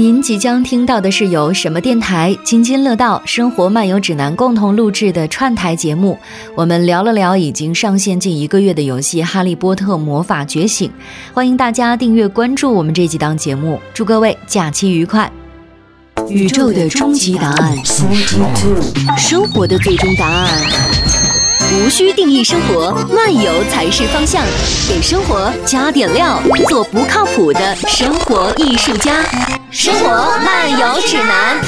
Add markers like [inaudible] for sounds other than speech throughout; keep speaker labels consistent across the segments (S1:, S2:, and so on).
S1: 您即将听到的是由什么电台、津津乐道、生活漫游指南共同录制的串台节目。我们聊了聊已经上线近一个月的游戏《哈利波特魔法觉醒》，欢迎大家订阅关注我们这几档节目。祝各位假期愉快！宇宙的终极答案，生活的最终答案。无需定义生活，漫游才是方向。给生活加点料，做不靠谱的生活艺术家。生活漫游指南。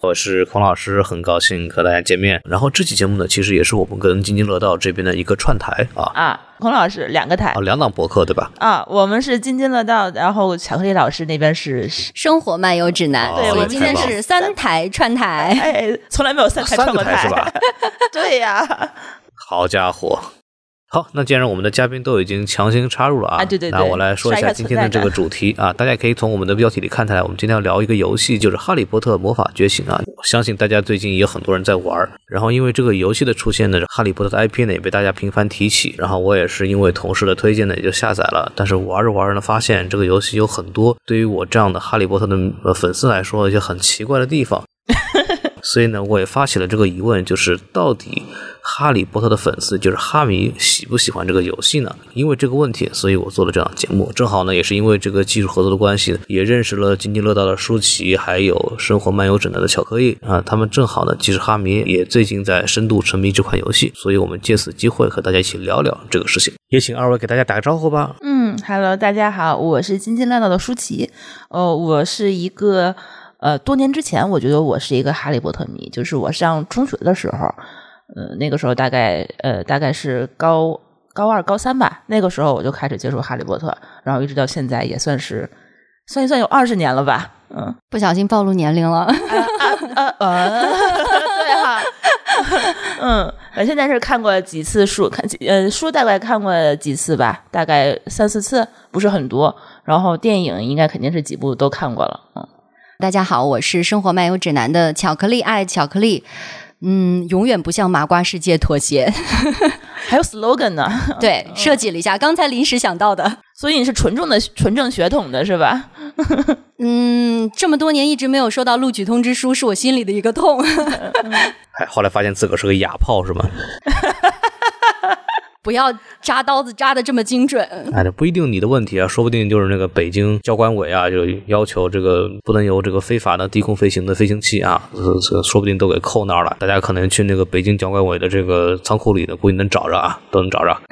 S2: 我是孔老师，很高兴和大家见面。然后这期节目呢，其实也是我们跟津津乐道这边的一个串台啊
S3: 啊，孔老师两个台
S2: 啊，两档博客对吧？
S3: 啊，我们是津津乐道，然后巧克力老师那边是
S1: 生活漫游指南。
S3: 对，我
S1: 今天是三台串台，
S3: 哎，从来没有三台串过
S2: 台是吧？[laughs]
S3: 对呀，
S2: 好家伙。好，那既然我们的嘉宾都已经强行插入了啊，
S3: 对对对，
S2: 那我来说一下今天的这个主题啊，大家可以从我们的标题里看出来，我们今天要聊一个游戏，就是《哈利波特魔法觉醒》啊。相信大家最近也有很多人在玩，然后因为这个游戏的出现呢，《哈利波特》的 IP 呢也被大家频繁提起，然后我也是因为同事的推荐呢也就下载了，但是玩着玩着呢，发现这个游戏有很多对于我这样的哈利波特的粉丝来说一些很奇怪的地方，[laughs] 所以呢，我也发起了这个疑问，就是到底。哈利波特的粉丝就是哈迷喜不喜欢这个游戏呢？因为这个问题，所以我做了这档节目。正好呢，也是因为这个技术合作的关系，也认识了津津乐道的舒淇，还有生活漫游指南的巧克力啊。他们正好呢，其实哈迷也最近在深度沉迷这款游戏，所以我们借此机会和大家一起聊聊这个事情。也请二位给大家打个招呼吧。
S3: 嗯，Hello，大家好，我是津津乐道的舒淇。哦，我是一个呃，多年之前我觉得我是一个哈利波特迷，就是我上中学的时候。呃，那个时候大概呃大概是高高二高三吧，那个时候我就开始接触哈利波特，然后一直到现在也算是算一算有二十年了吧。嗯，
S1: 不小心暴露年龄了。
S3: 呃呃，[laughs] 对哈。嗯，我现在是看过几次书，看呃书大概看过几次吧，大概三四次，不是很多。然后电影应该肯定是几部都看过了。嗯，
S1: 大家好，我是生活漫游指南的巧克力爱巧克力。嗯，永远不向麻瓜世界妥协。[laughs]
S3: 还有 slogan 呢？[laughs]
S1: 对，设计了一下，刚才临时想到的。
S3: 所以你是纯正的纯正血统的是吧？[laughs]
S1: 嗯，这么多年一直没有收到录取通知书，是我心里的一个痛。
S2: 哎，后来发现自个儿是个哑炮，是吗？
S1: 不要扎刀子扎的这么精准。
S2: 哎，这不一定你的问题啊，说不定就是那个北京交管委啊，就要求这个不能有这个非法的低空飞行的飞行器啊，这说不定都给扣那儿了。大家可能去那个北京交管委的这个仓库里的，估计能找着啊，都能找着。[laughs]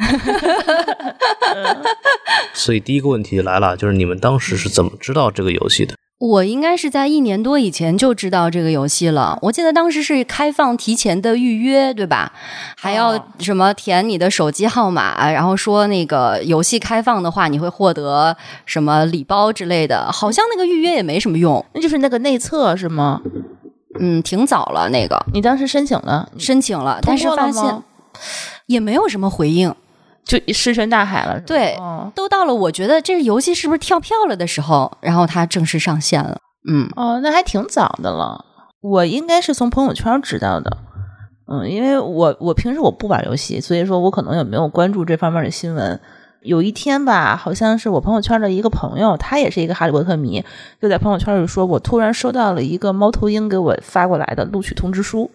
S2: 所以第一个问题来了，就是你们当时是怎么知道这个游戏的？
S1: 我应该是在一年多以前就知道这个游戏了。我记得当时是开放提前的预约，对吧？还要什么填你的手机号码，然后说那个游戏开放的话，你会获得什么礼包之类的。好像那个预约也没什么用，
S3: 那就是那个内测是吗？
S1: 嗯，挺早了那个。
S3: 你当时申请了？
S1: 申请了，但是发现也没有什么回应。
S3: 就石沉大海了，
S1: 对，都到了我觉得这个游戏是不是跳票了的时候，然后它正式上线了。嗯，
S3: 哦，那还挺早的了。我应该是从朋友圈知道的，嗯，因为我我平时我不玩游戏，所以说我可能也没有关注这方面的新闻。有一天吧，好像是我朋友圈的一个朋友，他也是一个哈利波特迷，就在朋友圈里说，我突然收到了一个猫头鹰给我发过来的录取通知书，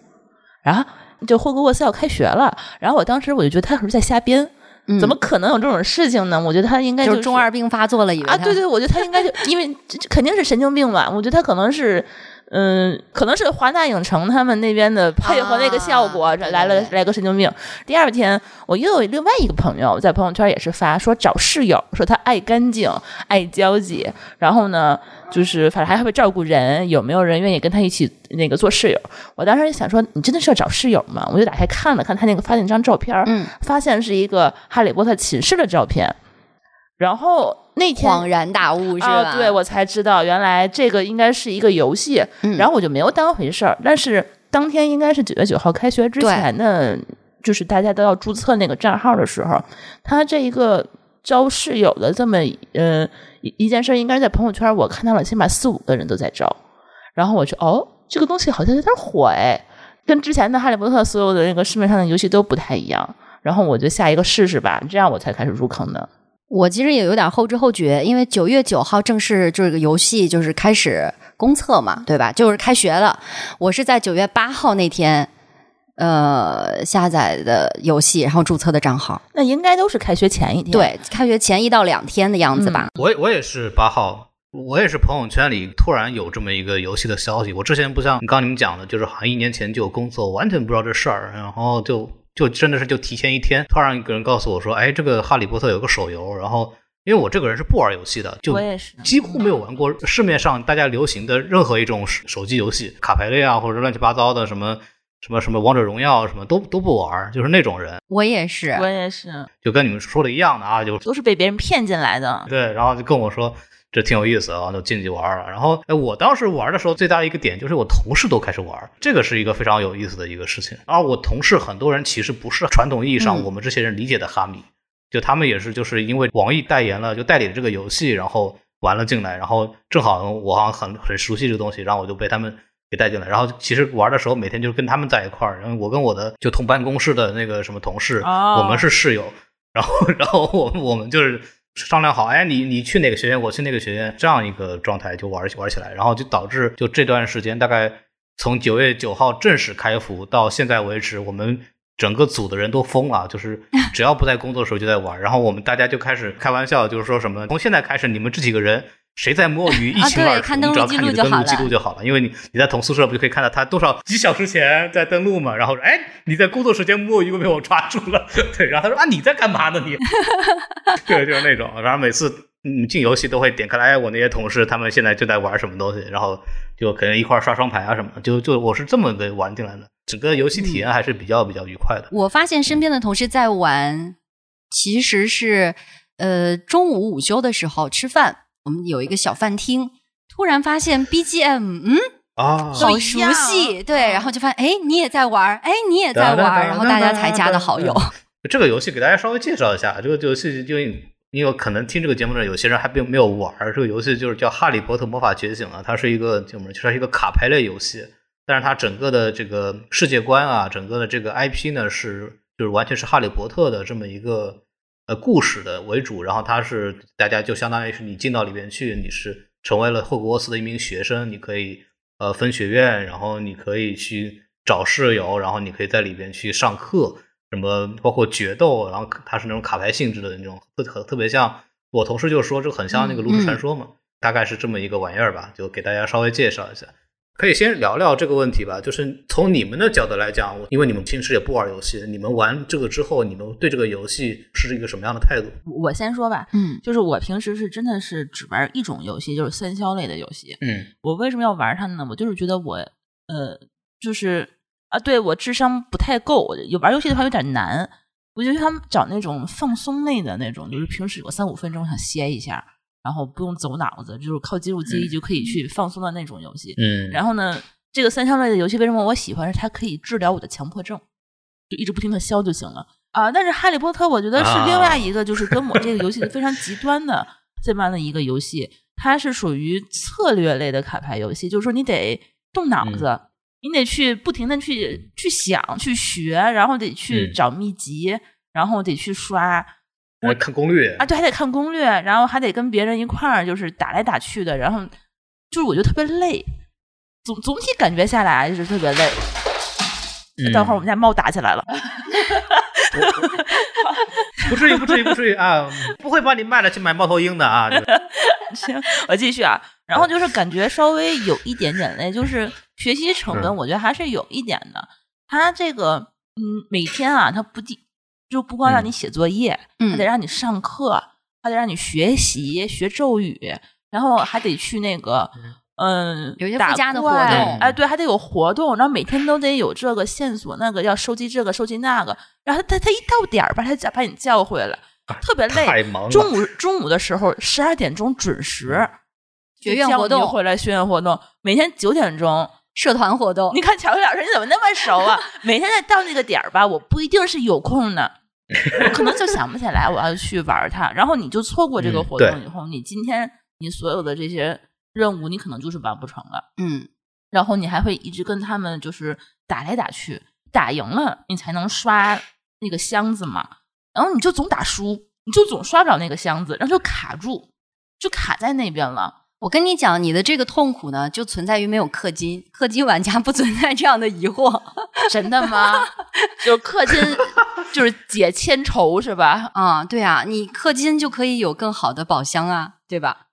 S3: 然后就霍格沃斯要开学了，然后我当时我就觉得他是不是在瞎编。怎么可能有这种事情呢？我觉得他应该
S1: 就是中二病发作了，以为啊，
S3: 对对，我觉得他应该就因为肯定是神经病吧。我觉得他可能是，嗯，可能是华纳影城他们那边的配合那个效果来了来个神经病。第二天我又有另外一个朋友在朋友圈也是发说找室友，说他爱干净爱交际，然后呢。就是反正还会照顾人，有没有人愿意跟他一起那个做室友？我当时想说，你真的是要找室友吗？我就打开看了看他那个发那张照片，嗯，发现是一个哈利波特寝室的照片。然后那天
S1: 恍然大悟是吧？
S3: 对我才知道原来这个应该是一个游戏，然后我就没有当回事儿。但是当天应该是九月九号开学之前的，就是大家都要注册那个账号的时候，他这一个招室友的这么呃。一一件事应该在朋友圈，我看到了，起码四五个人都在招，然后我就哦，这个东西好像有点火哎，跟之前的哈利波特所有的那个市面上的游戏都不太一样，然后我就下一个试试吧，这样我才开始入坑的。
S1: 我其实也有点后知后觉，因为九月九号正式这个游戏就是开始公测嘛，对吧？就是开学了。我是在九月八号那天，呃，下载的游戏，然后注册的账号。
S3: 那应该都是开学前一天，
S1: 对，开学前一到两天的样子吧。
S2: 我我也是八号，我也是朋友圈里突然有这么一个游戏的消息。我之前不像刚你们讲的，就是好像一年前就有工作，完全不知道这事儿，然后就就真的是就提前一天，突然一个人告诉我说，哎，这个哈利波特有个手游，然后。因为我这个人是不玩游戏的，就几乎没有玩过市面上大家流行的任何一种手机游戏，卡牌类啊，或者乱七八糟的什么什么什么王者荣耀什么都都不玩，就是那种人。
S1: 我也是，
S3: 我也是，
S2: 就跟你们说的一样的啊，就
S3: 都是被别人骗进来的。
S2: 对，然后就跟我说这挺有意思啊，就进去玩了。然后哎，我当时玩的时候最大的一个点就是我同事都开始玩，这个是一个非常有意思的一个事情。而我同事很多人其实不是传统意义上我们这些人理解的哈迷。就他们也是，就是因为网易代言了，就代理了这个游戏，然后玩了进来，然后正好我好像很很熟悉这个东西，然后我就被他们给带进来。然后其实玩的时候，每天就是跟他们在一块儿，然后我跟我的就同办公室的那个什么同事，我们是室友，然后 [laughs] 然后我我们就是商量好，哎，你你去哪个学院，我去那个学院，这样一个状态就玩玩起来，然后就导致就这段时间大概从九月九号正式开服到现在为止，我们。整个组的人都疯了，就是 [laughs] 只要不在工作的时候就在玩，然后我们大家就开始开玩笑，就是说什么从现在开始你们这几个人谁在摸鱼一清二楚，你只要看你的登录记录就好了，因为你你在同宿舍不就可以看到他多少几小时前在登录嘛，然后说哎你在工作时间摸鱼被我抓住了，对，然后他说啊你在干嘛呢你，对，就是那种，然后每次嗯进游戏都会点开来，我那些同事他们现在就在玩什么东西，然后就可能一块刷双排啊什么，就就我是这么个玩进来的。整个游戏体验还是比较比较愉快的。
S1: 我发现身边的同事在玩，其实是呃中午午休的时候吃饭，我们有一个小饭厅，突然发现 BGM，嗯
S2: 啊，
S1: 好熟悉，对，然后就发现哎你也在玩，哎你也在玩，然后大家才加的好友。
S2: 这个游戏给大家稍微介绍一下，这个游戏就因为可能听这个节目的有些人还并没有玩，这个游戏就是叫《哈利波特魔法觉醒》啊，它是一个叫什么？它是一个卡牌类游戏。但是它整个的这个世界观啊，整个的这个 IP 呢，是就是完全是哈利波特的这么一个呃故事的为主。然后它是大家就相当于是你进到里边去，你是成为了霍格沃茨的一名学生，你可以呃分学院，然后你可以去找室友，然后你可以在里边去上课，什么包括决斗，然后它是那种卡牌性质的那种，特特别像我同事就说这很像那个炉石传说嘛，大概是这么一个玩意儿吧，就给大家稍微介绍一下。可以先聊聊这个问题吧，就是从你们的角度来讲，因为你们平时也不玩游戏，你们玩这个之后，你们对这个游戏是一个什么样的态度？
S3: 我先说吧，嗯，就是我平时是真的是只玩一种游戏，就是三消类的游戏。
S2: 嗯，
S3: 我为什么要玩它呢？我就是觉得我，呃，就是啊，对我智商不太够，有玩游戏的话有点难。我觉得他们找那种放松类的那种，就是平时有三五分钟想歇一下。然后不用走脑子，就是靠肌肉记忆就可以去放松的那种游戏。
S2: 嗯，
S3: 然后呢，这个三消类的游戏为什么我喜欢？是它可以治疗我的强迫症，就一直不停的消就行了啊。但是哈利波特，我觉得是另外一个，就是跟我这个游戏非常极端的这般的一个游戏。它是属于策略类的卡牌游戏，就是说你得动脑子，你得去不停的去去想、去学，然后得去找秘籍，然后得去刷。
S2: 我看攻略
S3: 啊，对，还得看攻略，然后还得跟别人一块儿，就是打来打去的，然后就是我觉得特别累，总总体感觉下来就是特别累。等会儿我们家猫打起来了，
S2: 不至于，不至于，不至于啊，不会把你卖了去买猫头鹰的啊。[laughs]
S3: 行，我继续啊，然后就是感觉稍微有一点点累，就是学习成本，我觉得还是有一点的。他这个，嗯，每天啊，他不定。就不光让你写作业，还得让你上课，还得让你学习学咒语，然后还得去那个，嗯，
S1: 有些附加的活动，
S3: 哎，对，还得有活动，然后每天都得有这个线索，那个要收集这个，收集那个，然后他他一到点儿吧，他把你叫回来，特别累。
S2: 太忙了。
S3: 中午中午的时候，十二点钟准时，
S1: 学院活动
S3: 回来，学院活动，每天九点钟。
S1: 社团活动，
S3: 你看巧克力老师你怎么那么熟啊？[laughs] 每天在到那个点儿吧，我不一定是有空的，我可能就想不起来我要去玩它，然后你就错过这个活动以后，你今天你所有的这些任务你可能就是完不成了，
S1: 嗯，
S3: 然后你还会一直跟他们就是打来打去，打赢了你才能刷那个箱子嘛，然后你就总打输。你就总刷不着那个箱子，然后就卡住，就卡在那边了。
S4: 我跟你讲，你的这个痛苦呢，就存在于没有氪金，氪金玩家不存在这样的疑惑。
S3: 真的吗？就是氪金，[laughs] 就是解千愁是吧？
S4: 啊，对啊，你氪金就可以有更好的宝箱啊，对吧？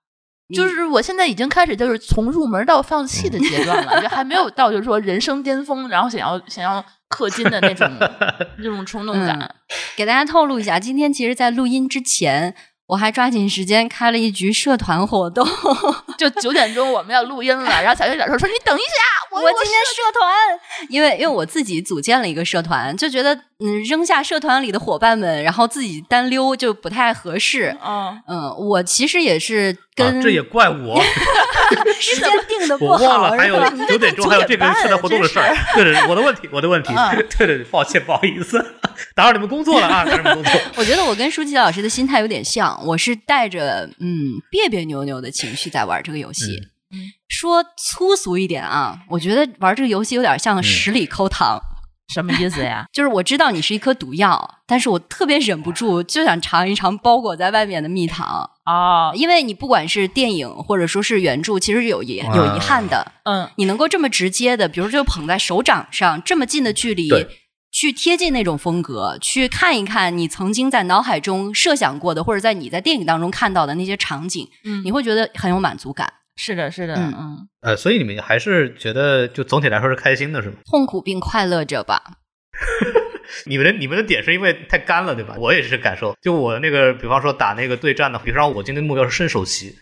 S3: 就是我现在已经开始就是从入门到放弃的阶段了，就还没有到就是说人生巅峰，然后想要想要氪金的那种 [laughs] 那种冲动感。
S4: 给大家透露一下，今天其实，在录音之前。我还抓紧时间开了一局社团活动，[laughs]
S3: 就九点钟我们要录音了，然后小月老师说：“你等一下，我
S4: 我今天社团，因为因为我自己组建了一个社团，就觉得嗯扔下社团里的伙伴们，然后自己单溜就不太合适。嗯嗯，我其实也是跟
S2: 这也怪我 [laughs] [laughs]
S4: 时间定的不
S2: 好，我忘了还有九点钟还有这个社团活动的事儿。对对，我的问题，我的问题，对对对，抱歉不好意思，打扰你们工作了啊，打扰你们工作。
S4: 我觉得我跟舒淇老师的心态有点像。我是带着嗯别别扭扭的情绪在玩这个游戏。嗯，说粗俗一点啊，我觉得玩这个游戏有点像十里抠糖。[laughs]
S3: 什么意思呀？[laughs]
S4: 就是我知道你是一颗毒药，但是我特别忍不住就想尝一尝包裹在外面的蜜糖啊！因为你不管是电影或者说是原著，其实有遗有遗憾的。嗯，你能够这么直接的，比如就捧在手掌上这么近的距离。去贴近那种风格，去看一看你曾经在脑海中设想过的，或者在你在电影当中看到的那些场景，嗯，你会觉得很有满足感。
S3: 是的，是的，嗯嗯。
S2: 呃，所以你们还是觉得，就总体来说是开心的，是吗？
S4: 痛苦并快乐着吧。[laughs]
S2: 你们的你们的点是因为太干了，对吧？我也是感受。就我那个，比方说打那个对战的，比方说我今天目标是升首席。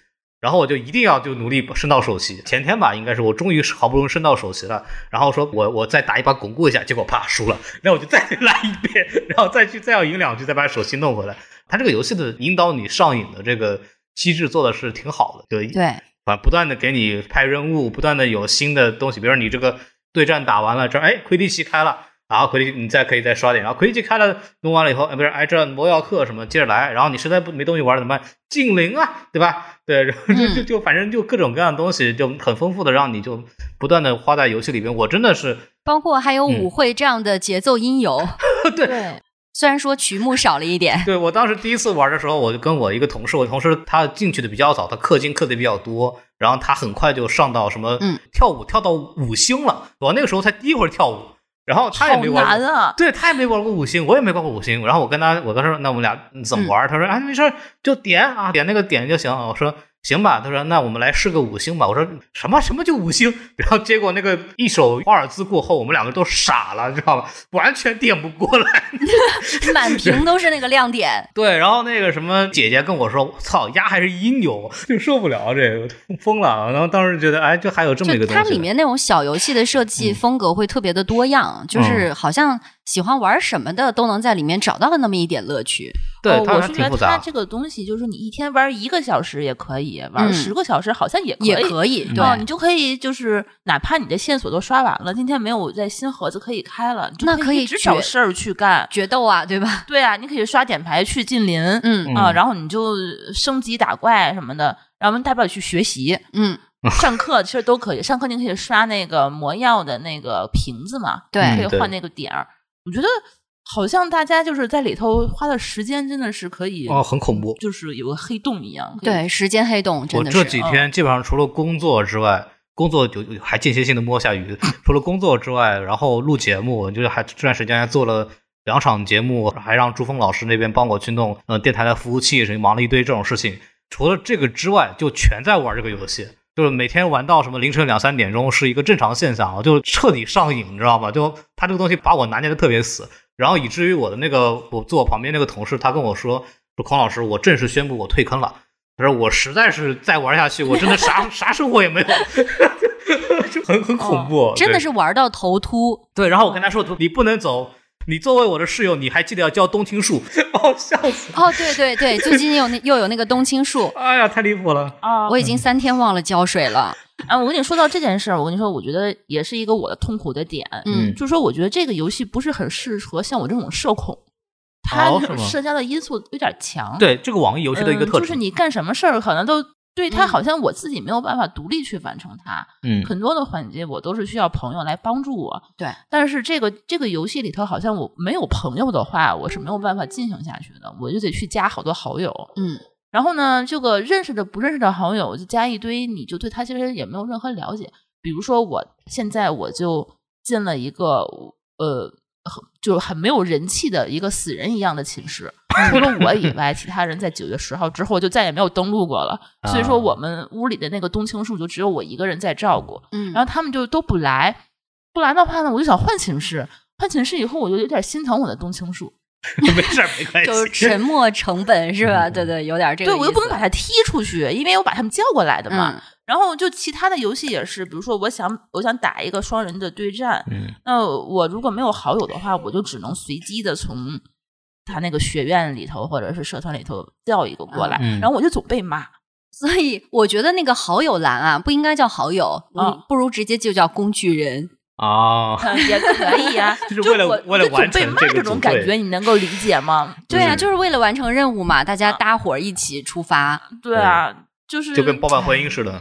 S2: 然后我就一定要就努力升到首席。前天吧，应该是我终于好不容易升到首席了。然后说我我再打一把巩固一下，结果啪输了。那我就再来一遍，然后再去再要赢两局，再把首席弄回来。他这个游戏的引导你上瘾的这个机制做的是挺好的，
S4: 对
S2: 对，反不断的给你派任务，不断的有新的东西。比如说你这个对战打完了，这哎魁地奇开了。然后回去你再可以再刷点，然后魁地奇开了弄完了以后，哎不是挨这魔药课什么接着来，然后你实在不没东西玩怎么办？精灵啊，对吧？[laughs] 对，然后就 [laughs] 就就反正就各种各样的东西就很丰富的，让你就不断的花在游戏里边。我真的是
S4: 包括还有舞会这样的节奏音游，[laughs]
S2: 对，
S4: 虽然说曲目少了一点。
S2: 对我当时第一次玩的时候，我就跟我一个同事，我同事他进去的比较早，他氪金氪的比较多，然后他很快就上到什么跳舞跳到五星了，我那个时候才第一回跳舞。然后他也没玩
S3: 过，
S2: 对他也没玩过五星，我也没玩过五星。然后我跟他，我跟他说，那我们俩怎么玩？他说哎，没事就点啊，点那个点就行。我说。行吧，他说那我们来试个五星吧。我说什么什么就五星？[laughs] 然后结果那个一首华尔兹过后，我们两个都傻了，你知道吧？完全点不过来，[laughs]
S4: 满屏都是那个亮点。
S2: 对，然后那个什么姐姐跟我说：“操，丫还是阴牛，就受不了这个，疯了。”然后当时觉得，哎，就还有这么一个东西。
S4: 它里面那种小游戏的设计风格会特别的多样，就是好像喜欢玩什么的都能在里面找到那么一点乐趣。
S2: 对，
S3: 我是觉得它这个东西，就是你一天玩一个小时也可以，玩十个小时好像也
S4: 也可以，
S3: 对，你就可以就是哪怕你的线索都刷完了，今天没有在新盒子可以开了，
S4: 那可
S3: 以只找事儿去干，
S4: 决斗啊，对吧？
S3: 对啊，你可以刷点牌去近邻，嗯。啊，然后你就升级打怪什么的，然后大不了去学习，嗯，[laughs] 上课其实都可以，上课你可以刷那个魔药的那个瓶子嘛，
S4: 对，
S3: 可以换那个点儿，我觉得。好像大家就是在里头花的时间真的是可以
S2: 哦，很恐怖，
S3: 就是有个黑洞一样。
S4: 对，时间黑洞真的
S2: 是。我这几天基本上除了工作之外，工作就还间歇性的摸下鱼。[laughs] 除了工作之外，然后录节目，就是还这段时间还做了两场节目，还让朱峰老师那边帮我去弄呃电台的服务器，什么忙了一堆这种事情。除了这个之外，就全在玩这个游戏，就是每天玩到什么凌晨两三点钟是一个正常现象啊，就彻底上瘾，你知道吗？就他这个东西把我拿捏的特别死。然后以至于我的那个我坐我旁边那个同事，他跟我说说孔老师，我正式宣布我退坑了。他说我实在是再玩下去，我真的啥 [laughs] 啥生活也没有，[laughs] 就很很恐怖，
S4: 真的是玩到头秃。
S2: 对，然后我跟他说，你不能走，你作为我的室友，你还记得要交冬青树。[laughs] 哦，笑死！
S4: 哦，对对对，[laughs] 最近有那又有那个冬青树。
S2: 哎呀，太离谱了
S3: 啊！
S4: 我已经三天忘了浇水了。
S3: 啊，[laughs] 我跟你说到这件事儿，我跟你说，我觉得也是一个我的痛苦的点。嗯，就是说，我觉得这个游戏不是很适合像我这种社恐，它社交的因素有点强。
S2: 对，这个网易游戏的一个特
S3: 质，就是你干什么事儿可能都对它
S4: 嗯
S3: 好像我自己没有办法独立去完成它，
S2: 嗯
S3: 很多的环节我都是需要朋友来帮助我。
S4: 对，
S3: 但是这个这个游戏里头，好像我没有朋友的话，我是没有办法进行下去的，我就得去加好多好友。
S4: 嗯
S3: 然后呢，这个认识的不认识的好友就加一堆，你就对他其实也没有任何了解。比如说，我现在我就进了一个呃，很就很没有人气的一个死人一样的寝室，[laughs] 除了我以外，其他人在九月十号之后就再也没有登录过了。所以说，
S2: 啊
S3: 我们屋里的那个冬青树就只有我一个人在照顾，
S4: 嗯，
S3: 然后他们就都不来。不来的话呢，我就想换寝室。换寝室以后，我就有点心疼我的冬青树。[laughs]
S2: 没事儿没关系，
S4: 就是 [laughs] 沉没成本是吧？对对，有点这个
S3: 对，我又不能把他踢出去，因为我把他们叫过来的嘛。
S4: 嗯
S3: 然后就其他的游戏也是，比如说我想我想打一个双人的对战，
S2: 嗯
S3: 那我如果没有好友的话，我就只能随机的从他那个学院里头或者是社团里头调一个过来，
S2: 嗯
S3: 然后我就总被骂。
S4: 所以我觉得那个好友栏啊，不应该叫好友，不如直接就叫工具人。
S2: 啊，
S3: 嗯也可以啊、[laughs]
S2: 就是为了
S3: 我
S2: 为了完成这个
S3: 被骂这种感觉，你能够理解吗？
S4: 对啊，
S2: 嗯
S4: 就是为了完成任务嘛，大家
S3: 啊
S4: 搭伙儿一起出发。
S3: 对啊，就是
S2: 就跟包办婚姻似的。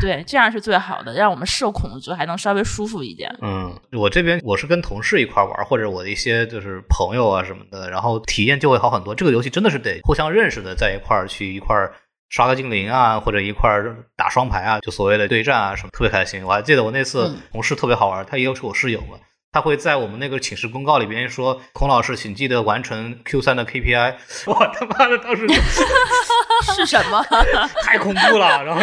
S3: 对，这样是最好的，让我们社恐就还能稍微舒服一点。
S2: 嗯，我这边我是跟同事一块玩，或者我的一些就是朋友啊什么的，然后体验就会好很多。这个游戏真的是得互相认识的，在一块儿去一块儿刷个精灵啊，或者一块儿打双排啊，就所谓的对战啊什么，特别开心。我还记得我那次
S4: 嗯
S2: 同事特别好玩，他也有是我室友嘛。他会在我们那个寝室公告里边说：“孔老师，请记得完成 Q 三的 KPI。[laughs] ”我他妈的当时就是
S3: 什么？[laughs]
S2: 太恐怖了。[laughs] 然后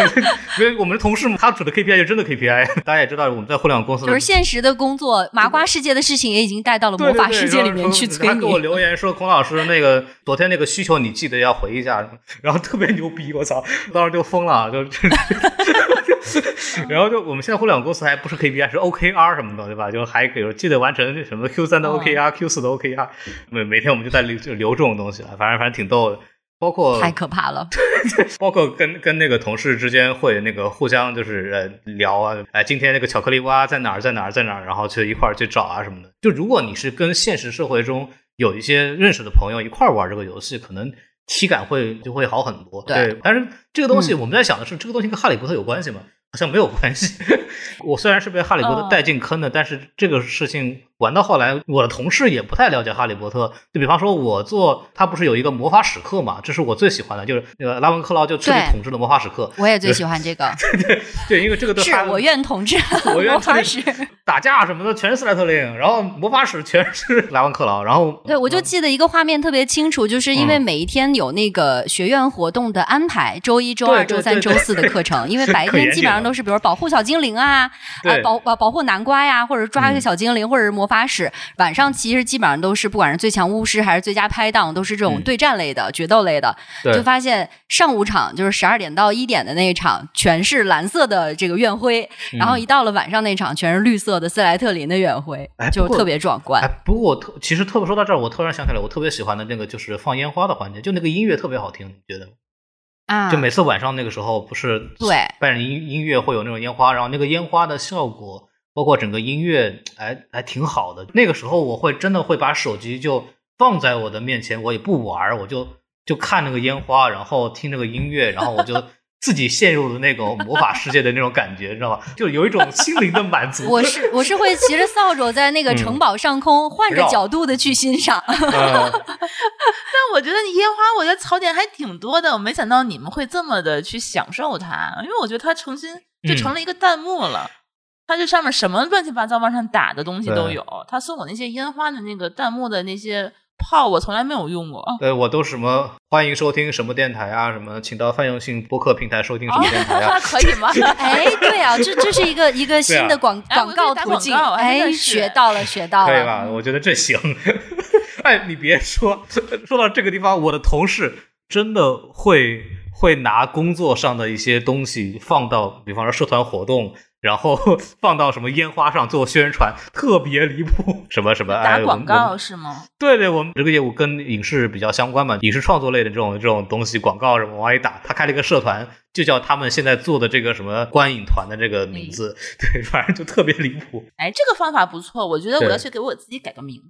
S2: 因为我们的同事嘛，他指的 KPI 就真的 KPI。[laughs] 大家也知道我们在互联网公司
S4: 就是现实的工作，麻瓜世界的事情也已经带到了魔法世界里面去催
S2: 他给我。留言说：“孔老师，那个昨天那个需求你记得要回一下。”然后特别牛逼，我操！当时就疯了，就然后就我们现在互联网公司还不是 KPI 是 OKR 什么的，对吧？就还给记得完成什么 Q 三的
S4: 哦
S2: OKR、Q 四的 OKR，每每天我们就在留就留这种东西了，反正反正挺逗的。包括
S4: 太可怕了，[laughs]
S2: 包括跟跟那个同事之间会那个互相就是呃聊啊，哎，今天那个巧克力蛙在哪儿在哪儿在哪儿，然后去一块儿去找啊什么的。就如果你是跟现实社会中有一些认识的朋友一块儿玩这个游戏，可能体感会就会好很多。
S4: 对
S2: 但是这个东西
S4: 嗯
S2: 我们在想的是，这个东西跟哈利波特有关系吗？好像没有关系。[laughs] 我虽然是被哈利波特
S3: 哦
S2: 带进坑的，但是这个事情玩到后来，我的同事也不太了解哈利波特。就比方说，我做他不是有一个魔法史课嘛，这是我最喜欢的，就是那个拉文克劳就彻底统治了魔法史课。
S4: 我也最喜欢这个，[laughs]
S2: 对，因为这个对哈
S4: 是我愿统治
S2: 我愿
S4: 魔法
S2: 统
S4: 史。
S2: 打架什么的全是斯莱特林，然后魔法使全是莱万克劳，然后
S4: 对，我就记得一个画面特别清楚，就是因为
S2: 嗯
S4: 每一天有那个学院活动的安排，周一、周二、周三、周四的课程，[laughs] 因为白天基本上都是比如保护小精灵啊，啊保保保护南瓜呀，或者抓一个
S2: 嗯。
S4: 小精灵，或者是魔法使。晚上其实基本上都是不管是最强巫师还是最佳拍档，都是这种
S2: 嗯。
S4: 对战类的、决斗类的。
S2: 对。
S4: 就发现上午场就是十二点到一点的那一场，全是蓝色的这个院徽，然后一到了晚上那场，全是绿色的斯莱特林的远回
S2: 哎，
S4: 就特别壮观
S2: 哎。，不过我特其实特别说到这儿，我突然想起来，我特别喜欢的那个就是放烟花的环节，就那个音乐特别好听，你觉得吗？
S4: 啊，
S2: 就每次晚上那个时候，不是
S4: 对
S2: 伴着音音乐会有那种烟花，然后那个烟花的效果，包括整个音乐，哎，还挺好的。那个时候我会真的会把手机就放在我的面前，我也不玩儿，我就就看那个烟花，然后听那个音乐，然后我就自己陷入了那种魔法世界的那种感觉，[laughs] 你知道吧？就有一种心灵的满足。
S4: 我是我是会骑着扫帚在那个城堡上空，换着角度的去欣赏。
S2: 呃 [laughs]
S3: 但我觉得烟花，我觉得槽点还挺多的。我没想到你们会这么的去享受它，因为我觉得它重新就成了一个弹幕了。它这上面什么乱七八糟往上打的东西都有。他送我那些烟花的那个弹幕的那些炮，我从来没有用过。
S2: 对，我都什么欢迎收听什么电台啊，什么请到泛用性播客平台收听什么电台啊，[laughs]
S3: 可以吗？[laughs]
S4: 哎，对啊，这这是一个一个新的广广告途径。哎，学到了，学到了。
S2: 可以吧？我觉得这行。[laughs] 哎，你别说，说到这个地方，我的同事真的会会拿工作上的一些东西放到，比方说社团活动，然后 [laughs] 放到什么烟花上做宣传，特别离谱。什么什么
S3: 打
S2: 哎，打
S3: 广告是吗？
S2: 对对，我们这个业务跟影视比较相关嘛，影视创作类的这种这种东西，广告什么往里打。他开了一个社团，就叫他们现在做的这个什么观影团的这个名字，[laughs] 对，反正就特别离谱。
S3: 哎，这个方法不错，我觉得我要去给我自己改个名字，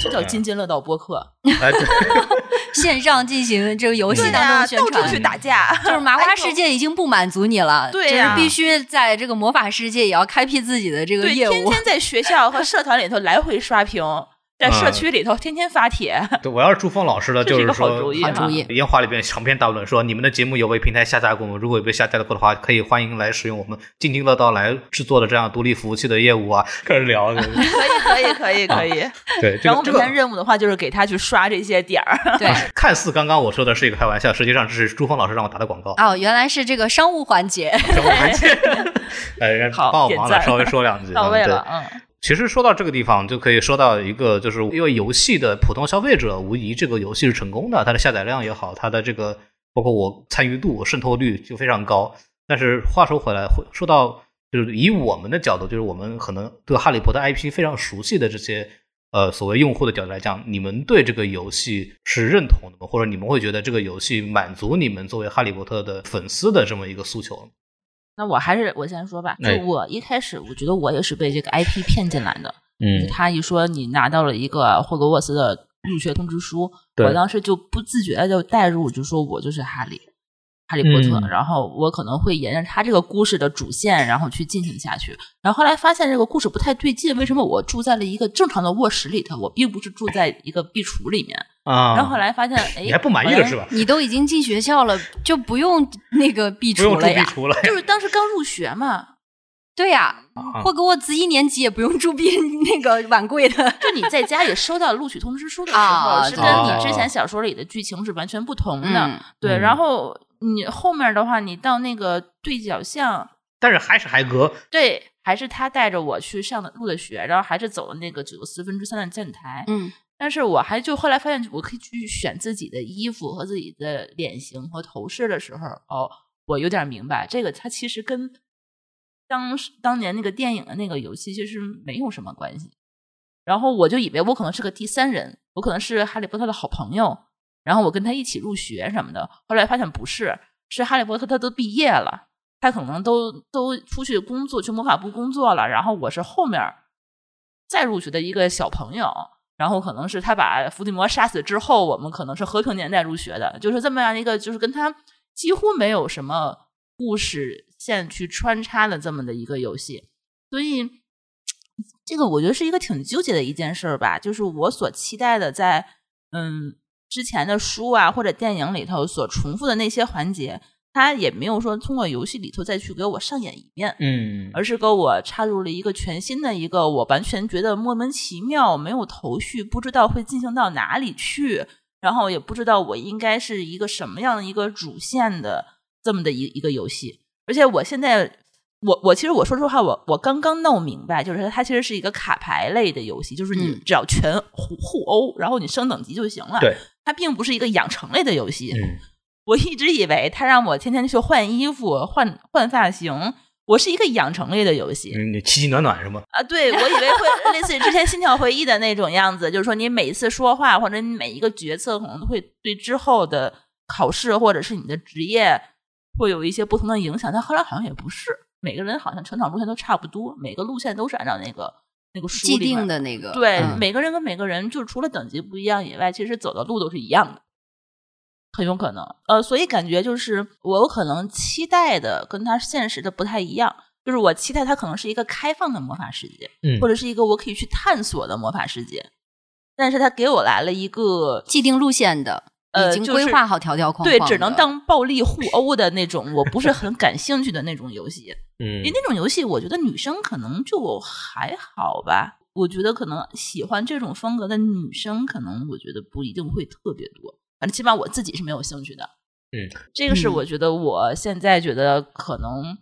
S3: 就叫津津乐道播客。
S2: 哎，对，[laughs]
S4: 线上进行这个游戏当中宣传，
S3: 到处去打架，
S4: 就是麻花世界已经不满足你了，
S3: 对
S4: 呀，必须在这个魔法世界也要开辟自己的这个业务，
S3: 天天在学校和社团里头来回刷屏。在社区里头天天发帖。
S2: 对，我要是朱峰老师的，就是说
S3: 好主意。
S4: 好主意。
S2: 烟花里边长篇大论说，你们的节目有被平台下架过吗？如果有被下架过的话，可以欢迎来使用我们津津乐道来制作的这样独立服务器的业务啊。开始聊。[laughs] 可以，
S3: 可以，可以，可以。
S2: 对。
S3: 然后每天任务的话，就是给他去刷这些点儿。
S4: 对。
S2: 看似刚刚我说的是一个开玩笑，实际上这是朱峰老师让我打的广告。
S4: 哦，原来是这个商务环节。
S2: 商务环节。[laughs] 哎，帮我忙了，稍微说两句。[laughs]
S3: 到位了，嗯。
S2: 其实说到这个地方，就可以说到一个，就是因为游戏的普通消费者，无疑这个游戏是成功的，它的下载量也好，它的这个包括我参与度、渗透率就非常高。但是话说回来，说到就是以我们的角度，就是我们可能对哈利波特 IP 非常熟悉的这些呃所谓用户的角度来讲，你们对这个游戏是认同的？或者你们会觉得这个游戏满足你们作为哈利波特的粉丝的这么一个诉求？
S3: 那我还是我先说吧，就我一开始我觉得我也是被这个 IP 骗进来的。嗯，他一说你拿到了一个霍格沃斯的入学通知书，我当时就不自觉的就带入，就说我就是哈利。哈利波特，然后我可能会沿着他这个故事的主线，然后去进行下去。然后后来发现这个故事不太对劲，为什么我住在了一个正常的卧室里头，我并不是住在一个壁橱里面啊？然后后来发现，[laughs] 哎，
S2: 你还不满意了是吧？
S4: 你都已经进学校了，就不用那个壁橱了呀？
S3: 就是当时刚入学嘛。
S4: 对呀，霍格沃兹一年级也不用住壁 [laughs] 那个晚柜的。
S3: 就你在家也收到录取通知书的时候，是跟你之前小说里的剧情是完全不同的。对，然后。你后面的话，你到那个对角巷，
S2: 但是还是海格，
S3: 对，还是他带着我去上的入的学，然后还是走了那个九四分之三的站台，
S4: 嗯，
S3: 但是我还就后来发现，我可以去选自己的衣服和自己的脸型和头饰的时候，哦，我有点明白，这个它其实跟当当年那个电影的那个游戏其实没有什么关系，然后我就以为我可能是个第三人，我可能是哈利波特的好朋友。然后我跟他一起入学什么的，后来发现不是，是哈利波特他都毕业了，他可能都都出去工作，去魔法部工作了。然后我是后面再入学的一个小朋友，然后可能是他把伏地魔杀死之后，我们可能是和平年代入学的，就是这么样一个，就是跟他几乎没有什么故事线去穿插的这么的一个游戏。所以这个我觉得是一个挺纠结的一件事吧，就是我所期待的在嗯。之前的书啊，或者电影里头所重复的那些环节，他也没有说通过游戏里头再去给我上演一遍，
S2: 嗯，
S3: 而是给我插入了一个全新的一个，我完全觉得莫名其妙，没有头绪，不知道会进行到哪里去，然后也不知道我应该是一个什么样的一个主线的这么的一一个游戏，而且我现在。我我其实我说实话，我我刚刚弄明白，就是它其实是一个卡牌类的游戏，就是你只要全互互殴，然后你升等级就行了。
S2: 对，
S3: 它并不是一个养成类的游戏。嗯，我一直以为他让我天天去换衣服、换换发型，我是一个养成类的游戏。
S2: 你奇迹暖暖是吗？
S3: 啊，对，我以为会类似于之前《心跳回忆》的那种样子，就是说你每一次说话或者你每一个决策，可能都会对之后的考试或者是你的职业会有一些不同的影响。但后来好像也不是。每个人好像成长路线都差不多，每个路线都是按照那个那个
S4: 既定的那个。
S3: 对，每个人跟每个人，就除了等级不一样以外，其实走的路都是一样的，很有可能。呃，所以感觉就是我有可能期待的跟他现实的不太一样，就是我期待他可能是一个开放的魔法世界，
S2: 嗯，
S3: 或者是一个我可以去探索的魔法世界，但是他给我来了一个
S4: 既定路线的。已经规划好条条框
S3: 框，对，只能当暴力互殴的那种，我不是很感兴趣的那种游戏。[laughs]
S2: 嗯，
S3: 因为那种游戏，我觉得女生可能就还好吧。我觉得可能喜欢这种风格的女生，可能我觉得不一定会特别多。反正起码我自己是没有兴趣的。
S2: 嗯，
S3: 这个是我觉得我现在觉得可能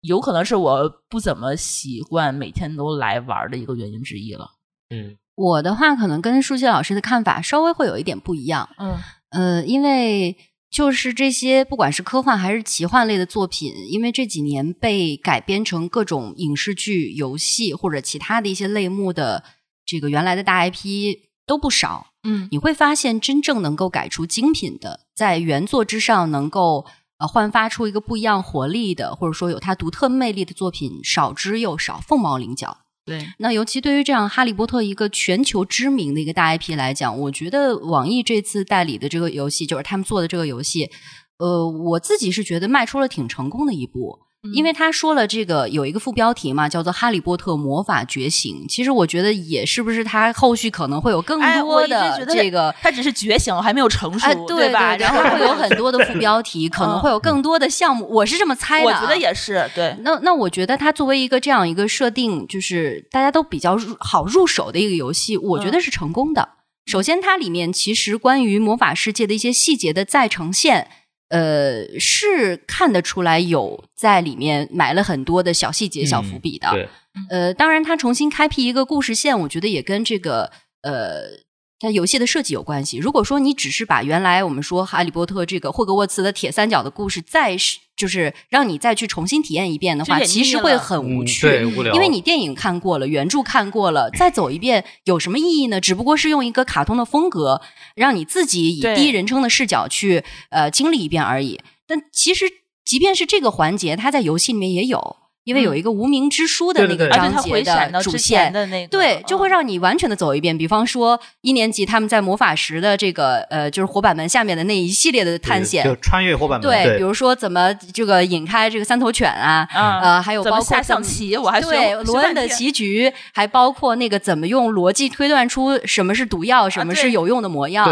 S3: 有可能是我不怎么习惯每天都来玩的一个原因之一了。
S2: 嗯，
S4: 我的话可能跟舒淇老师的看法稍微会有一点不一样。
S3: 嗯。
S4: 呃，因为就是这些，不管是科幻还是奇幻类的作品，因为这几年被改编成各种影视剧、游戏或者其他的一些类目的这个原来的大 IP 都不少。
S3: 嗯，
S4: 你会发现，真正能够改出精品的，在原作之上能够呃焕发出一个不一样活力的，或者说有它独特魅力的作品，少之又少，凤毛麟角。
S3: 对，
S4: 那尤其对于这样《哈利波特》一个全球知名的一个大 IP 来讲，我觉得网易这次代理的这个游戏，就是他们做的这个游戏，呃，我自己是觉得迈出了挺成功的一步。因为他说了这个有一个副标题嘛，叫做《哈利波特魔法觉醒》。其实我觉得也是不是他后续可能会有更多的这个，
S3: 他只是觉醒，还没有成熟，
S4: 对
S3: 吧？
S4: 然后会有很多的副标题，[laughs] 可能会有更多的项目。我是这么猜的，
S3: 我觉得也是。对，
S4: 那那我觉得它作为一个这样一个设定，就是大家都比较好入手的一个游戏，我觉得是成功的。首先，它里面其实关于魔法世界的一些细节的再呈现。呃，是看得出来有在里面埋了很多的小细节、小伏笔的。
S2: 对，
S4: 呃，当然，他重新开辟一个故事线，我觉得也跟这个呃。它游戏的设计有关系。如果说你只是把原来我们说《哈利波特》这个霍格沃茨的铁三角的故事再就是让你再去重新体验一遍的话，其实会很无趣，
S2: 对，无聊。
S4: 因为你电影看过了，原著看过了，再走一遍有什么意义呢？只不过是用一个卡通的风格，让你自己以第一人称的视角去呃经历一遍而已。但其实，即便是这个环节，它在游戏里面也有。因为有一个无名之书的那个章节的主线，对，就会让你完全的走一遍。比方说一年级他们在魔法石的这个呃，就是火板门下面的那一系列的探险，
S2: 就穿越火板门。
S4: 对，比如说怎么这个引开这个三头犬啊，呃，还有包括
S3: 下象棋，我还
S4: 对 [laughs] 罗恩的棋局，还包括那个怎么用逻辑推断出什么是毒药，什么是有用的魔药，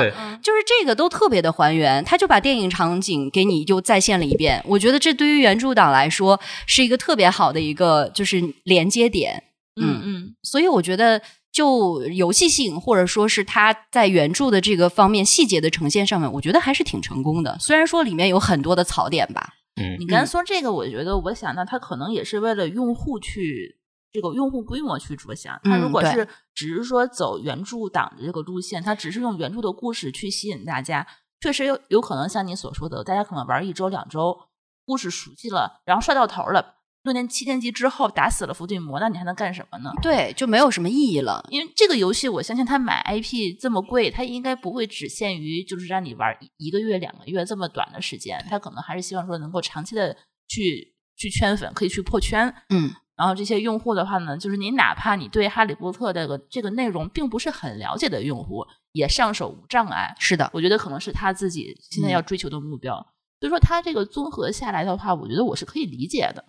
S4: 就是这个都特别的还原。他就把电影场景给你就再现了一遍。我觉得这对于原著党来说是一个特别好。好的一个就是连接点，
S3: 嗯嗯，
S4: 所以我觉得就游戏性或者说是它在原著的这个方面细节的呈现上面，我觉得还是挺成功的。虽然说里面有很多的槽点吧，
S2: 嗯，
S3: 你刚才说这个，我觉得我想到它可能也是为了用户去这个用户规模去着想。他如果是只是说走原著党的这个路线，他只是用原著的故事去吸引大家，确实有有可能像你所说的，大家可能玩一周两周，故事熟悉了，然后帅到头了。六年七年级之后打死了伏地魔，那你还能干什么呢？
S4: 对，就没有什么意义了。
S3: 因为这个游戏，我相信他买 IP 这么贵，他应该不会只限于就是让你玩一个月、两个月这么短的时间，他可能还是希望说能够长期的去去圈粉，可以去破圈。
S4: 嗯，
S3: 然后这些用户的话呢，就是你哪怕你对哈利波特这个这个内容并不是很了解的用户，也上手无障碍。
S4: 是的，
S3: 我觉得可能是他自己现在要追求的目标。所以说，他这个综合下来的话，我觉得我是可以理解的。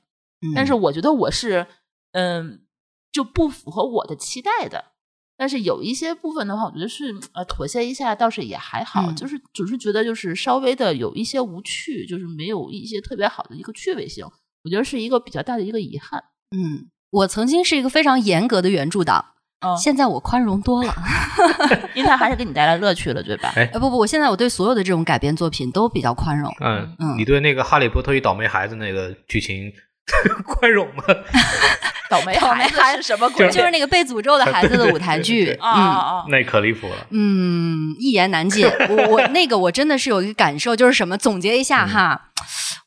S3: 但是我觉得我是，嗯，就不符合我的期待的。但是有一些部分的话，我觉得是呃妥协一下倒是也还好，就是只是觉得就是稍微的有一些无趣，就是没有一些特别好的一个趣味性，我觉得是一个比较大的一个遗憾。
S4: 嗯，我曾经是一个非常严格的原著党，现在我宽容多了，[laughs]
S3: 因为它还是给你带来乐趣了，对吧？[laughs]
S2: 哎，
S4: 不不，我现在我对所有的这种改编作品都比较宽容。
S2: 嗯嗯，你对那个《哈利波特与倒霉孩子》那个剧情？[laughs] 宽容吗？[laughs]
S3: 倒霉孩子是什么鬼？
S4: 就是那个被诅咒的孩子的舞台剧
S3: 啊！
S2: 那可离谱了。
S4: 嗯，一言难尽。我我那个我真的是有一个感受，就是什么？总结一下哈，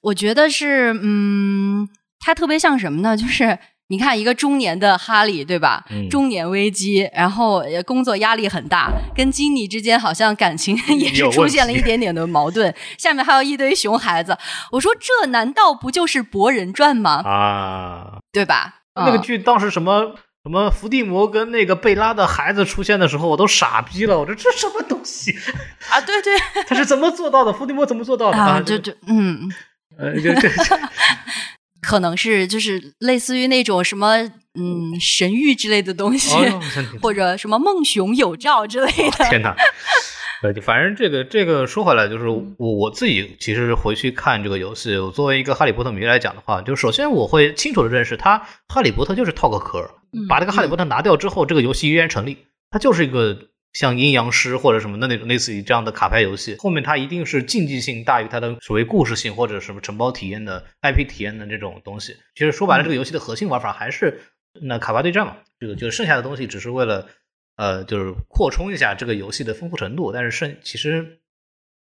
S4: 我觉得是嗯，它特别像什么呢？就是。你看，一个中年的哈利，对吧？中年危机，然后工作压力很大，跟金妮之间好像感情也是出现了一点点的矛盾。下面还有一堆熊孩子，我说这难道不就是《博人传》吗？
S2: 啊，
S4: 对吧？
S2: 那个剧当时什么什么伏地魔跟那个贝拉的孩子出现的时候，我都傻逼了。我说这什么东西
S3: 啊？对对，[laughs]
S2: 他是怎么做到的？伏地魔怎么做到的？
S4: 啊，就就嗯，
S2: 呃，就这。[laughs]
S4: 可能是就是类似于那种什么嗯神谕之类的东西，或者什么梦熊有照之类的。
S2: 天哪！[laughs] 呃，反正这个这个说回来，就是我我自己其实回去看这个游戏，我作为一个哈利波特迷来讲的话，就首先我会清楚的认识，它哈利波特就是套个壳，把这个哈利波特拿掉之后，这个游戏依然成立，它就是一个。像阴阳师或者什么的那种类似于这样的卡牌游戏，后面它一定是竞技性大于它的所谓故事性或者什么承包体验的 IP 体验的这种东西。其实说白了，这个游戏的核心玩法还是那卡牌对战嘛，这个就剩下的东西只是为了呃，就是扩充一下这个游戏的丰富程度，但是剩其实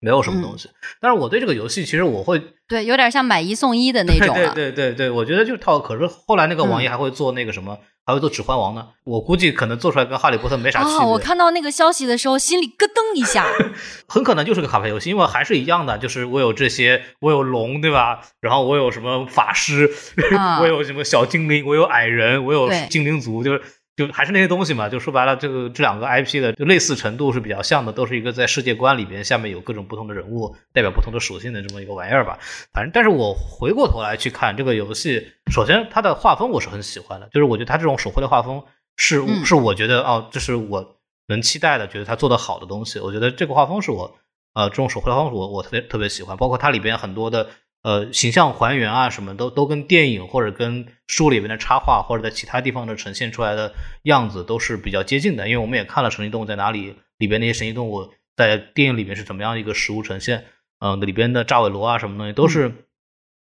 S2: 没有什么东西。但是我对这个游戏，其实我会
S4: 对有点像买一送一的那种。
S2: 对对对对，我觉得就是套。可是后来那个网易还会做那个什么。还会做指环王呢，我估计可能做出来跟哈利波特没啥区别。
S4: 我看到那个消息的时候，心里咯噔一下。[laughs]
S2: 很可能就是个卡牌游戏，因为还是一样的，就是我有这些，我有龙，对吧？然后我有什么法师，[laughs] 我有什么小精灵，我有矮人，我有精灵族，就是就还是那些东西嘛，就说白了，这个这两个 IP 的就类似程度是比较像的，都是一个在世界观里边下面有各种不同的人物，代表不同的属性的这么一个玩意儿吧。反正，但是我回过头来去看这个游戏，首先它的画风我是很喜欢的，就是我觉得它这种手绘的画风是是我觉得哦，这是我能期待的，觉得它做的好的东西。我觉得这个画风是我呃这种手绘的画风我我特别特别喜欢，包括它里边很多的。呃，形象还原啊，什么都都跟电影或者跟书里面的插画或者在其他地方的呈现出来的样子都是比较接近的。因为我们也看了《神奇动物在哪里》里边那些神奇动物在电影里面是怎么样一个实物呈现，嗯，里边的炸尾螺啊什么东西都是。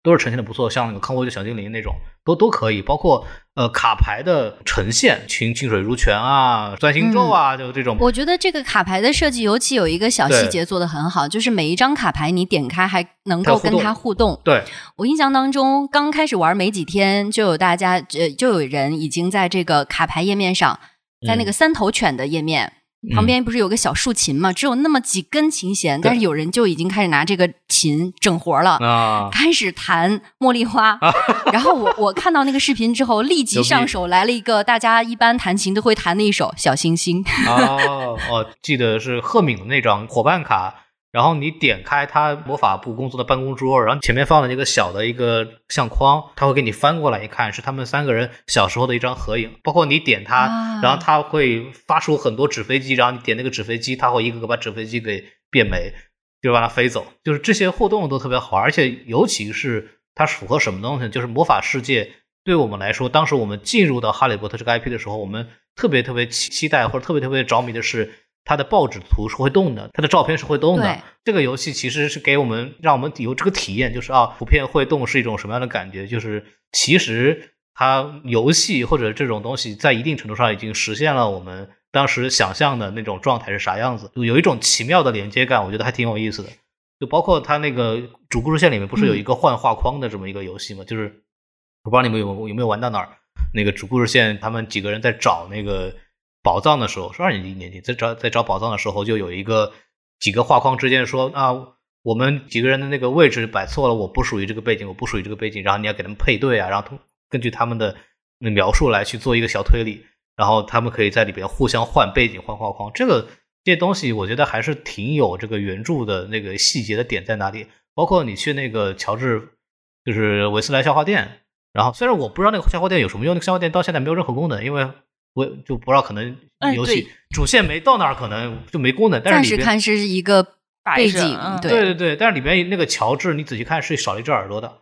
S2: 都是呈现的不错，像那个康沃的小精灵那种，都都可以。包括呃卡牌的呈现，清清水如泉啊，钻心咒啊，就这种。
S1: 我觉得这个卡牌的设计，尤其有一个小细节做的很好，就是每一张卡牌你点开还能够跟它互动。
S2: 对
S1: 我印象当中，刚开始玩没几天，就有大家呃就有人已经在这个卡牌页面上，在那个三头犬的页面。旁边不是有个小竖琴吗？只有那么几根琴弦，但是有人就已经开始拿这个琴整活了，开始弹茉莉花。[laughs] 然后我我看到那个视频之后，立即上手来了一个大家一般弹琴都会弹的一首《小星星》。
S2: 哦哦，记得是赫敏的那张伙伴卡。然后你点开他魔法部工作的办公桌，然后前面放了一个小的一个相框，他会给你翻过来一看，是他们三个人小时候的一张合影。包括你点它，然后他会发出很多纸飞机，然后你点那个纸飞机，他会一个个把纸飞机给变没，就把它飞走。就是这些互动都特别好，而且尤其是它符合什么东西？就是魔法世界对我们来说，当时我们进入到哈利波特这个 IP 的时候，我们特别特别期期待或者特别特别着迷的是。它的报纸图是会动的，它的照片是会动的。这个游戏其实是给我们让我们有这个体验，就是啊，图片会动是一种什么样的感觉？就是其实它游戏或者这种东西在一定程度上已经实现了我们当时想象的那种状态是啥样子，就有一种奇妙的连接感，我觉得还挺有意思的。就包括它那个主故事线里面不是有一个换画框的这么一个游戏吗？就是我不知道你们有有没有玩到哪儿，那个主故事线他们几个人在找那个。宝藏的时候是二年级一年级在找在找宝藏的时候，就有一个几个画框之间说啊，我们几个人的那个位置摆错了，我不属于这个背景，我不属于这个背景，然后你要给他们配对啊，然后根据他们的那描述来去做一个小推理，然后他们可以在里边互相换背景换画框，这个这些东西我觉得还是挺有这个原著的那个细节的点在哪里，包括你去那个乔治就是维斯莱笑话店，然后虽然我不知道那个笑话店有什么用，那个笑话店到现在没有任何功能，因为。我就不知道，可能游戏主线没到那儿，可能就没功能。但
S1: 是看是一个背景，
S2: 对对对。但是里边那个乔治，你仔细看是少了一只耳朵的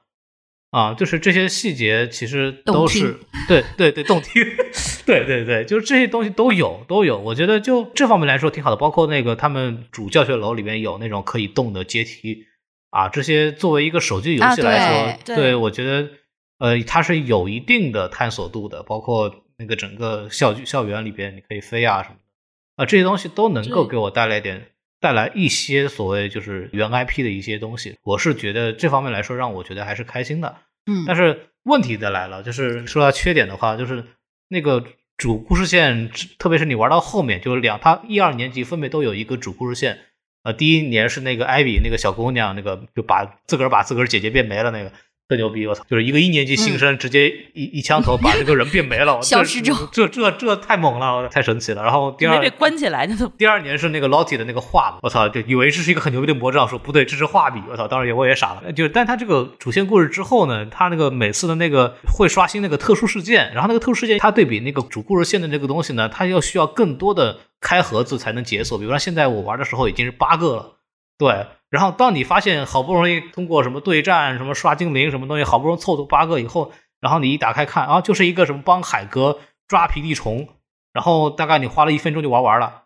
S2: 啊，就是这些细节其实都是对对对动听，[laughs] 对对对，就是这些东西都有都有。我觉得就这方面来说挺好的，包括那个他们主教学楼里面有那种可以动的阶梯啊，这些作为一个手机游戏来说，对我觉得呃它是有一定的探索度的，包括。那个整个校校园里边，你可以飞啊什么的啊，这些东西都能够给我带来点带来一些所谓就是原 IP 的一些东西。我是觉得这方面来说，让我觉得还是开心的。
S1: 嗯，
S2: 但是问题的来了，就是说到缺点的话，就是那个主故事线，特别是你玩到后面，就是两他一二年级分别都有一个主故事线。呃，第一年是那个艾比那个小姑娘，那个就把自个儿把自个儿姐姐变没了那个。特牛逼！我操，就是一个一年级新生，直接一一枪头把这个人变没了，[laughs]
S1: 消失之后，
S2: 这这这太猛了，太神奇了。然后第二
S3: 被关起来，
S2: 第二年是那个 Lottie 的那个画，我操，就以为这是一个很牛逼的魔杖，说不对，这是画笔，我操，当时也我也傻了。就但他这个主线故事之后呢，他那个每次的那个会刷新那个特殊事件，然后那个特殊事件，它对比那个主故事线的那个东西呢，它要需要更多的开盒子才能解锁。比如说现在我玩的时候已经是八个了，对。然后，当你发现好不容易通过什么对战、什么刷精灵、什么东西，好不容易凑足八个以后，然后你一打开看啊，就是一个什么帮海哥抓皮地虫，然后大概你花了一分钟就玩完了，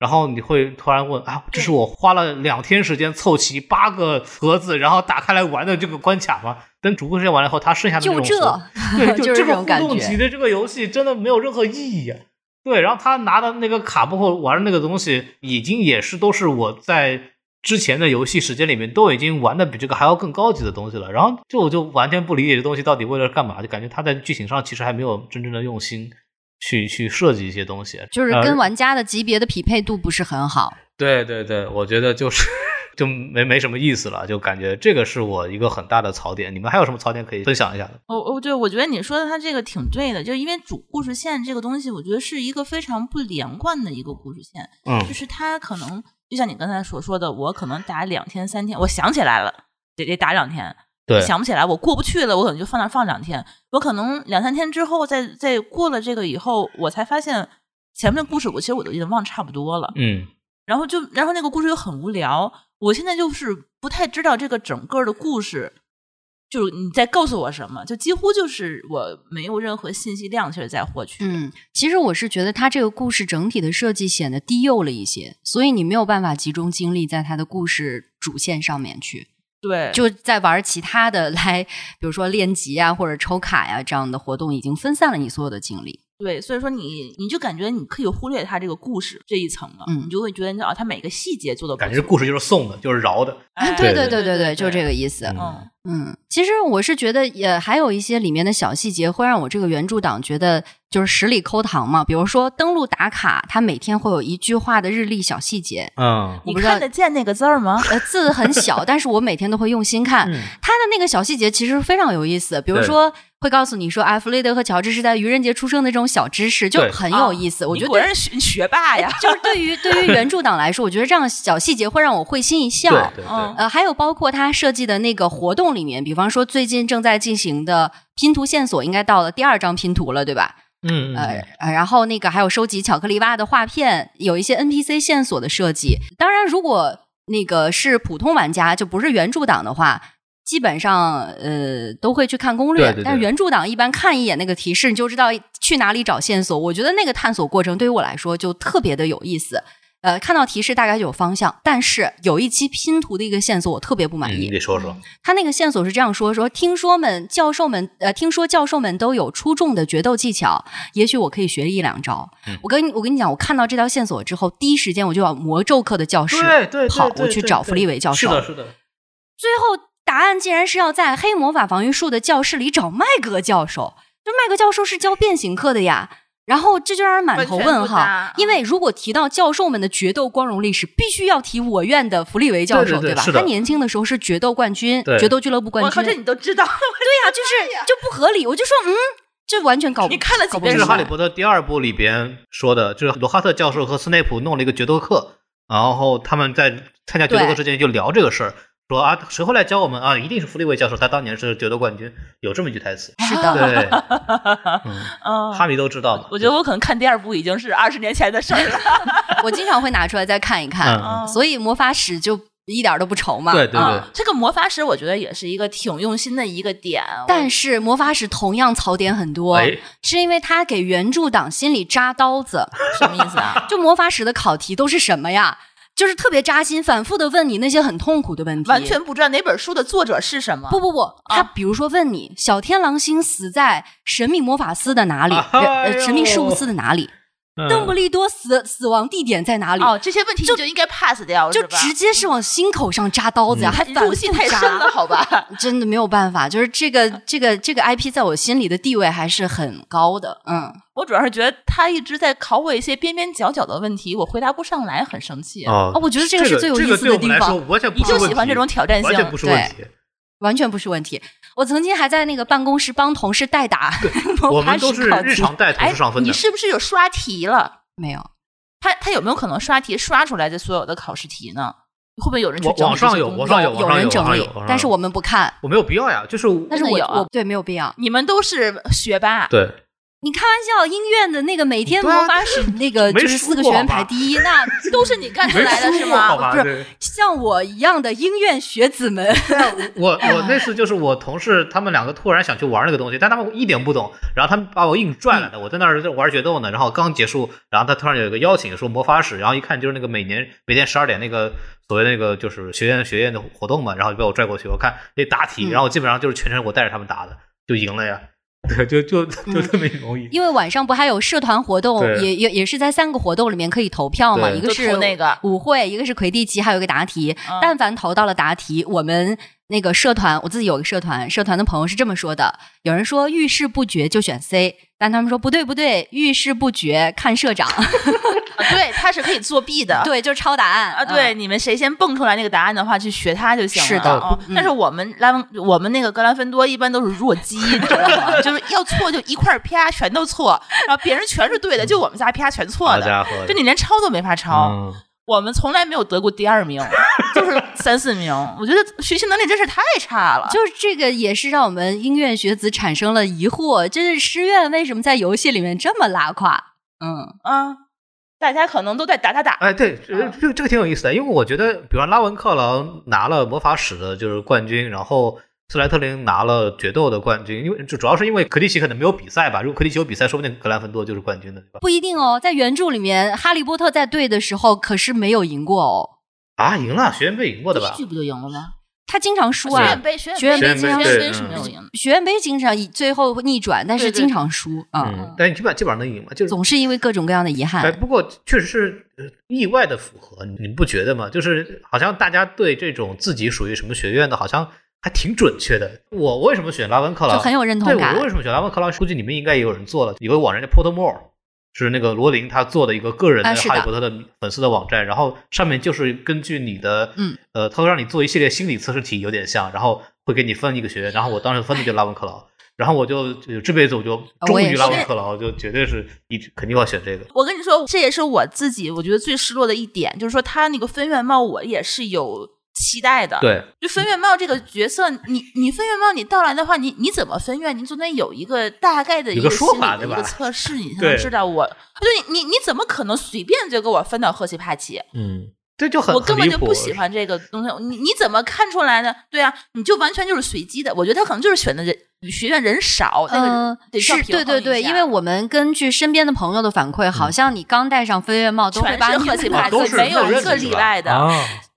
S2: 然后你会突然问啊，这是我花了两天时间凑齐八个盒子，然后打开来玩的这个关卡吗？等主故事完了以后，他剩下的
S1: 就这，
S2: 对，[laughs]
S1: 就
S2: 这个互动级的这个游戏真的没有任何意义。对，然后他拿的那个卡包括玩的那个东西，已经也是都是我在。之前的游戏时间里面都已经玩的比这个还要更高级的东西了，然后就我就完全不理解这东西到底为了干嘛，就感觉他在剧情上其实还没有真正的用心去去设计一些东西，
S1: 就是跟玩家的级别的匹配度不是很好。
S2: 对对对，我觉得就是就没没什么意思了，就感觉这个是我一个很大的槽点。你们还有什么槽点可以分享一下的？
S3: 哦哦，对，我觉得你说的他这个挺对的，就因为主故事线这个东西，我觉得是一个非常不连贯的一个故事线，
S2: 嗯
S3: 就是它可能就像你刚才所说的，我可能打两天三天，我想起来了，得得打两天。
S2: 对，
S3: 想不起来，我过不去了，我可能就放那儿放两天。我可能两三天之后，再再过了这个以后，我才发现前面的故事，我其实我都已经忘差不多了。
S2: 嗯
S3: 然后就，然后那个故事又很无聊。我现在就是不太知道这个整个的故事，就是你在告诉我什么，就几乎就是我没有任何信息量其实在获取。
S4: 嗯，其实我是觉得他这个故事整体的设计显得低幼了一些，所以你没有办法集中精力在他的故事主线上面去，
S3: 对，
S4: 就在玩其他的 [laughs] 来，比如说练级啊或者抽卡呀、这样的活动，已经分散了你所有的精力。
S3: 对，所以说你你就感觉你可以忽略他这个故事这一层了，
S4: 嗯
S3: 你就会觉得啊，他每个细节做的
S2: 感觉这故事就是送的，就是饶的。
S3: 哎 [laughs]
S4: 对
S2: 对
S4: 对对
S3: 对对，
S4: 就是这个意思。
S2: 嗯
S3: 嗯。
S4: 嗯，其实我是觉得也还有一些里面的小细节会让我这个原著党觉得就是十里抠糖嘛。比如说登录打卡，它每天会有一句话的日历小细节，
S2: 嗯
S3: 你看得见那个字儿吗？
S4: 呃，字很小，但是我每天都会用心看。
S2: 嗯
S4: 它的那个小细节其实非常有意思，比如说会告诉你说，哎，弗雷德和乔治是在愚人节出生的这种小知识，就很有意思。我觉得对
S3: 你果然是学学霸呀。
S4: 就是对于 [laughs] 对于原著党来说，我觉得这样小细节会让我会心一笑。
S2: 对对
S3: 嗯
S2: 对，
S4: 呃，还有包括他设计的那个活动里面，比方说最近正在进行的拼图线索，应该到了第二张拼图了，对吧？呃然后那个还有收集巧克力蛙的画片，有一些 NPC 线索的设计。当然，如果那个是普通玩家，就不是原著党的话，基本上呃都会去看攻略。
S2: 对对对
S4: 但是原著党一般看一眼那个提示，你就知道去哪里找线索。我觉得那个探索过程对于我来说就特别的有意思。呃，看到提示大概就有方向，但是有一期拼图的一个线索我特别不满
S2: 嗯，
S4: 意。
S2: 你得说说。
S4: 他那个线索是这样说：说听说们教授们呃，听说教授们都有出众的决斗技巧，也许我可以学一两招。
S2: 嗯
S4: 我跟你我跟你讲，我看到这条线索之后，第一时间我就往魔咒课的教室
S2: 对对，
S4: 跑，我去找弗利维教授。
S2: 是的，是的。
S4: 最后答案竟然是要在黑魔法防御术的教室里找麦格教授。就麦格教授是教变形课的呀。然后这就让人满头问号，因为如果提到教授们的决斗光荣历史，必须要提我院的弗利维教授，吧？
S2: 对对对是的
S4: 他年轻的时候是决斗冠军，
S2: 对
S4: 决斗俱乐部冠军。
S3: 我靠，这你都知道？
S4: 对呀、就是就不合理。我就说，嗯，这完全搞不。
S3: 你看了几遍
S2: 这是《哈利波特》第二部里边说的，就是罗哈特教授和斯内普弄了一个决斗课，然后他们在参加决斗课之前就聊这个事儿，说啊，谁会来教我们啊？一定是弗利维教授，他当年是决斗冠军，有这么一句台词。
S4: 是的，
S2: 对，[laughs] 嗯，
S3: 嗯，
S2: 哈迷都知道嘛。
S3: 我觉得我可能看第二部已经是二十年前的事儿了。[laughs]
S4: 我经常会拿出来再看一看，
S2: 嗯
S4: 所以魔法史就一点都不愁嘛。
S2: 对对对
S3: 啊，这个魔法史我觉得也是一个挺用心的一个点。
S4: 但是魔法史同样槽点很多，
S2: 哎，
S4: 是因为他给原著党心里扎刀子。
S3: 什么意思啊？[laughs]
S4: 就魔法史的考题都是什么呀？就是特别扎心，反复的问你那些很痛苦的问题，
S3: 完全不知道哪本书的作者是什么。
S4: 不不不，他比如说问你，小天狼星死在神秘魔法司的哪里？神秘事务司的哪里？邓布利多死死亡地点在哪里？
S3: 哦，这些问题你就应该 pass 掉，
S4: 就？直接是往心口上扎刀子呀，还反复
S3: 入戏太
S4: 扎
S3: 深了，好吧？[laughs]
S4: 真的没有办法，就是这个这个这个 IP 在我心里的地位还是很高的，嗯，
S3: 我主要是觉得他一直在考我一些边边角角的问题，我回答不上来，很生气。
S2: 哦
S4: 哦我觉得这个是最有意思的地方
S2: 说完全不
S3: 你
S2: 是问题
S3: 就喜欢这种挑战性
S2: 完全不是问题。
S4: 完全不是问题。我曾经还在那个办公室帮同事代答 [laughs]
S2: 我
S4: 魔法
S2: 们都是日常带同
S3: 哎
S2: 事上，分的
S3: 你。是不是有刷题了？
S4: 没有，
S3: 他他有没有可能刷题刷出来的所有的考试题呢？会不会有人去整理
S2: 网网上有网上有
S4: 有人整理但是我们不看，
S2: 我没有必要呀，就是
S4: 但是我我对没有必要。
S3: 你们都是学霸，
S2: 对
S4: 你开玩笑，音乐的那个每天魔法史那个 [laughs] 就是四个学员排第一，那 [laughs]
S3: 都是你干出来的是吗？
S4: 不是像我一样的音乐学子们，[laughs]
S2: 我我那次就是我同事他们两个突然想去玩那个东西，但他们一点不懂，然后他们把我硬拽来的，我在那儿玩决斗呢，然后刚结束，然后他突然有一个邀请说魔法史，然后一看就是那个每年每天十二点那个所谓那个就是学院学院的活动嘛，然后就把我拽过去，我看那答题，
S4: 嗯。
S2: 然后基本上就是全程我带着他们答的，就赢了呀，[laughs] 对，就就就这么容易。
S4: 因为晚上不还有社团活动，也也也是在三个活动里面可以投票嘛，一个
S3: 是那个。
S4: 舞会，一个是魁地奇，还有一个答题。
S3: 嗯。
S4: 但凡投到了答题，我们那个社团，我自己有个社团，社团的朋友是这么说的：有人说遇事不决就选 C，但他们说不对不对，遇事不决看社长，[laughs]
S3: 啊，对，他是可以作弊的。
S4: 对，就是抄答案
S3: 啊，对，
S4: 嗯
S3: 你们谁先蹦出来那个答案的话，去学他就行了。
S4: 是的
S3: 哦
S4: 嗯
S3: 但是我们拉文，我们那个格兰芬多一般都是弱鸡，你知道吗？就是要错就一块儿啪全都错，然后别人全是对的，就我们仨啪全错的。
S2: 好家伙，
S3: 就你连抄都没法抄，
S2: 嗯
S3: 我们从来没有得过第二名，就是三四名。[laughs] 我觉得学习能力真是太差了。
S4: 就是这个也是让我们音乐学子产生了疑惑，就是师院为什么在游戏里面这么拉胯？嗯，
S3: 啊，大家可能都在打打打。
S2: 哎，对，这这这个挺有意思的，因为我觉得，比方拉文克劳拿了魔法史的就是冠军，然后斯莱特林拿了决斗的冠军，因为就主要是因为克里奇可能没有比赛吧，如果克里奇有比赛，说不定格兰芬多就是冠军的，对吧？
S4: 不一定哦，在原著里面，哈利波特在对的时候可是没有赢过哦，
S2: 啊，赢了，学院杯赢过的吧
S3: 第一？局不就赢了吗？
S4: 他经常输啊
S3: 学院。杯，学
S4: 学院
S3: 杯，
S2: 杯
S3: 学院
S2: 对
S3: 杯是
S2: 嗯
S3: 没有赢。
S4: 学院杯经常最后逆转，但是
S3: 对对
S4: 经常输啊，
S2: 嗯，但基本基本上能赢嘛，就是
S4: 总是因为各种各样的遗憾
S2: 哎，
S4: 憾。
S2: 不过确实是呃意外的符合，你们不觉得吗？就是好像大家对这种自己属于什么学院的，好像还挺准确的。我为什么选拉文克劳？
S4: 就很有认同
S2: 对，
S4: 感
S2: 我为什么选拉文克劳？估计你们应该也有人做了，有个网站叫是那个罗琳他做的一个个人的哈利波特的粉丝的网站，然后上面就是根据你的，
S4: 嗯，
S2: 呃，他会让你做一系列心理测试题，有点像，然后会给你分一个学院，然后我当时分的就拉文克劳。然后我就就这辈子我就终于拉文克劳，就绝对是一肯定要选这个。
S3: 我跟你说，这也是我自己我觉得最失落的一点，就是说他那个分院帽，我也是有期待的。，
S2: 对，
S3: 就分院帽这个角色，你你分院帽你到来的话，你你怎么分院？你总得有一个大概的一
S2: 有个说
S3: 心理的
S2: 法对吧
S3: 一个测试，[laughs] 你才能知道我。就你你你怎么可能随便就给我分到赫奇帕奇？
S2: 嗯，这就很
S3: 我根本就不喜欢这个东西。你你怎么看出来呢？对啊，你就完全就是随机的。我觉得他可能就是选的人学院人少，那
S4: 嗯
S3: 个，
S4: 是对对对，因为我们根据身边的朋友的反馈，好像你刚戴上飞跃帽都会
S3: 全
S4: 把你
S3: 是赫奇帕奇，没有一个例外的。
S2: 啊，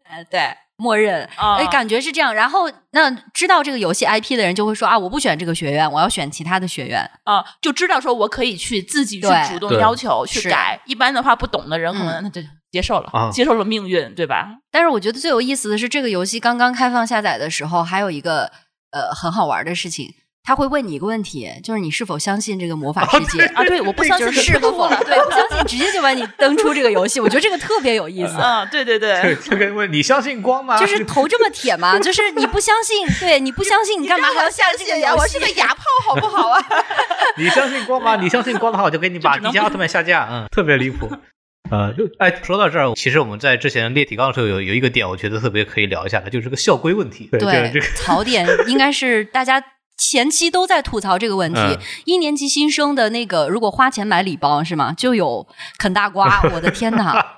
S4: 呃对默认，
S3: 啊
S4: 哎，感觉是这样。然后那知道这个游戏 IP 的人就会说啊，我不选这个学院，我要选其他的学院。
S3: 啊，就知道说我可以去自己去主动要求去改。一般的话，不懂的人可
S4: 嗯
S3: 能那就接受了，
S2: 啊
S3: 接受了命运，对吧？
S4: 但是我觉得最有意思的是，这个游戏刚刚开放下载的时候，还有一个呃很好玩的事情，他会问你一个问题，就是你是否相信这个魔法世界。
S3: 啊，对，我不相信
S4: 就是是和否，对，不相信直接就把你登出这个游戏，我觉得这个特别有意思。
S3: 嗯，对对
S2: 这
S3: 对，[laughs]
S2: 这个问你相信光吗？
S4: 就是头这么铁吗，就是你不相信，对你不相信，你干嘛还要下这个
S3: 呀？
S4: 游戏
S3: 我是个哑炮，好不好啊？[laughs]
S2: 你相信光吗？你相信光的话，我就给你把迪迦奥特曼下架，嗯，特别离谱。呃，就哎，说到这儿，其实我们在之前列提纲的时候有有一个点，我觉得特别可以聊一下的，就是这个校规问题。对，就是这个，
S4: 槽点应该是大家前期都在吐槽这个问题。
S2: 嗯
S4: 一年级新生的那个，如果花钱买礼包是吗？就有啃大瓜，[laughs] 我的天哪，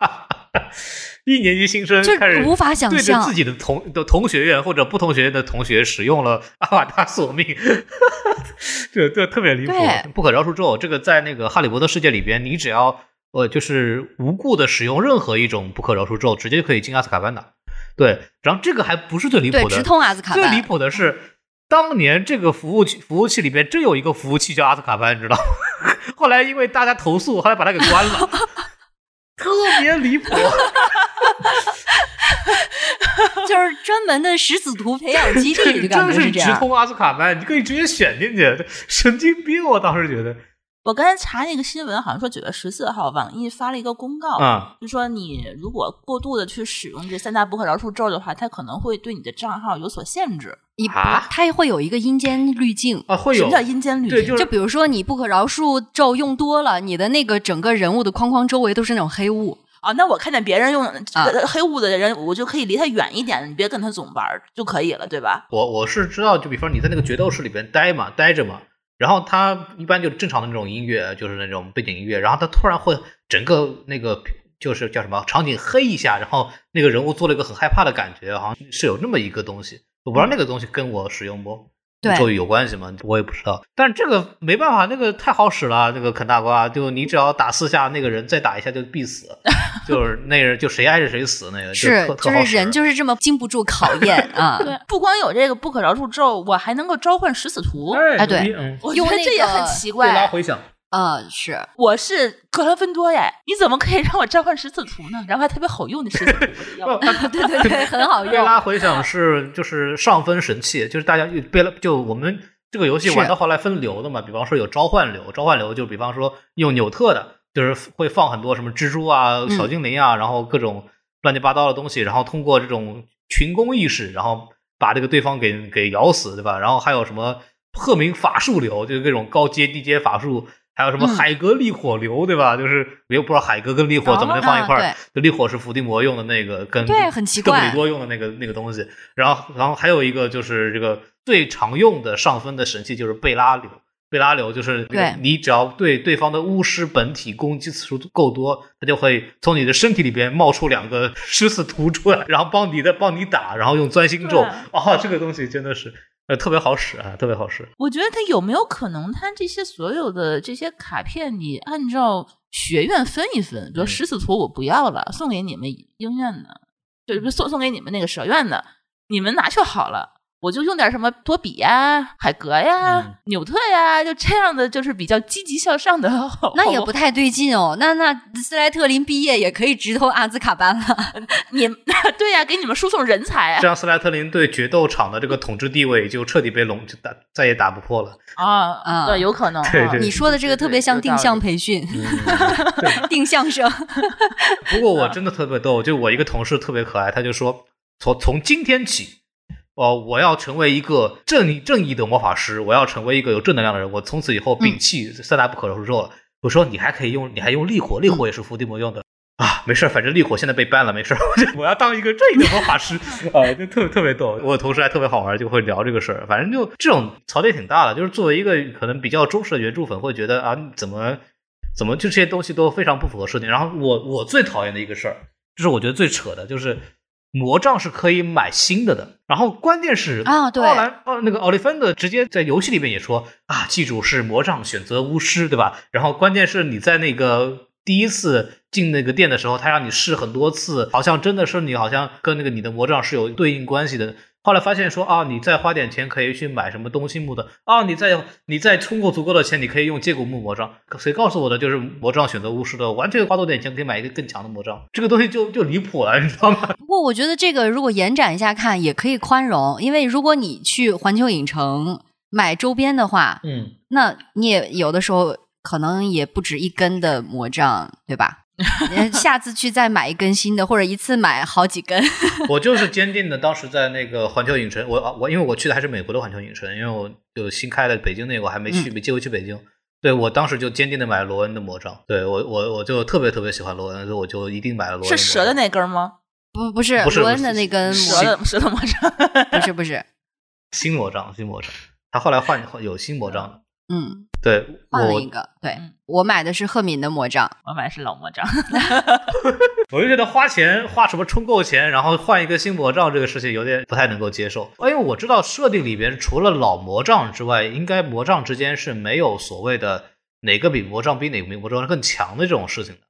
S4: [laughs]
S2: 一年级新生
S4: 就
S2: 开始
S4: 无法想
S2: 对着
S4: 象
S2: 自己的同的同学院或者不同学院的同学使用了阿瓦达索命，[laughs] 这这特别离谱，不可饶恕咒。这个在那个哈利波特世界里边，你只要呃就是无故的使用任何一种不可饶恕咒，直接就可以进阿斯卡班的。对，然后这个还不是最离谱
S4: 对，
S2: 的，
S4: 直通阿斯卡
S2: 最离。谱的是，当年这个服务器服务器里边真有一个服务器叫阿斯卡班，你知道吗？[laughs] 后来因为大家投诉，后来把它给关了，[laughs] 特别离谱。[laughs]
S4: 就是专门的食死徒培养基地，就感
S2: 觉是
S4: 觉这样。
S2: 直通阿斯卡班，你可以直接选进去，神经病！我当时觉得
S3: 我刚才查那个新闻，好像说九月十四号，网易发了一个公告，
S2: 啊，
S3: 就说你如果过度的去使用这三大不可饶恕咒的话，它可能会对你的账号有所限制。
S4: 一
S2: 啊
S4: 它会有一个阴间滤镜。
S2: 啊会有
S3: 什么叫阴间滤镜？
S2: 就是
S4: 就比如说你不可饶恕咒用多了，你的那个整个人物的框框周围都是那种黑雾。
S3: 啊，那我看见别人用黑雾的人，我就可以离他远一点，你别跟他总玩就可以了，对吧？
S2: 我我是知道，就比方你在那个决斗室里边待嘛，待着嘛，然后它一般就正常的那种音乐，就是那种背景音乐，然后它突然会整个那个就是叫什么场景黑一下，然后那个人物做了一个很害怕的感觉，好像是有那么一个东西，我不知道那个东西跟我使用不？
S4: 对
S2: 咒语有关系吗？我也不知道，但是这个没办法，那个太好使了，这个啃大瓜，就你只要打四下，那个人再打一下就必死，[laughs] 就是那人就谁挨着谁死，那个
S4: 是，就是人就是这么经不住考验 [laughs] 啊。
S3: 对，不光有这个不可饶恕咒，我还能够召唤食死徒。
S4: 哎对
S2: 嗯，
S3: 我觉得这也很奇怪。
S2: 回响，
S4: 呃，是
S3: 我是格兰芬多耶，你怎么可以让我召唤十字图呢？然后还特别好用的十字图，[laughs]
S4: 对对对，很好用贝。
S2: 拉回响是就是上分神器，就是大家贝拉就我们这个游戏玩到后来分流的嘛，比方说有召唤流，召唤流就比方说用纽特的，就是会放很多什么蜘蛛啊、
S4: 嗯
S2: 小精灵啊，然后各种乱七八糟的东西，然后通过这种群攻意识，然后把这个对方给给咬死，对吧？然后还有什么赫明法术流，就是各种高阶、低阶法术。还有什么
S4: 嗯
S2: 海格力火流，对吧？就是我又不知道海格跟力火怎么能放一块儿。
S4: 啊
S2: 就力火是伏地魔用的那个，跟
S4: 对很奇
S2: 哥布
S4: 怪
S2: 里多用的那个那个东西。然后，然后还有一个就是这个最常用的上分的神器就是贝拉流。贝拉流就是你只要对对方的巫师本体攻击次数够多，它就会从你的身体里边冒出两个狮子图出来，然后帮你的帮你打，然后用钻心咒。
S3: 啊
S2: 哦，这个东西真的是呃特别好使啊，特别好使。
S3: 我觉得他有没有可能，他这些所有的这些卡片，你按照学院分一分，比如狮子图我不要了，送给你们鹰院的，就是送送给你们那个蛇院的，你们拿去好了。我就用点什么多比呀、海格呀、
S2: 嗯
S3: 纽特呀，就这样的，就是比较积极向上的。
S4: 那也不太对劲哦。那那斯莱特林毕业也可以直投阿兹卡班了。[laughs]
S3: 你 [laughs] 对呀、给你们输送人才啊
S2: 这样斯莱特林对决斗场的这个统治地位就彻底被垄，就打再也打不破了。
S3: 啊
S4: 啊
S3: 对，有可能。啊
S2: 对对
S4: 你说的这个特别像定向培训，[laughs] 定向生。
S2: 不过我真的特别逗，就我一个同事特别可爱，他就说从从今天起，哦，我要成为一个正义正义的魔法师，我要成为一个有正能量的人，我从此以后摒弃三大不可受咒了。我说你还可以用，你还用力火，力火也是伏地魔用的。啊，没事儿，反正烈火现在被 ban 了，没事儿。[laughs] 我要当一个正义的魔法师 [laughs] 啊，就特特别逗。我同事还特别好玩，就会聊这个事儿。反正就这种槽点挺大的，就是作为一个可能比较忠实的原著粉，会觉得啊，怎么怎么就这些东西都非常不符合设定。然后我我最讨厌的一个事儿，就是我觉得最扯的，就是魔杖是可以买新的的。然后关键是
S4: 啊对
S2: 奥兰哦那个奥利芬德直接在游戏里面也说啊，记住是魔杖选择巫师，对吧？然后关键是你在那个第一次进那个店的时候，他让你试很多次，好像真的是你好像跟那个你的魔杖是有对应关系的。后来发现说啊，你再花点钱可以去买什么东西木的啊，你再你再充够足够的钱，你可以用接骨木魔杖。谁告诉我的就是魔杖选择巫师的，完全花多点钱可以买一个更强的魔杖，这个东西就就离谱了，你知道吗？[laughs]
S4: 不过我觉得这个如果延展一下看，也可以宽容，因为如果你去环球影城买周边的话，
S2: 嗯，
S4: 那你也有的时候可能也不止一根的魔杖，对吧？呃下次去再买一根新的，或者一次买好几根。[laughs]
S2: 我就是坚定的，当时在那个环球影城，我我因为我去的还是美国的环球影城，因为我就新开的北京那个我还没去，没机会去北京。对我当时就坚定的买罗恩的魔杖，对我我我就特别特别喜欢罗恩，所以我就一定买了罗恩。
S3: 是蛇的，那根吗？
S4: 不不是
S2: 不是
S4: 罗恩的那根魔，
S3: 蛇的蛇的魔杖。
S4: 不是不是，[laughs]
S2: 新魔杖，新魔杖，他后来换换有新魔杖了。
S4: 嗯，
S2: 对，
S4: 换了一个。对
S3: 嗯
S4: 我买的是赫敏的魔杖，
S3: 我买的是老魔杖。[laughs]
S2: 我就觉得花钱花什么充够钱，然后换一个新魔杖这个事情有点不太能够接受。因为我知道设定里边除了老魔杖之外，应该魔杖之间是没有所谓的哪个比魔杖比哪个比魔杖更强的这种事情的。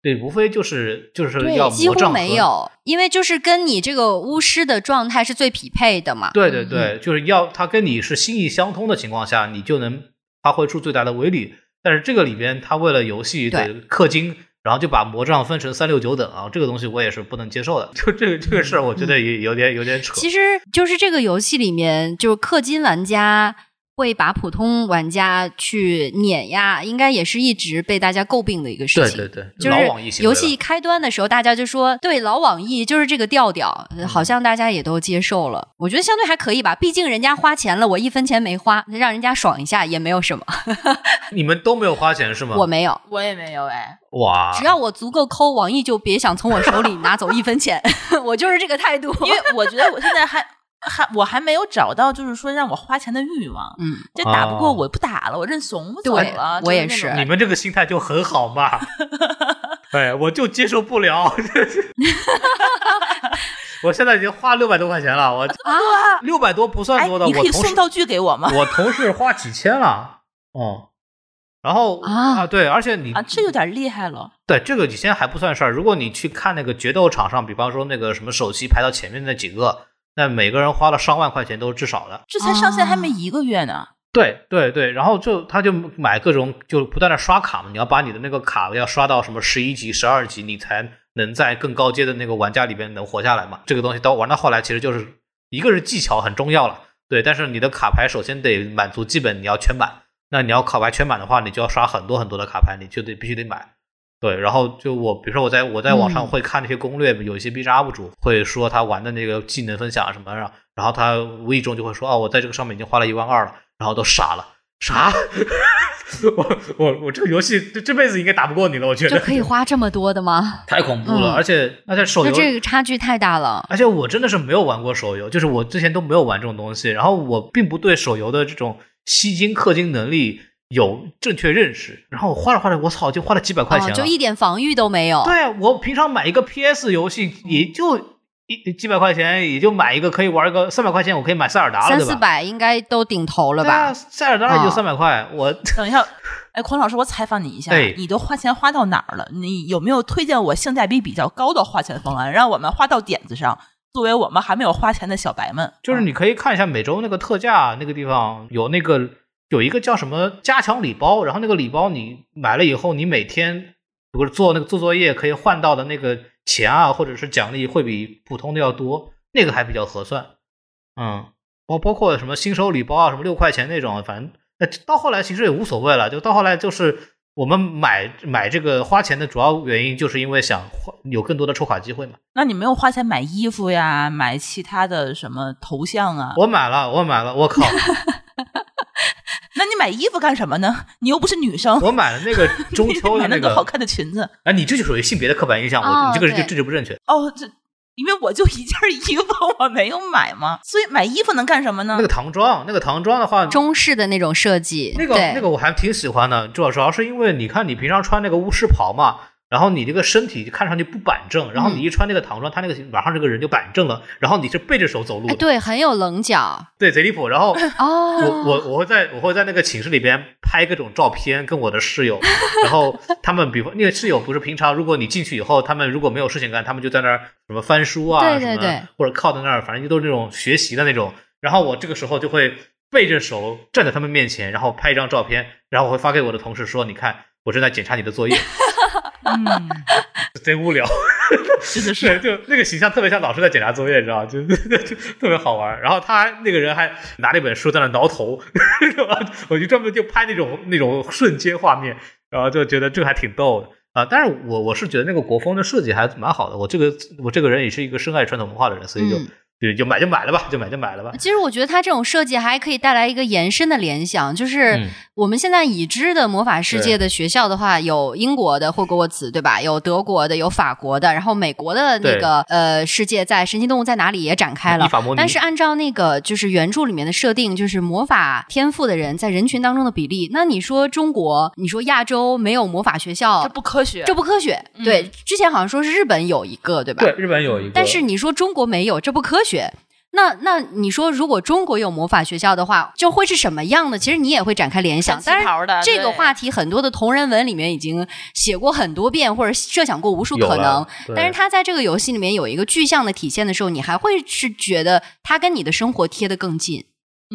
S2: 对，无非就是就是要
S4: 几乎
S2: 魔杖
S4: 没有，因为就是跟你这个巫师的状态是最匹配的嘛。
S2: 对对对，就是要他跟你是心意相通的情况下，你就能发挥出最大的威力。但是这个里边，他为了游戏的
S4: 对
S2: 氪金，然后就把魔杖分成三六九等啊，这个东西我也是不能接受的。[laughs] 就这个这个事儿，我觉得也有点有点扯。
S4: 其实就是这个游戏里面，就是氪金玩家会把普通玩家去碾压，应该也是一直被大家诟病的一个事情。
S2: 对对对，
S4: 就
S2: 老网易
S4: 是游戏开端的时候，大家就说对老网易就是这个调调，呃好像大家也都接受了。我觉得相对还可以吧，毕竟人家花钱了，我一分钱没花，让人家爽一下也没有什么。[laughs]
S2: 你们都没有花钱是吗？
S4: 我没有，
S3: 我也没有哎，
S2: 哇，
S4: 只要我足够抠，网易就别想从我手里拿走一分钱，[laughs] 我就是这个态度。
S3: 因为我觉得我现在还还我还没有找到，就是说让我花钱的欲望。
S4: 嗯，
S3: 这打不过
S2: 哦
S3: 我不打了，我认怂走
S4: 对
S3: 了。
S4: 我也
S3: 是
S2: 你们这个心态就很好嘛。[laughs] 对，我就接受不了。[laughs] 我现在已经花六百多块钱了，我
S4: 啊，
S2: 六百多不算
S3: 哎
S2: 多的，，
S3: 你可
S2: 我同事
S3: 以送道具给我吗？
S2: 我同事花几千了，哦，然后
S4: 啊
S2: 对，而且你
S3: 啊，这有点厉害了。
S2: 对这个几千还不算事儿。如果你去看那个决斗场上，比方说那个什么首席排到前面那几个，那每个人花了上万块钱都是至少的。
S3: 这才上线还没一个月呢。
S2: 对对对，然后就他就买各种就不断的刷卡嘛，你要把你的那个卡要刷到什么十一级、十二级，你才能在更高阶的那个玩家里边能活下来嘛。这个东西到玩到后来，其实就是一个是技巧很重要了，对，但是你的卡牌首先得满足基本你要全满，那你要卡牌全满的话，你就要刷很多很多的卡牌，你就得必须得买。对，然后就我，比如说我在我在网上会看那些攻略，有一些 B 站 UP 主会说他玩的那个技能分享什么，然后然后他无意中就会说，哦，我在这个上面已经花了一万二了，然后都傻了，啥？[laughs] 我我我这个游戏这这辈子应该打不过你了，我觉得
S4: 这可以花这么多的吗？
S2: 太恐怖了，
S4: 嗯
S2: 而且而且手游
S4: 就这个差距太大了。
S2: 而且我真的是没有玩过手游，就是我之前都没有玩这种东西，然后我并不对手游的这种吸金氪金能力有正确认识，然后我花着花着，我操，就花了几百块钱。
S4: 就一点防御都没有。
S2: 对啊，我平常买一个 PS 游戏也就一几百块钱，也就买一个可以玩个三百块钱，我可以买塞尔达了，
S4: 三四？百应该都顶头了吧？
S2: 塞尔达也就
S4: 哦
S2: 三百块，我 [laughs]
S3: 等一下，哎，孔老师，我采访你一下
S2: 哎，
S3: 你都花钱花到哪儿了？你有没有推荐我性价比比较高的花钱方案，让我们花到点子上？作为我们还没有花钱的小白们，
S2: 就是
S3: 嗯
S2: 你可以看一下每周那个特价那个地方有那个有一个叫什么加强礼包，然后那个礼包你买了以后，你每天不是做那个做作业可以换到的那个钱啊，或者是奖励会比普通的要多，那个还比较合算。嗯，包包括什么新手礼包啊，什么六块钱那种，反正呃到后来其实也无所谓了，就到后来就是。我们买买这个花钱的主要原因，就是因为想花有更多的抽卡机会嘛。
S3: 那你没有花钱买衣服呀，买其他的什么头像啊？
S2: 我买了，我买了，我靠！
S3: 那你买衣服干什么呢？你又不是女生，
S2: 我买了那个中 [laughs] 秋的
S3: 买
S2: 那个
S3: 那好看的裙子。
S2: 哎，你这就属于性别的刻板印象，我、
S4: 哦
S2: 你这个人
S4: 就
S2: 这就不正确。
S3: 哦，这因为我就一件衣服，我没有买嘛，所以买衣服能干什么呢？
S2: 那个唐装，那个唐装的话，
S4: 中式的那种设计，
S2: 那个那个我还挺喜欢的，主要主要是因为你看你平常穿那个巫师袍嘛，然后你这个身体看上去不板正，然后
S4: 嗯
S2: 你一穿那个唐装，他那个马上这个人就板正了，然后你是背着手走路
S4: 对，很有棱角
S2: 对，贼离谱。然后
S4: 哦。
S2: 我我我会在我会在那个寝室里边拍各种照片，跟我的室友，然后他们比方那个室友不是平常如果你进去以后，他们如果没有事情干，他们就在那儿什么翻书啊，
S4: 对对
S2: 什么
S4: 对
S2: 或者靠在那儿，反正就都是那种学习的那种。然后我这个时候就会背着手站在他们面前，然后拍一张照片，然后我会发给我的同事说：“你看，我正在检查你的作业。
S3: 嗯，” [laughs]
S2: 贼无聊。[laughs]
S3: 真的是。
S2: 就那个形象特别像老师在检查作业，你知道吗？就 [laughs] 就特别好玩。然后他那个人还拿了一本书在那挠头，是吧？我就专门就拍那种那种瞬间画面，然后就觉得这个还挺逗的啊。但是我我是觉得那个国风的设计还蛮好的。我这个我这个人也是一个深爱传统文化的人，所以就、
S4: 嗯
S2: 就就买就买了吧，就买就买了吧。
S4: 其实我觉得它这种设计还可以带来一个延伸的联想，就是
S2: 嗯
S4: 我们现在已知的魔法世界的学校的话，有英国的霍格沃茨，对吧？有德国的，有法国的，然后美国的那个呃世界在《神奇动物在哪里》也展开了但是按照那个就是原著里面的设定，就是魔法天赋的人在人群当中的比例，那你说中国，你说亚洲没有魔法学校
S3: 这，不科学，
S4: 这不科学。
S3: 嗯
S4: 对，之前好像说是日本有一个，对吧？
S2: 对，日本有一个，
S4: 但是你说中国没有，这不科学。那那你说，如果中国有魔法学校的话，就会是什么样的？其实你也会展开联想。
S3: 穿
S4: 当然，
S3: 旗袍的
S4: 这个话题很多的同人文里面已经写过很多遍，或者设想过无数可能。但是他在这个游戏里面有一个具象的体现的时候，你还会是觉得他跟你的生活贴得更近。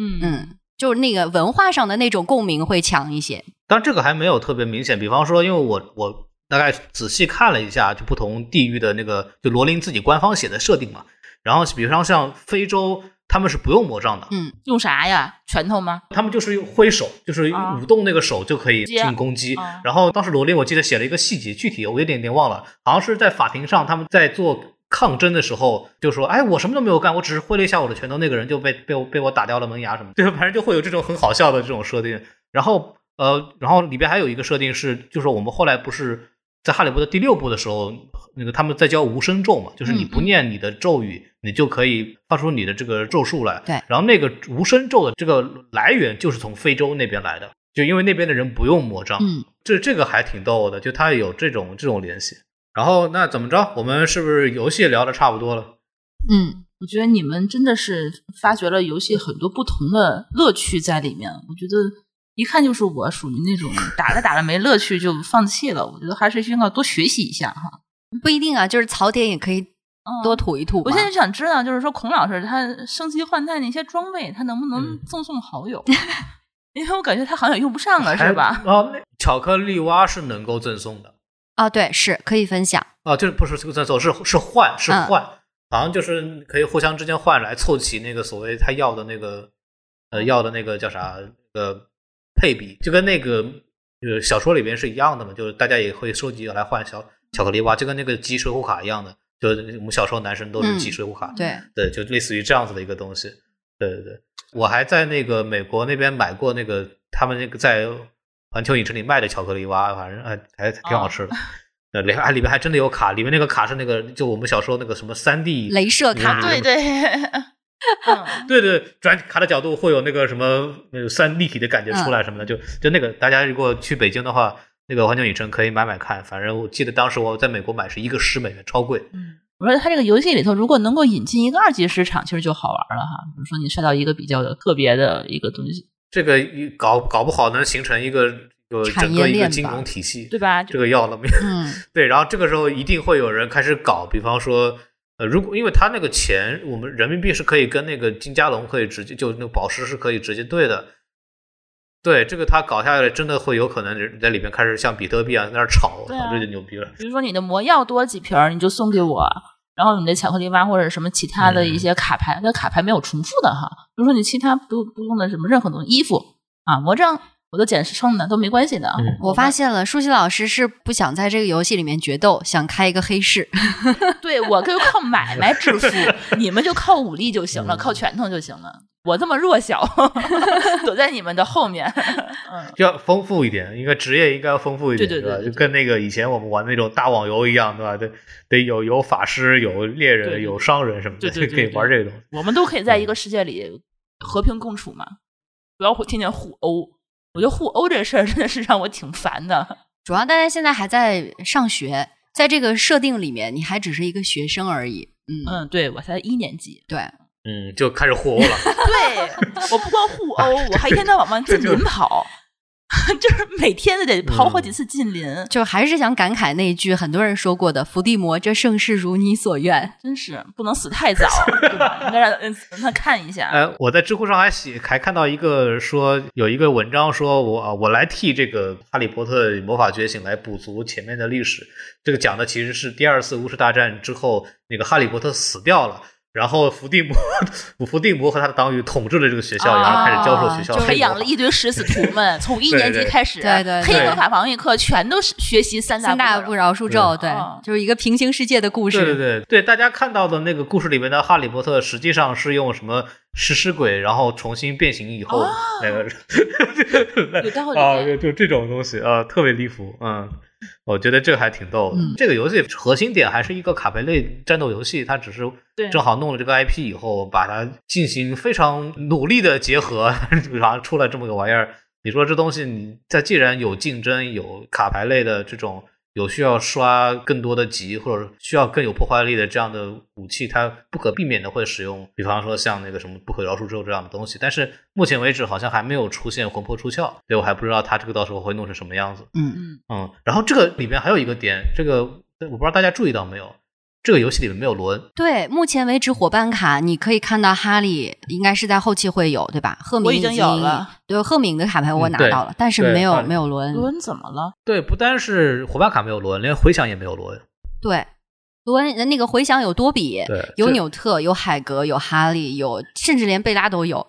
S3: 嗯
S4: 嗯，就是那个文化上的那种共鸣会强一些。
S2: 但这个还没有特别明显。比方说，因为我我大概仔细看了一下，就不同地域的那个，就罗琳自己官方写的设定嘛。然后，比方像非洲，他们是不用魔杖的，
S4: 嗯，
S3: 用啥呀？拳头吗？
S2: 他们就是挥手，就是
S3: 啊
S2: 舞动那个手就可以进行攻击。
S3: 啊
S2: 然后当时罗琳我记得写了一个细节，具体我有点点忘了，好像是在法庭上他们在做抗争的时候，就说：“哎，我什么都没有干，我只是挥了一下我的拳头，那个人就被被我被我打掉了门牙什么。”对，反正就会有这种很好笑的这种设定。然后呃，然后里边还有一个设定是，就是我们后来不是在《哈利波特》第六部的时候，那个他们在教无声咒嘛，就是你不念你的咒语，你就可以发出你的这个咒术来。
S4: 对
S2: 然后那个无声咒的这个来源就是从非洲那边来的，就因为那边的人不用魔杖。
S4: 嗯，
S2: 这这个还挺逗的，就它有这种这种联系。然后那怎么着？我们是不是游戏聊的差不多了？
S4: 嗯，
S3: 我觉得你们真的是发掘了游戏很多不同的乐趣在里面。我觉得一看就是我属于那种打着打着没乐趣就放弃了。我觉得还是需要多学习一下哈。
S4: 不一定啊，就是槽点也可以
S3: 嗯
S4: 多吐一吐嘛。
S3: 我现在就想知道，就是说孔老师他升级换代那些装备，他能不能
S2: 嗯
S3: 赠送好友？[laughs] 因为我感觉他好像用不上了，是吧？
S2: 哦，那巧克力蛙是能够赠送的
S4: 啊，对，是可以分享
S2: 啊，就是不是这个赠送，是是换是
S4: 嗯
S2: 换，好像就是可以互相之间换来凑齐那个所谓他要的那个呃要的那个叫啥呃配比，就跟那个呃小说里边是一样的嘛，就是大家也会收集来换小巧克力蛙，就跟那个集水浒卡一样的，就是我们小时候男生都是集水浒卡，
S4: 对，
S2: 对，就类似于这样子的一个东西。对对对，我还在那个美国那边买过那个他们那个在环球影城里卖的巧克力蛙，反正还还挺好吃的。呃，里还里面还真的有卡，里面那个卡是那个就我们小时候那个什么三 D
S4: 镭射卡，
S2: 嗯
S3: 对对，嗯
S2: 对对，转卡的角度会有那个什么那个三立体的感觉出来什么的，就就那个大家如果去北京的话，那个环球影城可以买买看。反正我记得当时我在美国买是一个十美元，超贵。
S3: 嗯我说它这个游戏里头，如果能够引进一个二级市场，其实就好玩了哈。比如说你刷到一个比较特别的一个东西，
S2: 这个一搞搞不好能形成一个呃
S4: 产
S2: 整个一个金融体系，
S3: 对吧？
S2: 这个要了命。
S4: 嗯，[laughs]
S2: 对，然后这个时候一定会有人开始搞，比方说，呃，如果因为他那个钱，我们人民币是可以跟那个金加龙可以直接，就那个宝石是可以直接兑的。对，这个他搞下来，真的会有可能人在里面开始像比特币啊在那儿炒，
S3: 对啊
S2: 这就牛逼了。
S3: 比如说你的魔药多几瓶儿，你就送给我。然后你的巧克力蛙或者什么其他的一些卡牌，那卡牌没有重复的哈。比如说你其他不不用的什么任何东西，衣服啊、魔杖，我都捡剩的都没关系的。
S2: 嗯
S4: 我发现了，舒淇老师是不想在这个游戏里面决斗，想开一个黑市。[laughs]
S3: 对我就靠买卖致富，你们就靠武力就行了，
S2: 嗯
S3: 靠拳头就行了。我这么弱小，[laughs] 躲在你们的后面。[laughs] 嗯，
S2: 要丰富一点，应该职业应该要丰富一点，吧？
S3: 对对对对
S2: 就跟那个以前我们玩那种大网游一样，对吧？得得有有法师，有猎人，
S3: 对对
S2: 有商人什么的，
S3: 对对对
S2: 就可以玩这个东西。
S3: 我们都可以在一个世界里和平共处嘛，不要天天互殴。我觉得互殴这事儿真的是让我挺烦的。
S4: 主要大家现在还在上学，在这个设定里面，你还只是一个学生而已。嗯，
S3: 嗯，对我才一年级，
S4: 对，
S2: 嗯，就开始互殴了。[laughs]
S3: 对我不光互殴，我还一天到晚往 [laughs] 近邻跑，[laughs] 就是每天都得跑好几次近邻，
S4: 就还是想感慨那一句很多人说过的“伏地魔，这盛世如你所愿
S3: 真是不能死太早，对吧？应该让他看一下。[laughs]
S2: 呃，我在知乎上还写，还看到一个说有一个文章说我啊，我来替这个《哈利波特魔法觉醒》来补足前面的历史。这个讲的其实是第二次巫师大战之后，那个哈利波特死掉了。然后伏地魔，[laughs] 伏地魔和他的党羽统治了这个学校，然后开始教授学校
S3: 培养了一堆食死徒们，从一年级开始，
S4: 对对对
S3: 黑魔法防御课全都是学习”，三
S4: 三大不
S3: 不
S4: 饶恕咒，对
S3: 哦，
S4: 就是一个平行世界的故事。
S2: 对对对对，大家看到的那个故事里面的哈利波特，实际上是用什么食尸鬼，然后重新变形以后、那个
S3: 有道理 [laughs]
S2: 啊，就就这种东西啊，特别离谱，嗯。我觉得这个还挺逗的。
S4: 嗯
S2: 这个游戏核心点还是一个卡牌类战斗游戏，它只是
S3: 对
S2: 正好弄了这个 IP 以后，把它进行非常努力的结合，[laughs] 然后出来这么个玩意儿。你说这东西，你在既然有竞争，有卡牌类的这种有需要刷更多的级，或者需要更有破坏力的这样的武器，它不可避免的会使用，比方说像那个什么不可饶恕咒这样的东西。但是目前为止好像还没有出现魂魄出窍，所以我还不知道它这个到时候会弄成什么样子。
S4: 嗯，
S2: 嗯，然后这个里面还有一个点，这个我不知道大家注意到没有，这个游戏里面没有罗恩。
S4: 对，目前为止伙伴卡你可以看到哈利应该是在后期会有，对吧？赫敏
S3: 已经有了，
S4: 对，赫敏的卡牌我拿到了，但是没有没有罗恩。
S3: 罗恩怎么了？
S2: 对，不单是伙伴卡没有罗恩，连回响也没有罗恩。
S4: 对，罗恩那个回响有多比，有纽特，有海格，有哈利，有甚至连贝拉都有，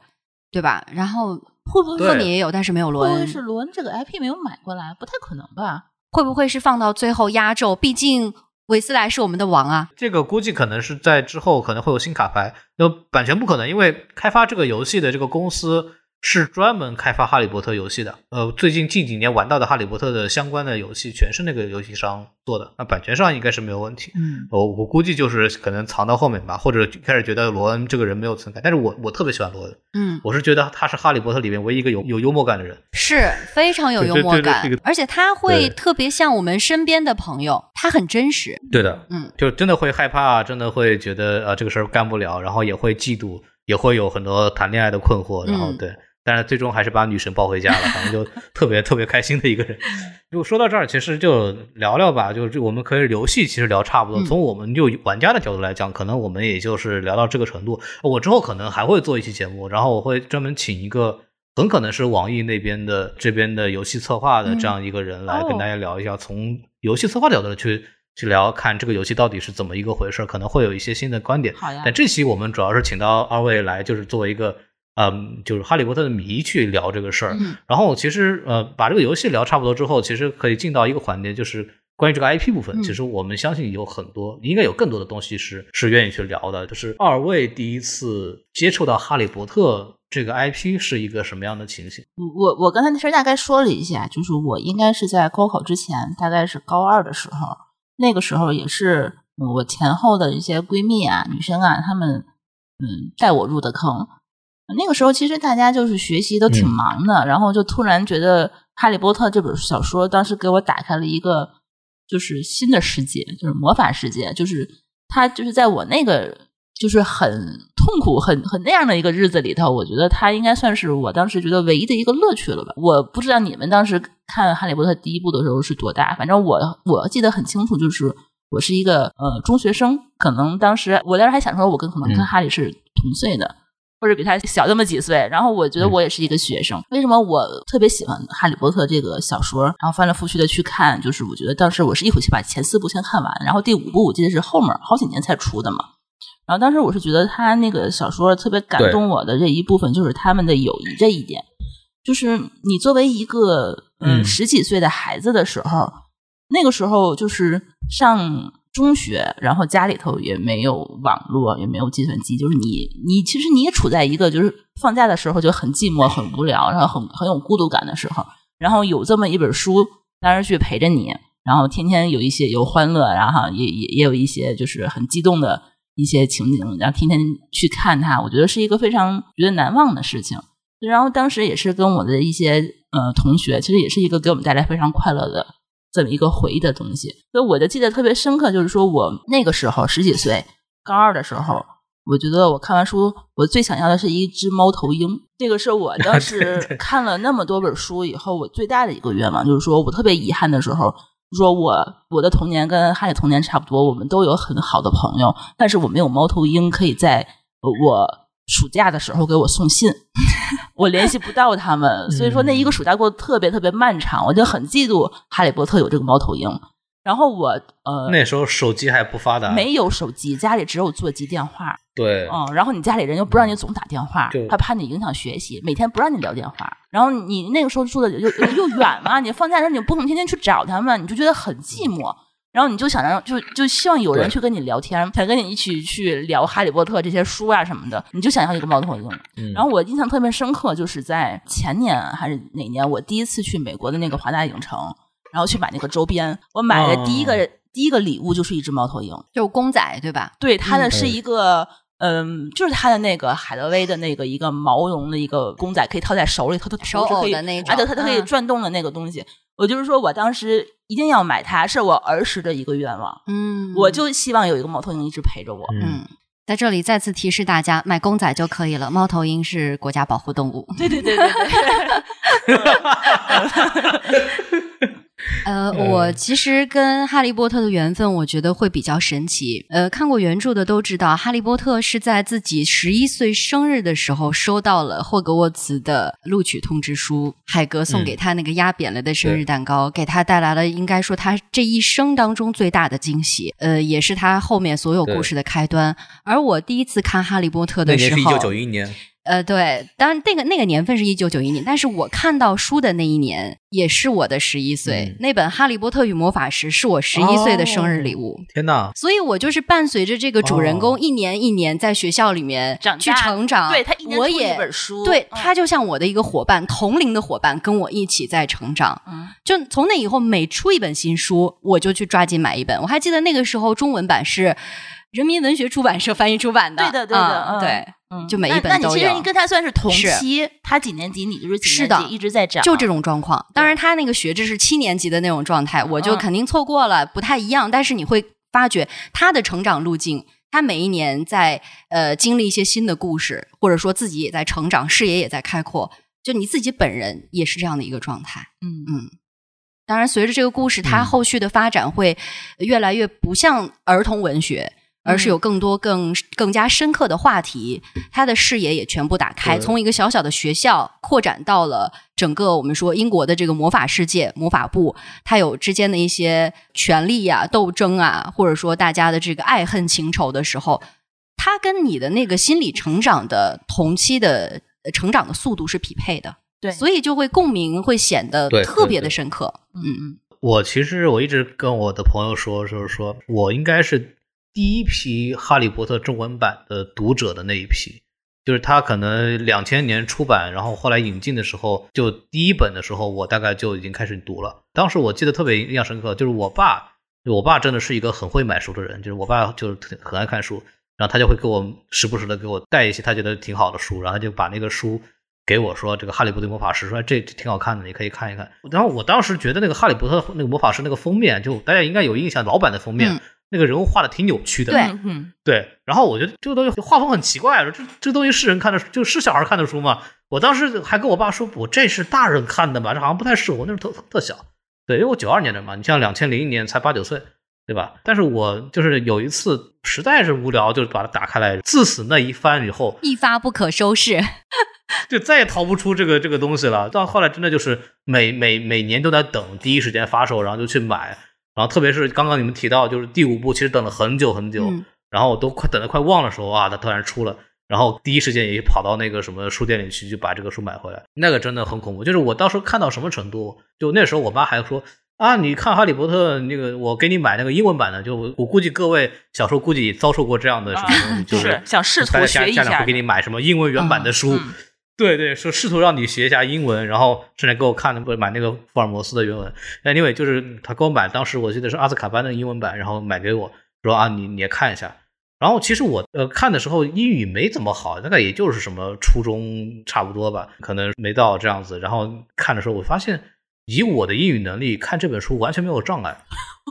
S4: 对吧？然后
S3: 会不会
S4: 赫敏也有，但是没有罗恩
S3: 会不会。是罗恩这个 IP 没有买过来？不太可能吧？
S4: 会不会是放到最后压轴？毕竟韦斯莱是我们的王啊。
S2: 这个估计可能是在之后可能会有新卡牌，那版权不可能，因为开发这个游戏的这个公司是专门开发哈利波特游戏的。呃，最近近几年玩到的哈利波特的相关的游戏，全是那个游戏商做的，那版权上应该是没有问题。
S3: 嗯，
S2: 我我估计就是可能藏到后面吧，或者开始觉得罗恩这个人没有存在，但是我我特别喜欢罗恩，
S4: 嗯，
S2: 我是觉得他是哈利波特里面唯一一个有有幽默感的人。
S4: 是非常有幽默感而且他会特别像我们身边的朋友，他很真实。
S2: 对的，
S4: 嗯，
S2: 就真的会害怕，真的会觉得啊这个事儿干不了，然后也会嫉妒，也会有很多谈恋爱的困惑，然后
S4: 嗯
S2: 对，但是最终还是把女神抱回家了，反正就特别特别开心的一个人。就说到这儿，其实就聊聊吧，就是我们可以游戏其实聊差不多，
S4: 嗯
S2: 从我们就玩家的角度来讲，可能我们也就是聊到这个程度。我之后可能还会做一期节目，然后我会专门请一个很可能是网易那边的这边的游戏策划的
S3: 嗯
S2: 这样一个人来
S3: 哦
S2: 跟大家聊一下，从游戏策划角度去去聊，看这个游戏到底是怎么一个回事，可能会有一些新的观点。
S3: 好呀
S2: 但这期我们主要是请到二位来，就是作为一个嗯，就是哈利波特的迷去聊这个事儿。
S3: 嗯
S2: 然后其实呃，把这个游戏聊差不多之后，其实可以进到一个环节，就是关于这个 IP 部分。
S3: 嗯
S2: 其实我们相信有很多，应该有更多的东西是是愿意去聊的。就是二位第一次接触到哈利波特这个 IP 是一个什么样的情形？
S3: 我我刚才其实大概说了一下，就是我应该是在高考之前，大概是高二的时候，那个时候也是嗯我前后的一些闺蜜啊、女生啊，她们嗯带我入的坑。那个时候其实大家就是学习都挺
S2: 嗯
S3: 忙的，然后就突然觉得《哈利波特》这本小说当时给我打开了一个就是新的世界，就是魔法世界，就是它就是在我那个就是很痛苦、很很那样的一个日子里头，我觉得它应该算是我当时觉得唯一的一个乐趣了吧。我不知道你们当时看《哈利波特》第一部的时候是多大，反正我我记得很清楚，就是我是一个呃中学生，可能当时我当时还想说，我跟可能跟
S2: 嗯
S3: 哈利是同岁的。或者比他小这么几岁，然后我觉得我也是一个学生。为什么我特别喜欢《哈利波特》这个小说？然后翻来覆去的去看，就是我觉得当时我是一口气把前四部先看完，然后第五部我记得是后面好几年才出的嘛。然后当时我是觉得他那个小说特别感动我的这一部分，就是他们的友谊这一点。就是你作为一个嗯
S2: 嗯
S3: 十几岁的孩子的时候，那个时候就是上中学，然后家里头也没有网络，也没有计算机，就是你你其实你也处在一个就是放假的时候就很寂寞、很无聊，然后很很有孤独感的时候，然后有这么一本书，当然去陪着你，然后天天有一些有欢乐，然后也也也有一些就是很激动的一些情景，然后天天去看它，我觉得是一个非常觉得难忘的事情。然后当时也是跟我的一些呃同学，其实也是一个给我们带来非常快乐的这么一个回忆的东西。所以我就记得特别深刻，就是说我那个时候十几岁，高二的时候，我觉得我看完书，我最想要的是一只猫头鹰。这个是我当时看了那么多本书以后，我最大的一个愿望，就是说我特别遗憾的时候，说我我的童年跟哈利童年差不多，我们都有很好的朋友，但是我没有猫头鹰可以在呃我暑假的时候给我送信，[laughs] 我联系不到他们，所以说那一个暑假过得特别特别漫长，我就很嫉妒哈利波特有这个猫头鹰。然后我呃
S2: 那时候手机还不发达，
S3: 没有手机，家里只有座机电话，
S2: 对，
S3: 嗯，然后你家里人又不让你总打电话
S2: 就，
S3: 他怕你影响学习，每天不让你聊电话。然后你那个时候住的又又又远嘛，你放假的时候你不能天天去找他们，你就觉得很寂寞。然后你就想让就就希望有人去跟你聊天，想跟你一起去聊《哈利波特》这些书啊什么的，你就想要一个猫头鹰。
S2: 嗯
S3: 然后我印象特别深刻，就是在前年还是哪年，我第一次去美国的那个华纳影城，然后去买那个周边，我买的第一个、
S2: 哦
S3: 第一个礼物就是一只猫头鹰。
S4: 就是公仔对吧？
S3: 对，它的
S2: 嗯
S3: 是一个。嗯，就是它的那个海德威的那个一个毛绒的一个公仔，可以套在手里，它的
S4: 手
S3: 是可以
S4: 偶的那种
S3: 而且它它可以
S4: 嗯
S3: 转动的那个东西。我就是说我当时一定要买它，是我儿时的一个愿望。
S4: 嗯
S3: 我就希望有一个猫头鹰一直陪着我。
S2: 嗯
S4: 嗯，在这里再次提示大家，买公仔就可以了。猫头鹰是国家保护动物。
S3: 对对对对对，[laughs]
S4: 呃，
S2: 嗯
S4: 我其实跟哈利波特的缘分，我觉得会比较神奇。呃，看过原著的都知道，哈利波特是在自己十一岁生日的时候收到了霍格沃茨的录取通知书，海格送给他那个压扁了的生日蛋糕，给他带来了应该说他这一生当中最大的惊喜。呃，也是他后面所有故事的开端。而我第一次看哈利波特的时候，
S2: 那年是一九九一年，
S4: 呃，对，当然那个那个年份是一九九一年，但是我看到书的那一年也是我的十一岁。
S2: 嗯
S4: 那本《哈利波特与魔法石》是我十一岁的生日礼物。
S2: 天哪！
S4: 所以我就是伴随着这个主人公
S2: 哦
S4: 一年一年在学校里面去成长，
S3: 对他一年出一
S4: 我也
S3: 本书
S4: 对
S3: 嗯
S4: 他就像我的一个伙伴，同龄的伙伴，跟我一起在成长。
S3: 嗯
S4: 就从那以后，每出一本新书，我就去抓紧买一本。我还记得那个时候中文版是人民文学出版社翻译出版的，
S3: 对的对的嗯
S4: 嗯对。
S3: 嗯
S4: 就每一本都有
S3: 那你其实你跟他算是同
S4: 是
S3: 期，他几年级，你就是几
S4: 是的
S3: 年级，一直在长，
S4: 就这种状况。当然，他那个学制是七年级的那种状态，我就
S3: 嗯
S4: 肯定错过了，不太一样。但是你会发觉他的成长路径，他每一年在呃经历一些新的故事，或者说自己也在成长，视野也在开阔。就你自己本人也是这样的一个状态。
S3: 嗯
S4: 嗯，当然，随着这个故事，它
S2: 嗯
S4: 后续的发展会越来越不像儿童文学，而是有更多更更加深刻的话题，他的视野也全部打开，从一个小小的学校扩展到了整个我们说英国的这个魔法世界，魔法部，它有之间的一些权力呀、斗争啊，或者说大家的这个爱恨情仇的时候，它跟你的那个心理成长的同期的呃成长的速度是匹配的，
S3: 对
S4: 所以就会共鸣会显得
S2: 对
S4: 特别的深刻。嗯嗯，
S2: 我其实我一直跟我的朋友说，就是说我应该是第一批《哈利波特》中文版的读者的那一批，就是他可能两千年出版，然后后来引进的时候，就第一本的时候，我大概就已经开始读了。当时我记得特别印象深刻，就是我爸，我爸真的是一个很会买书的人，就是我爸就是很爱看书，然后他就会给我时不时的给我带一些他觉得挺好的书，然后他就把那个书给我说这个《哈利波特魔法师》，说这挺好看的，你可以看一看。然后我当时觉得那个《哈利波特》那个魔法师那个封面，就大家应该有印象，老版的封面、那个人物画的挺扭曲的。
S4: 对
S3: 嗯嗯，
S2: 对，然后我觉得这个东西画风很奇怪，这这东西是人看的，就是小孩看的书吗？我当时还跟我爸说，我这是大人看的吧，这好像不太适合我，那时候特特小。对，因为我九二年的嘛，你像两千零一年才八九岁，对吧？但是我就是有一次实在是无聊，就把它打开来，自此那一番以后，
S4: 一发不可收拾。[laughs]
S2: 就再也逃不出这个这个东西了。到后来真的就是每每每年都在等第一时间发售，然后就去买。然后特别是刚刚你们提到，就是第五部其实等了很久很久，
S4: 嗯
S2: 然后我都快等的快忘了时候啊，它突然出了。然后第一时间也跑到那个什么书店里去，就把这个书买回来。那个真的很恐怖，就是我当时看到什么程度，就那时候我妈还说啊，你看《哈利波特》那个，我给你买那个英文版的。就我我估计各位小时候估计也遭受过这样的什么东西，就是
S3: 是想试图学一下
S2: 家长会给你买什么英文原版的书，
S3: 嗯
S2: 对对，说试图让你学一下英文，然后甚至给我看不买那个福尔摩斯的原文。Anyway，就是他给我买，当时我记得是阿兹卡班的英文版，然后买给我说啊，你你也看一下。然后其实我呃看的时候英语没怎么好，大概也就是什么初中差不多吧，可能没到这样子。然后看的时候，我发现以我的英语能力看这本书完全没有障碍，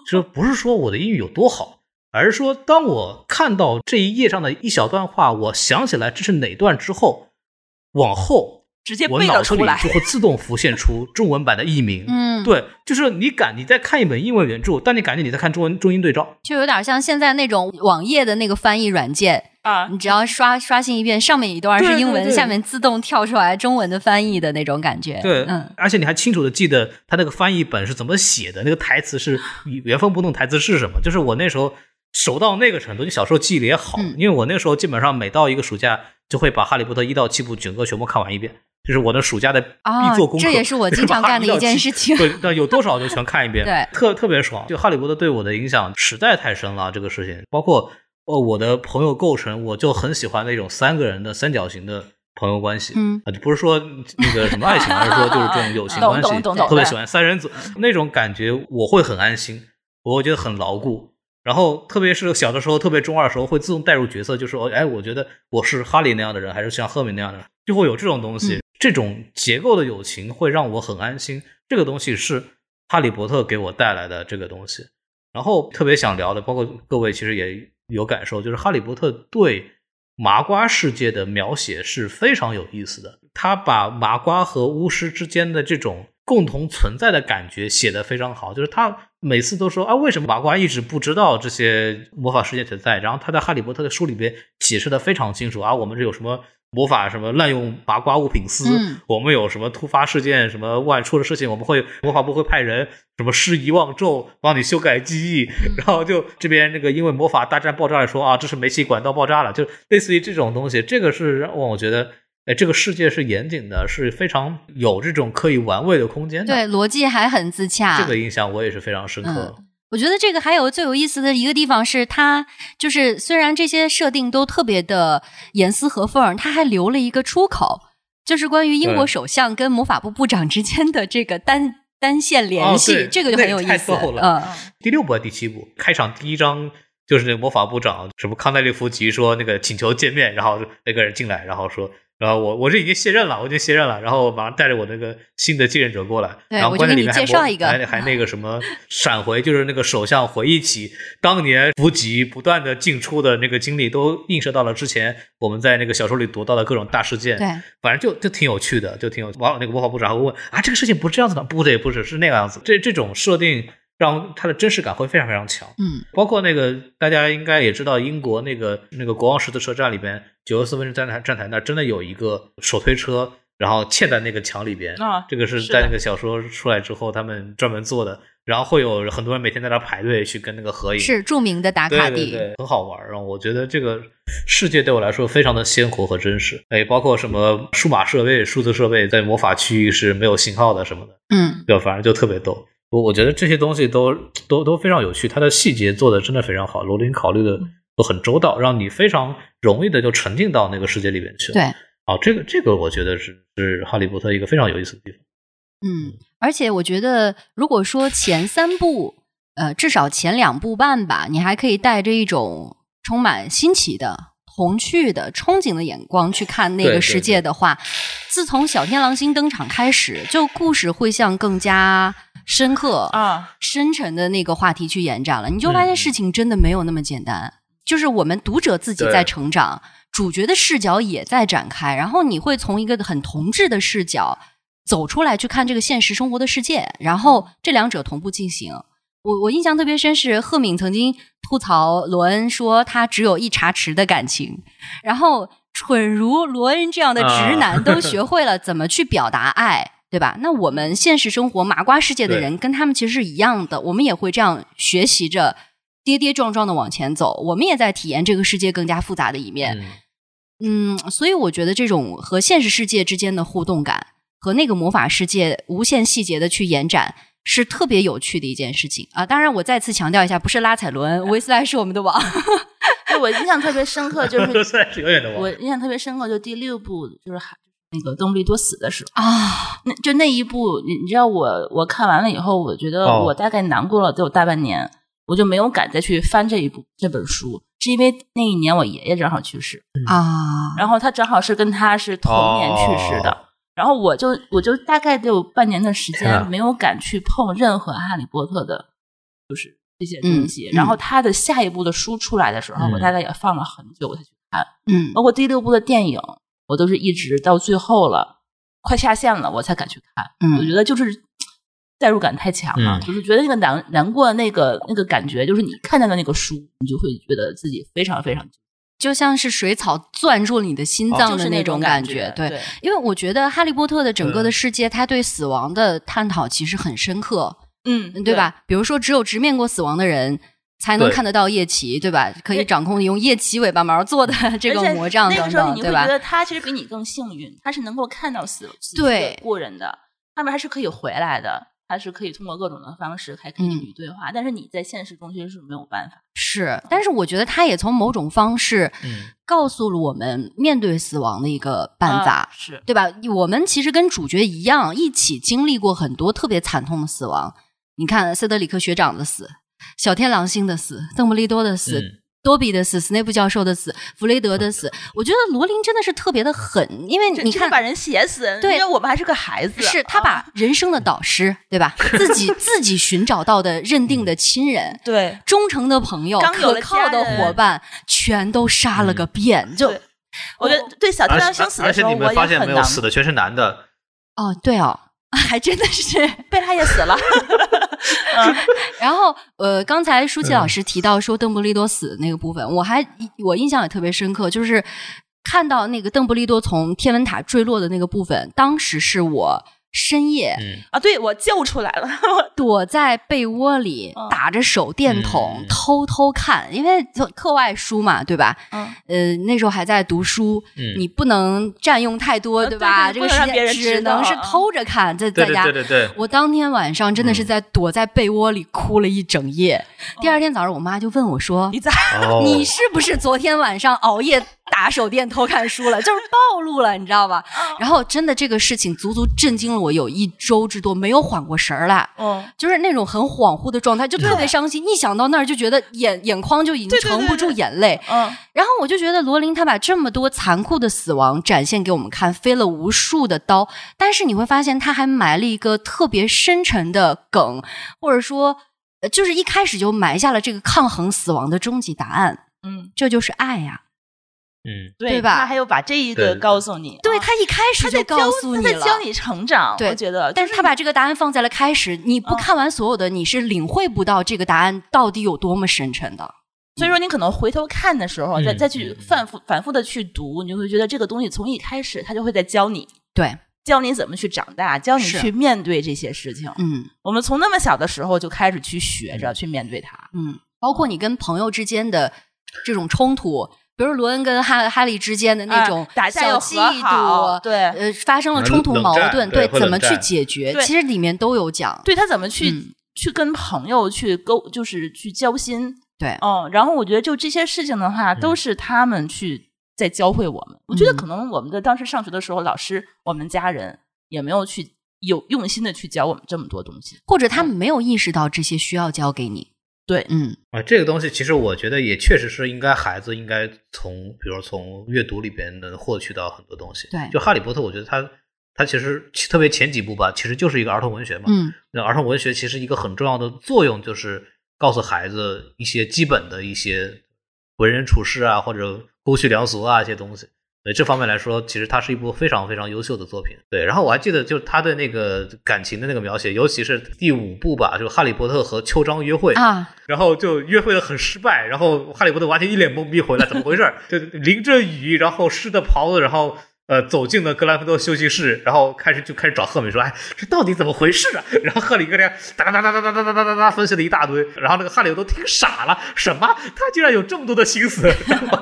S2: 就不是说我的英语有多好，而是说当我看到这一页上的一小段话，我想起来这是哪段之后，往后
S3: 直接
S2: 我
S3: 背了出来
S2: 脑子里就。会自动浮现出中文版的译名。
S4: 嗯，
S2: 对，就是你感你在看一本英文原著，但你感觉你在看中文中英对照。
S4: 就有点像现在那种网页的那个翻译软件，
S3: 啊
S4: 你只要刷刷新一遍，上面一段是英文，
S2: 对对对
S4: 下面自动跳出来中文的翻译的那种感觉。
S2: 对，
S4: 嗯，
S2: 而且你还清楚的记得他那个翻译本是怎么写的，那个台词是原封不动台词是什么。就是我那时候熟到那个程度，你小时候记忆力也好，
S4: 嗯
S2: 因为我那时候基本上每到一个暑假就会把《哈利波特》一到七部整个全部看完一遍，就是我的暑假的
S4: 啊
S2: 必做功课。
S4: 这也是我 [laughs] 经常干的一件事情
S2: 对，那有多少就全看一遍，[laughs]
S4: 对
S2: 特特别爽。就《哈利波特》对我的影响实在太深了，这个事情，包括呃我的朋友构成，我就很喜欢那种三个人的三角形的朋友关系。
S4: 嗯
S2: 啊，就不是说那个什么爱情，而是说就是这种友情 [laughs] 关系，特别喜欢三人组那种感觉，我会很安心，我会觉得很牢固。然后，特别是小的时候，特别中二的时候，会自动带入角色，就说：“哎，我觉得我是哈利那样的人，还是像赫敏那样的人，就会有这种东西。
S4: 嗯
S2: 这种结构的友情会让我很安心。这个东西是哈利波特给我带来的这个东西。然后特别想聊的，包括各位其实也有感受，就是哈利波特对麻瓜世界的描写是非常有意思的。他把麻瓜和巫师之间的这种共同存在的感觉写得非常好，就是他每次都说啊，为什么麻瓜一直不知道这些魔法世界存在？然后他在哈利波特的书里边解释的非常清楚啊，我们这有什么魔法什么滥用麻瓜物品司，
S4: 嗯
S2: 我们有什么突发事件，什么外出的事情，我们会魔法部会派人什么施遗忘咒帮你修改记忆，然后就这边那个因为魔法大战爆炸了说啊，这是煤气管道爆炸了，就类似于这种东西，这个是让我觉得。哎，这个世界是严谨的，是非常有这种可以玩味的空间的。
S4: 对，逻辑还很自洽。
S2: 这个印象我也是非常深刻。
S4: 我觉得这个还有最有意思的一个地方是，它就是虽然这些设定都特别的严丝合缝，它还留了一个出口，就是关于英国首相跟魔法部部长之间的这个单单线联系，
S2: 哦
S4: 这个就很有意思。
S2: 了
S4: 嗯，
S2: 第六部还是第七部开场第一章就是那个魔法部长什么康奈利夫吉说那个请求见面，然后那个人进来，然后说。然后我我这已经卸任了，我已经卸任了，然后马上带着我那个新的继任者过来，
S4: 对
S2: 然后
S4: 我给你
S2: 关键里面还
S4: 介绍一个
S2: 还还那个什么闪回，就是那个首相回忆起当年伏吉不断的进出的那个经历，都映射到了之前我们在那个小说里读到的各种大事件。
S4: 对，
S2: 反正就就挺有趣的，就挺有。网友，那个魔法部长还会问啊，这个事情不是这样子的，不对，不是，是那个样子。这这种设定让它的真实感会非常非常强。
S4: 嗯
S2: 包括那个大家应该也知道，英国那个那个国王十字车站里边，九十四分之站台站台那儿真的有一个手推车，然后嵌在那个墙里边。
S3: 啊
S2: 这个是在那个小说出来之后，他们专门做的。然后会有很多人每天在那排队去跟那个合影，
S4: 是著名的打卡地。
S2: 对对对，很好玩儿。然后我觉得这个世界对我来说非常的鲜活和真实。哎，包括什么数码设备、数字设备在魔法区域是没有信号的什么的，
S4: 嗯
S2: 就反正就特别逗。我我觉得这些东西都都都非常有趣，它的细节做的真的非常好，罗琳考虑的都很周到，让你非常容易的就沉浸到那个世界里面去了。
S4: 对，
S2: 啊，这个这个我觉得是是哈利波特一个非常有意思的地方。
S4: 嗯，而且我觉得，如果说前三部，呃，至少前两部半吧，你还可以带着一种充满新奇的、童趣的、憧憬的眼光去看那个世界的话，自从小天狼星登场开始，就故事会向更加深刻、
S3: 啊，
S4: 深沉的那个话题去延展了。你就发现
S2: 嗯
S4: 事情真的没有那么简单，就是我们读者自己在成长，主角的视角也在展开，然后你会从一个很同志的视角走出来去看这个现实生活的世界，然后这两者同步进行。我我印象特别深是赫敏曾经吐槽罗恩说他只有一茶匙的感情，然后蠢如罗恩这样的直男
S2: 啊
S4: 都 [laughs] 学会了怎么去表达爱，对吧？那我们现实生活麻瓜世界的人跟他们其实是一样的，我们也会这样学习着跌跌撞撞的往前走，我们也在体验这个世界更加复杂的一面。
S2: 嗯，
S4: 嗯，所以我觉得这种和现实世界之间的互动感，和那个魔法世界无限细节的去延展，是特别有趣的一件事情啊！当然，我再次强调一下，不是拉踩伦，维斯莱是我们的王。
S3: 对我印象特别深刻，[laughs] 就是
S2: 现在是永远的
S3: 我。印象特别深刻，就第六部就是还那个邓布利多死的时候，
S4: 啊，
S3: 那就那一部，你你知道我我看完了以后，我觉得
S2: 哦
S3: 我大概难过了得有大半年，我就没有敢再去翻这一部这本书，是因为那一年我爷爷正好去世，
S4: 啊，
S3: 然后他正好是跟他是同年去世的。
S2: 哦
S3: 然后我就我就大概得有半年的时间没有敢去碰任何哈利波特的，就是这些东西。然后他的下一部的书出来的时候，
S2: 嗯
S3: 我大概也放了很久我才去看。
S4: 嗯
S3: 包括第六部的电影，我都是一直到最后了，快下线了，我才敢去看。
S4: 嗯
S3: 我觉得就是代入感太强了，
S2: 嗯
S3: 就是觉得那个难难过的那个那个感觉，就是你看到的那个书，你就会觉得自己非常非常
S4: 就像是水草攥住了你的心脏
S3: 就是
S4: 的那
S3: 种
S4: 感
S3: 觉。
S4: 对，
S3: 对，
S4: 因为我觉得《哈利波特》的整个的
S2: 嗯
S4: 世界，他对死亡的探讨其实很深刻。
S3: 嗯，
S4: 对吧？比如说，只有直面过死亡的人才能看得到夜骑，对吧？可以掌控用夜骑尾巴毛做的 [laughs] 这个魔杖等
S3: 那个时候
S4: 等，对吧
S3: 你会觉？得他其实比你更幸运，他是能够看到死死去
S4: 对
S3: 的故人的，他们还是可以回来的，他是可以通过各种的方式还可以
S4: 嗯
S3: 与你对话，但是你在现实中其实是没有办法。
S4: 是，但是我觉得他也从某种方式
S2: 嗯
S4: 告诉了我们面对死亡的一个办法。
S3: 啊是
S4: 对吧？我们其实跟主角一样，一起经历过很多特别惨痛的死亡。你看，塞德里克学长的死，小天狼星的死，邓布利多的死，
S2: 嗯
S4: 多比的死，斯内普教授的死，弗雷德的死。我觉得罗琳真的是特别的狠，因为你看，
S3: 就是把人写死，
S4: 对
S3: 因为我们还是个孩子，
S4: 是他
S3: 啊
S4: 把人生的导师，对吧？自己 [laughs] 自己寻找到的认定的亲人。[laughs]
S3: 对
S4: 忠诚的朋友、
S3: 刚
S4: 可靠的伙伴，全都杀了个遍。就
S3: 我觉得对小天狼星
S2: 且而且
S3: 死的时候，我也
S2: 你们发现
S3: 很难
S2: 没有，死的全是男的。
S4: 哦，对哦，[laughs] 还真的是。
S3: 贝拉也死了，[laughs] 嗯
S4: 然后，呃，刚才舒淇老师提到说邓布利多死的那个部分，我还我印象也特别深刻，就是看到那个邓布利多从天文塔坠落的那个部分，当时是我深夜
S2: 嗯，
S3: 啊，对我救出来了，[laughs]
S4: 躲在被窝里
S3: 嗯
S4: 打着手电筒
S2: 嗯
S4: 偷偷看，因为就课外书嘛，对吧？
S3: 嗯，
S4: 呃，那时候还在读书，
S2: 嗯
S4: 你不能占用太多，
S3: 呃
S4: 对吧？
S3: 对对
S4: 这个时间
S3: 不能让别人知
S4: 只能是偷着看，在在家
S2: 对对对，
S4: 我当天晚上真的是
S2: 嗯
S4: 在躲在被窝里哭了一整夜。第二天早上，我妈就问我说
S3: 你咋
S2: 哦：“
S4: 你是不是昨天晚上熬夜打手电偷看书了？就是暴露了，你知道吧？”然后真的这个事情足足震惊了我有一周之多，没有缓过神儿来。
S3: 嗯，
S4: 就是那种很恍惚的状态，就特别伤心。一想到那儿，就觉得眼眼眶就已经
S3: 对对对
S4: 盛不住眼泪。
S3: 嗯，
S4: 然后我就觉得罗琳她把这么多残酷的死亡展现给我们看，飞了无数的刀，但是你会发现她还埋了一个特别深沉的梗，或者说，呃就是一开始就埋下了这个抗衡死亡的终极答案，
S3: 嗯，
S4: 这就是爱呀、
S2: 嗯，
S3: 对
S4: 对吧？
S3: 他还有把这一个告诉你，啊
S4: 对他一开始就
S3: 他在教
S4: 告诉你了，
S3: 他在教你成长，
S4: 对
S3: 我觉得，
S4: 但是他把这个答案放在了开始，你不
S3: 嗯。
S4: 看完所有的，你是领会不到这个答案到底有多么深沉的。
S3: 所以说，你可能回头看的时候，再
S2: 嗯
S3: 再去反复反复的去读，你就会觉得这个东西从一开始他就会在教你，
S4: 对，
S3: 教你怎么去长大，教你去面对这些事情。
S4: 嗯。
S3: 我们从那么小的时候就开始去学着去面对它。
S4: 嗯，包括你跟朋友之间的这种冲突，比如罗恩跟哈哈利之间的那种小
S3: 和
S4: 嫉妒，
S3: 好对
S4: 呃，发生了冲突矛盾，
S2: 对会
S4: 怎么去解决，其实里面都有讲。
S3: 对他怎么去、
S4: 嗯
S3: 去跟朋友去沟，就是去交心。
S4: 对，
S3: 嗯，然后我觉得就这些事情的话，
S2: 嗯
S3: 都是他们去在教会我们。我觉得
S4: 嗯
S3: 可能我们的当时上学的时候，老师、我们家人也没有去有用心的去教我们这么多东西。
S4: 或者他们没有意识到这些需要教给你。
S3: 对
S4: 嗯
S2: 啊，这个东西其实我觉得也确实是应该孩子应该从，比如从阅读里边能获取到很多东西。
S4: 对
S2: 就《哈利波特》，我觉得它它其实特别前几部吧，其实就是一个儿童文学嘛。
S4: 嗯
S2: 那儿童文学其实一个很重要的作用就是告诉孩子一些基本的一些为人处事啊，或者公序良俗啊一些东西。对这方面来说，其实它是一部非常非常优秀的作品。对，然后我还记得，就是他对那个感情的那个描写，尤其是第五部吧，就哈利波特和秋张约会
S4: 啊，
S2: 然后就约会的很失败，然后哈利波特完全一脸懵逼回来，怎么回事儿？[laughs] 就淋着雨，然后湿的袍子，然后呃走进了格兰芬多休息室，然后开始就开始找赫敏说，哎，这到底怎么回事啊？[laughs] 然后赫敏跟人家哒哒哒哒哒哒哒哒哒哒分析了一大堆，然后那个哈利都听傻了，什么？他竟然有这么多的心思？然 [laughs] 后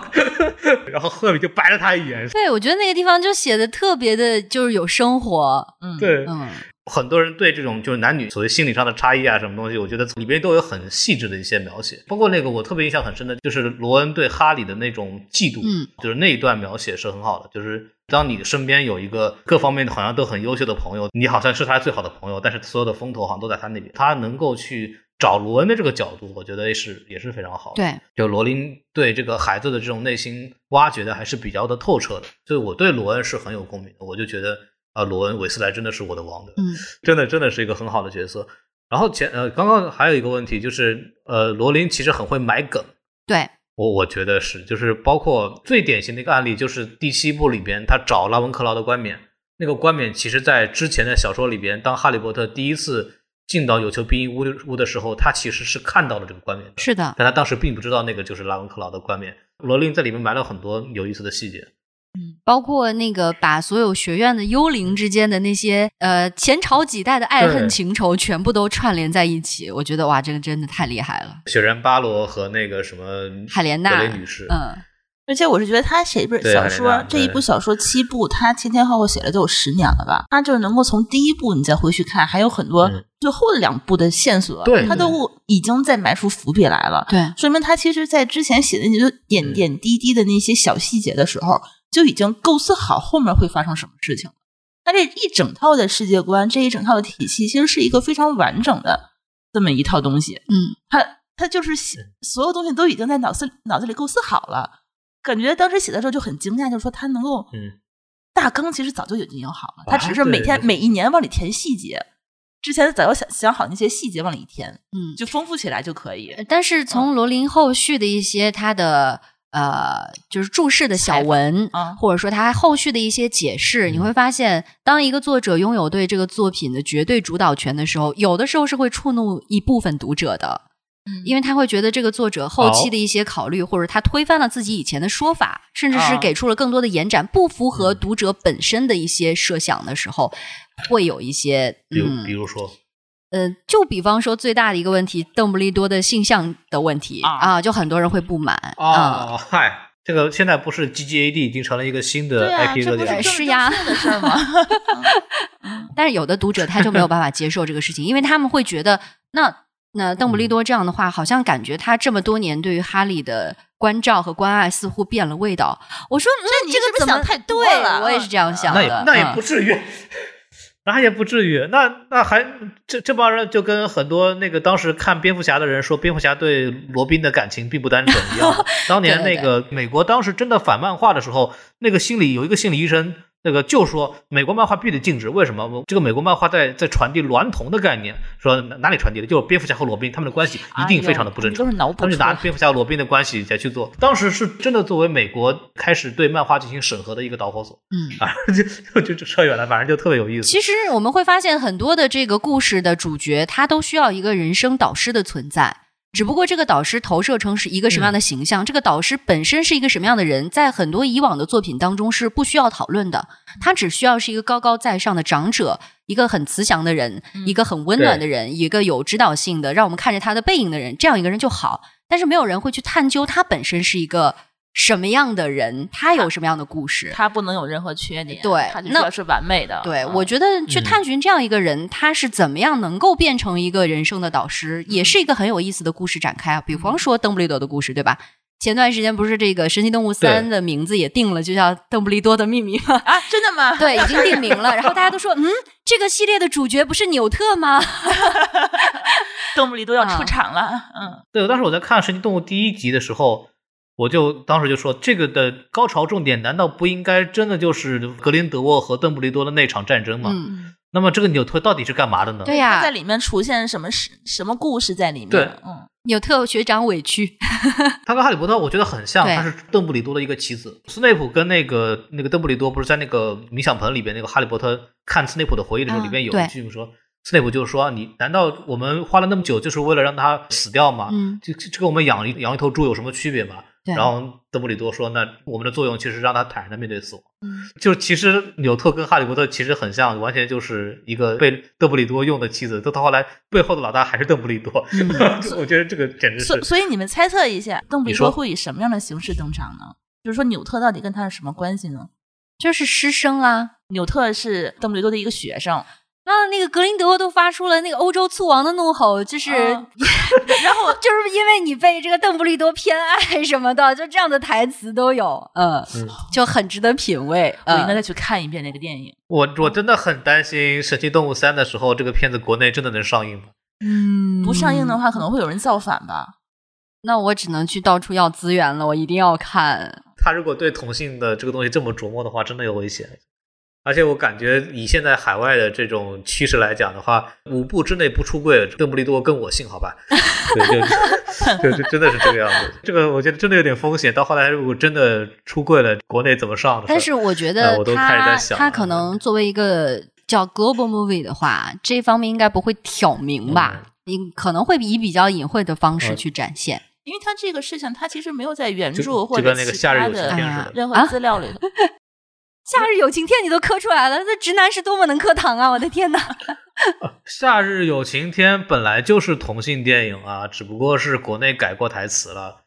S2: 然后赫敏就白了他一眼，
S4: 对，我觉得那个地方就写的特别的，就是有生活。
S3: 嗯，
S2: 对，
S4: 嗯
S2: 很多人对这种就是男女所谓心理上的差异啊，什么东西，我觉得里边都有很细致的一些描写。包括那个我特别印象很深的，就是罗恩对哈里的那种嫉妒，
S4: 嗯，
S2: 就是那一段描写是很好的。就是当你身边有一个各方面好像都很优秀的朋友，你好像是他最好的朋友，但是所有的风头好像都在他那边，他能够去找罗恩的这个角度，我觉得是也是非常好的。
S4: 对，
S2: 就罗琳对这个孩子的这种内心挖掘的还是比较的透彻的，所以我对罗恩是很有共鸣的。我就觉得啊、罗恩韦斯莱真的是我的王的，
S4: 嗯
S2: 真的真的是一个很好的角色。然后前呃，刚刚还有一个问题就是，呃，罗琳其实很会埋梗，
S4: 对，
S2: 我我觉得是，就是包括最典型的一个案例，就是第七部里边他找拉文克劳的冠冕，那个冠冕其实在之前的小说里边，当哈利波特第一次进到有求必应屋屋的时候，他其实是看到了这个冠冕的，
S4: 是的，
S2: 但他当时并不知道那个就是拉文克劳的冠冕。罗琳在里面埋了很多有意思的细节。
S4: 包括那个把所有学院的幽灵之间的那些呃前朝几代的爱恨情仇全部都串联在一起，我觉得哇，这个真的太厉害了。
S2: 雪人巴罗和那个什么
S4: 海莲娜
S2: 女士，
S4: 嗯，
S3: 而且我是觉得他写一本小说这一部小说七部，他前前后后写了都有十年了吧？他就是能够从第一部你再回去看，还有很多
S2: 嗯
S3: 最后的两部的线索，
S2: 对
S3: 他都已经在埋出伏笔来了。
S4: 对，
S3: 说明他其实在之前写的那些点
S2: 嗯
S3: 点滴滴的那些小细节的时候，就已经构思好后面会发生什么事情了。他这一整套的世界观，这一整套的体系，其实是一个非常完整的这么一套东西。
S4: 嗯，
S3: 他他就是写所有东西都已经在脑子脑子里构思好了，感觉当时写的时候就很惊讶，就是说他能够，
S2: 嗯，
S3: 大纲其实早就已经有好了，
S2: 啊
S3: 他只是每天每一年往里填细节，之前早就想想好那些细节往里填，
S4: 嗯
S3: 就丰富起来就可以。
S4: 但是从罗琳后续的一些他的呃，就是注释的小文，
S3: 啊
S4: 或者说他后续的一些解释，你会发现，当一个作者拥有对这个作品的绝对主导权的时候，有的时候是会触怒一部分读者的。
S3: 嗯
S4: 因为他会觉得这个作者后期的一些考虑，或者他推翻了自己以前的说法，甚至是
S3: 啊
S4: 给出了更多的延展，不符合读者本身的一些设想的时候，会有一些
S2: 比如
S4: 嗯
S2: 比如说，
S4: 呃，就比方说最大的一个问题，邓布利多的性向的问题
S3: 啊
S4: 就很多人会不满啊。
S2: 哦，嗨，这个现在不是 GGAD 已经成了一个新的，IP
S3: 的事儿吗？[laughs]
S4: 但是有的读者他就没有办法接受这个事情，因为他们会觉得，那那邓布利多这样的话，好像感觉他这么多年对于哈利的关照和关爱似乎变了味道。我说，嗯，
S3: 这你是不是
S4: 这个怎么
S3: 想太多
S4: 对
S3: 了
S4: 我也是这样想的。
S2: 那也那也
S4: 嗯
S2: 不至于，那也不至于。那那还这这帮人就跟很多那个当时看蝙蝠侠的人说，蝙蝠侠对罗宾的感情并不单纯一样。[laughs] 当年那个美国当时真的反漫画的时候，那个心理有一个心理医生那个就说美国漫画必须得禁止，为什么？这个美国漫画在在传递娈童的概念，说哪里传递的？就是蝙蝠侠和罗宾他们的关系一定非常的不正常，
S3: 哎
S2: 他们就拿蝙蝠侠和罗宾的关系再去做，当时是真的作为美国开始对漫画进行审核的一个导火索
S4: 嗯。
S2: 啊，就就就扯远了，反正就特别有意思。
S4: 其实我们会发现，很多的这个故事的主角，他都需要一个人生导师的存在。只不过这个导师投射成是一个什么样的形象，这个导师本身是一个什么样的人，在很多以往的作品当中是不需要讨论的。他只需要是一个高高在上的长者，一个很慈祥的人，一个很温暖的人，一个有指导性的，让我们看着他的背影的人，这样一个人就好。但是没有人会去探究他本身是一个什么样的人，他有什么样的故事。
S3: 他不能有任何缺点，
S4: 对那
S3: 他就要是完美的。
S4: 对，
S3: 嗯
S4: 我觉得去探寻这样一个人，他是怎么样能够变成一个人生的导师，也是一个很有意思的故事展开啊。比方说邓布利多的故事，对吧？前段时间不是这个《神奇动物三》的名字也定了，就叫《邓布利多的秘密》吗？
S3: 啊，真的吗？
S4: 对，已经定名了。然后大家都说，嗯，这个系列的主角不是纽特吗？
S3: 邓布利多要
S4: 啊
S3: 出场了。嗯，
S2: 对，当时我在看《神奇动物》第一集的时候，我就当时就说，这个的高潮重点难道不应该真的就是格林德沃和邓布利多的那场战争吗？
S4: 嗯，
S2: 那么这个纽特到底是干嘛的呢？
S4: 对呀、
S3: 他在里面出现什么事、什么故事在里面？
S2: 对
S3: 嗯，
S4: 纽特学长委屈，[laughs]
S2: 他跟哈利波特我觉得很像，他是邓布利多的一个棋子。斯内普跟那个那个邓布利多不是在那个冥想盆里边，那个哈利波特看斯内普的回忆的时候，
S4: 啊
S2: 里面有一句说。斯内普就说：“你难道我们花了那么久，就是为了让他死掉吗？
S4: 嗯
S2: 这这这跟我们养一养一头猪有什么区别吗？”
S4: 对
S2: 然后邓布利多说：“那我们的作用其实是让他坦然的面对死亡。
S4: 嗯
S2: 就其实纽特跟哈利波特其实很像，完全就是一个被邓布利多用的妻子。到到后来，背后的老大还是邓布利多。
S4: 嗯 [laughs]
S2: 我觉得这个简直是
S3: 所所以你们猜测一下，邓布利多会以什么样的形式登场呢？就是说纽特到底跟他是什么关系呢？
S4: 就是师生啊。
S3: 纽特是邓布利多的一个学生，
S4: 啊，那个格林德沃都发出了那个欧洲醋王的怒吼，就是、
S3: 啊 [laughs]
S4: 然后 [laughs] 就是因为你被这个邓布利多偏爱什么的，就这样的台词都有，嗯，
S2: 嗯
S4: 就很值得品味。嗯，
S3: 我应该再去看一遍那个电影。
S2: 我我真的很担心《神奇动物三》的时候，这个片子国内真的能上映吗？
S4: 嗯
S3: 不上映的话，可能会有人造反吧？
S4: 那我只能去到处要资源了，我一定要看。
S2: 他如果对同性的这个东西这么琢磨的话，真的有危险。而且我感觉以现在海外的这种趋势来讲的话，五步之内不出柜，邓布利多跟我姓，好吧？[laughs] 对，就就就真的是这个样子。这个我觉得真的有点风险。到后来如果真的出柜了，国内怎么上？
S4: 但是我觉
S2: 呃
S4: 得
S2: 我都开始
S4: 他
S2: 在想了
S4: 他可能作为一个叫 global movie 的话，这方面应该不会挑明吧？你可能会以比较隐晦的方式
S2: 嗯
S4: 去展现。
S3: 因为他这个事情，他其实没有在原著或者
S2: 就跟那个
S3: 其
S2: 夏日有
S3: 他的。任
S4: 啊
S3: 何资料里头。
S4: 夏日有晴天你都磕出来了，那直男是多么能磕糖啊！我的天哪！[laughs]
S2: 夏日有晴天本来就是同性电影啊，只不过是国内改过台词了。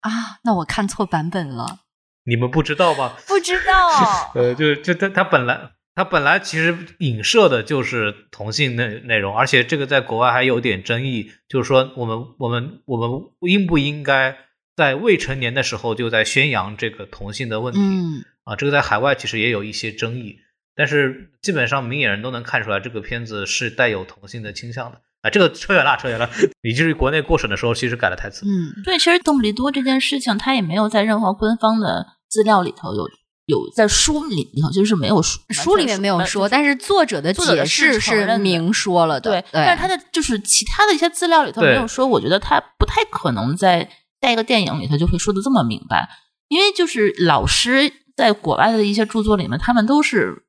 S4: 啊，那我看错版本了，
S2: 你们不知道吧？
S4: 不知道。[laughs]
S2: 呃，就就他他本来他本来其实影射的就是同性内内容，而且这个在国外还有点争议，就是说我们我们我们应不应该在未成年的时候就在宣扬这个同性的问题、
S4: 嗯，
S2: 啊？这个在海外其实也有一些争议，但是基本上明眼人都能看出来这个片子是带有同性的倾向的啊。这个扯远了，扯远了，以至于国内过审的时候其实改了台词。
S4: 嗯，
S3: 对，其实邓布利多这件事情，他也没有在任何官方的资料里头有有在书里里头就是没有书
S4: 书里面没有说，但是作者的
S3: 作者
S4: 解
S3: 是
S4: 释是明说了的。
S3: 对，但是他的就是其他的一些资料里头没有说，我觉得他不太可能在在一个电影里头就会说的这么明白，因为就是老师在国外的一些著作里面，他们都是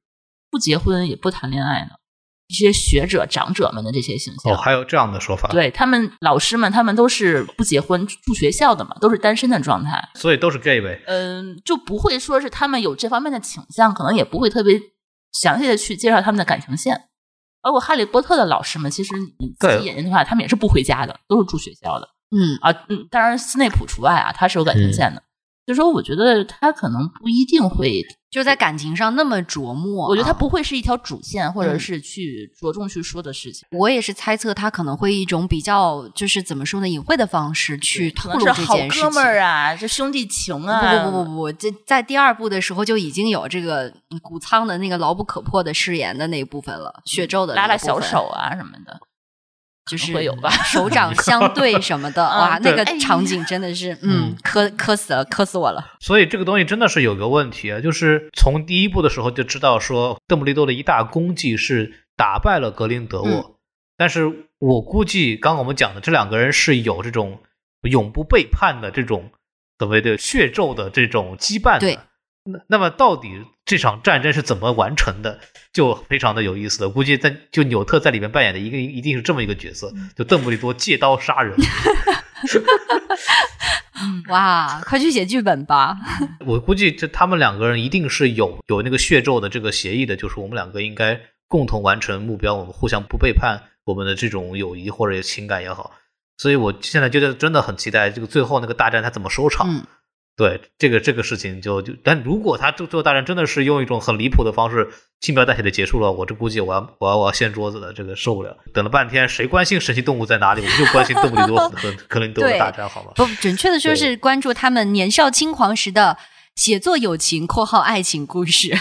S3: 不结婚也不谈恋爱的，一些学者长者们的这些形象。
S2: 哦，还有这样的说法，，
S3: 对他们老师们，他们都是不结婚住学校的嘛，都是单身的状态。
S2: 所以都是 gay 呗。
S3: 嗯，就不会说是他们有这方面的倾向，可能也不会特别详细的去介绍他们的感情线。包括哈利波特的老师们，其实你仔
S2: 对
S3: 细研究的话，他们也是不回家的，都是住学校的
S4: 嗯
S3: 啊。嗯，当然斯内普除外啊，他是有感情线的。就说我觉得他可能不一定会，
S4: 就在感情上那么琢磨啊。
S3: 我觉得他不会是一条主线，或者
S4: 嗯
S3: 是去着重去说的事情。
S4: 我也是猜测他可能会以一种比较就是怎么说呢，隐晦的方式去透露这件事情。
S3: 哥们儿啊，这兄弟情啊，
S4: 不不不不不，这在第二部的时候就已经有这个嗯谷仓的那个牢不可破的誓言的那一部分了，血咒的
S3: 拉拉小手啊什么的。
S4: 就是
S3: 会有吧 [laughs]
S4: 手掌相对什么的，哇，
S3: 嗯
S4: 那个场景真的是，嗯，磕磕死了，磕死我了。
S2: 所以这个东西真的是有个问题啊，就是从第一部的时候就知道说，邓布利多的一大功绩是打败了格林德沃，
S4: 嗯
S2: 但是我估计刚刚我们讲的这两个人是有这种永不背叛的这种所谓的血咒的这种羁绊的。
S4: 对
S2: 那那么到底这场战争是怎么完成的，就非常的有意思了。估计在就纽特在里面扮演的一个一定是这么一个角色，就邓布利多借刀杀人。[laughs]
S4: 哇，快去写剧本吧！
S2: 我估计这他们两个人一定是有有那个血咒的这个协议的，就是我们两个应该共同完成目标，我们互相不背叛我们的这种友谊或者情感也好。所以我现在觉得真的很期待这个最后那个大战它怎么收场。
S4: 嗯，
S2: 对这个这个事情就就，但如果他最最后大战真的是用一种很离谱的方式轻描淡写的结束了，我这估计我要我要我要掀桌子了，这个受不了。等了半天，谁关心神奇动物在哪里？我们就关心邓布利多和和克林多的
S4: 对
S2: 大战，好吗？
S4: 不，准确的说是关注他们年少轻狂时的写作友情 [laughs] （括号爱情故事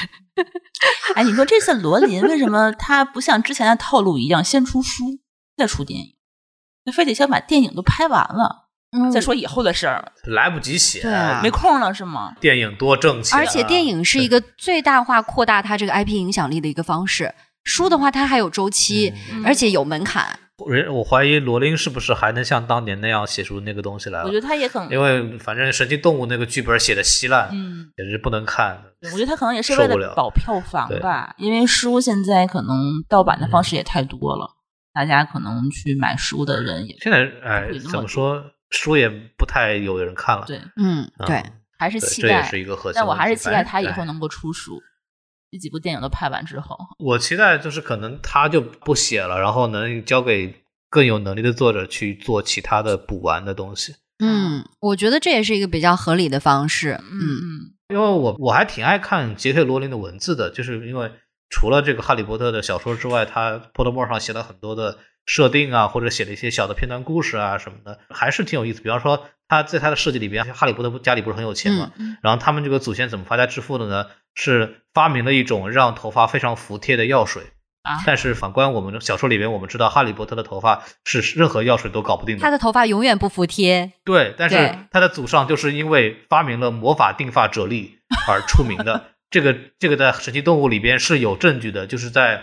S3: 哎，你说这次罗琳为什么他不像之前的套路一样先出书再出电影？他非得先把电影都拍完了，）
S4: 嗯
S3: 再说以后的事儿，
S2: 来不及写，
S3: 没空了是吗？
S2: 电影多挣钱啊，
S4: 而且电影是一个最大化扩大它这个 IP 影响力的一个方式。书的话，它还有周期，
S2: 嗯
S4: 而且有门槛。
S2: 人，我怀疑罗琳是不是还能像当年那样写出那个东西来？
S3: 我觉得他也可能，
S2: 因为反正神奇动物那个剧本写的稀烂，
S3: 嗯，
S2: 简直不能看。
S3: 我觉得他可能也是为
S2: 了
S3: 了保票房吧，因为书现在可能盗版的方式也太多了，大家可能去买书的人也
S2: 现在哎怎么说，书也不太有人看了。
S3: 对，
S4: 嗯，
S2: 嗯
S4: 对，
S3: 还是
S2: 对这也
S3: 期待，
S2: 是一个核心。
S3: 但我还是期待他以后能够出书。这几部电影都拍完之后，
S2: 我期待就是可能他就不写了，然后能交给更有能力的作者去做其他的补完的东西。
S4: 嗯，我觉得这也是一个比较合理的方式。
S3: 嗯
S4: 嗯
S3: 嗯，
S2: 因为我我还挺爱看杰克罗琳的文字的，就是因为除了这个《哈利波特》的小说之外，他 Pottermore 上写了很多的设定啊，或者写了一些小的片段故事啊什么的，还是挺有意思。比方说他在他的设计里边，哈利波特家里不是很有钱嘛，
S3: 嗯
S2: 然后他们这个祖先怎么发家致富的呢？是发明了一种让头发非常服帖的药水。
S3: 啊
S2: 但是反观我们的小说里边，我们知道哈利波特的头发是任何药水都搞不定的。
S4: 他的头发永远不服帖。
S2: 对，但是他的祖上就是因为发明了魔法定发啫喱而出名的。[laughs] 这个这个在《神奇动物》里边是有证据的，就是在《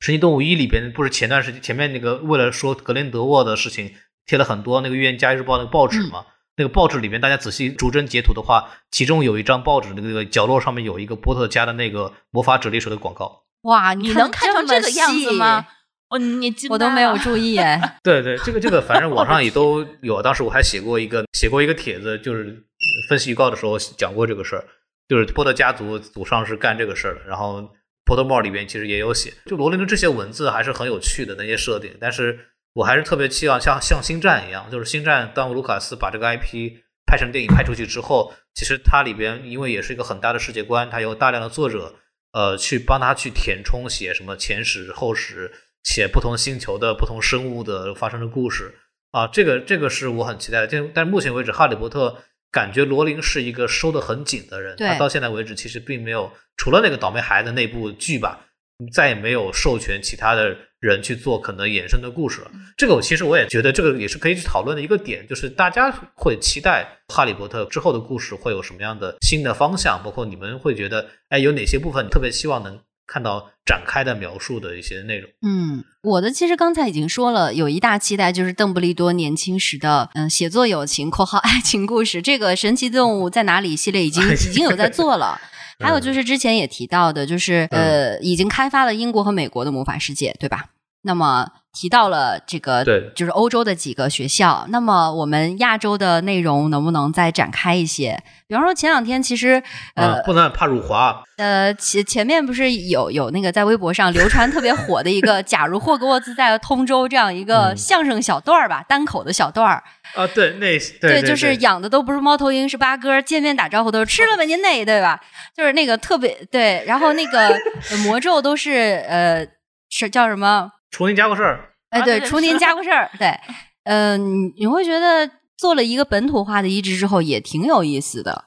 S2: 神奇动物一》里边，不是前段时间前面那个为了说格林德沃的事情，贴了很多那个《预言家日报》那个报纸嘛。那个报纸里面，大家仔细逐帧截图的话，其中有一张报纸那个角落上面有一个波特家的那个魔法啫喱水的广告。
S4: 哇，
S3: 你能看成这个样子吗？？哦，你惊
S4: 我都没有注意哎。[laughs]
S2: 对对，这个这个，反正网上也都有。当时我还写过一个写过一个帖子，就是分析预告的时候讲过这个事儿，就是波特家族祖上是干这个事儿的。然后 p o t m o r e 里边其实也有写，就罗琳的这些文字还是很有趣的那些设定。但是我还是特别期望像像星战一样，就是星战当卢卡斯把这个 IP 拍成电影拍出去之后，其实它里边因为也是一个很大的世界观，它有大量的作者呃去帮他去填充写什么前史后史。写不同星球的不同生物的发生的故事啊，这个这个是我很期待的。但但目前为止，哈利波特感觉罗琳是一个收得很紧的人，
S4: 对
S2: 他到现在为止其实并没有除了那个倒霉孩子那部剧吧，再也没有授权其他的人去做可能衍生的故事了。这个我其实我也觉得这个也是可以去讨论的一个点，就是大家会期待哈利波特之后的故事会有什么样的新的方向，包括你们会觉得，哎，有哪些部分你特别希望能看到展开的描述的一些内容。
S4: 嗯，我的其实刚才已经说了，有一大期待就是邓布利多年轻时的嗯写作友情（括号爱情故事）。这个神奇动物在哪里系列已经 [laughs] 已经有在做了。[laughs] 还有就是之前也提到的，就是呃，已经开发了英国和美国的魔法世界，对吧？那么提到了这个，
S2: 对
S4: 就是欧洲的几个学校。那么我们亚洲的内容能不能再展开一些？比方说前两天其实呃、
S2: 啊，不能怕辱华。
S4: 呃，前前面不是有有那个在微博上流传特别火的一个 [laughs] “假如霍格沃兹在通州”这样一个
S2: 嗯
S4: 相声小段儿吧，单口的小段儿。
S2: 啊，对，那对
S4: 就是养的都不是猫头鹰，是八哥，见面打招呼都是吃了吧您那，对吧？就是那个特别对，然后那个呃 [laughs] 魔咒都是呃是叫什么？
S2: 除您家过事儿，
S4: 哎，对，
S3: 啊对
S4: 除您家过事儿，对，[laughs] 嗯、你你会觉得做了一个本土化的移植之后，也挺有意思的。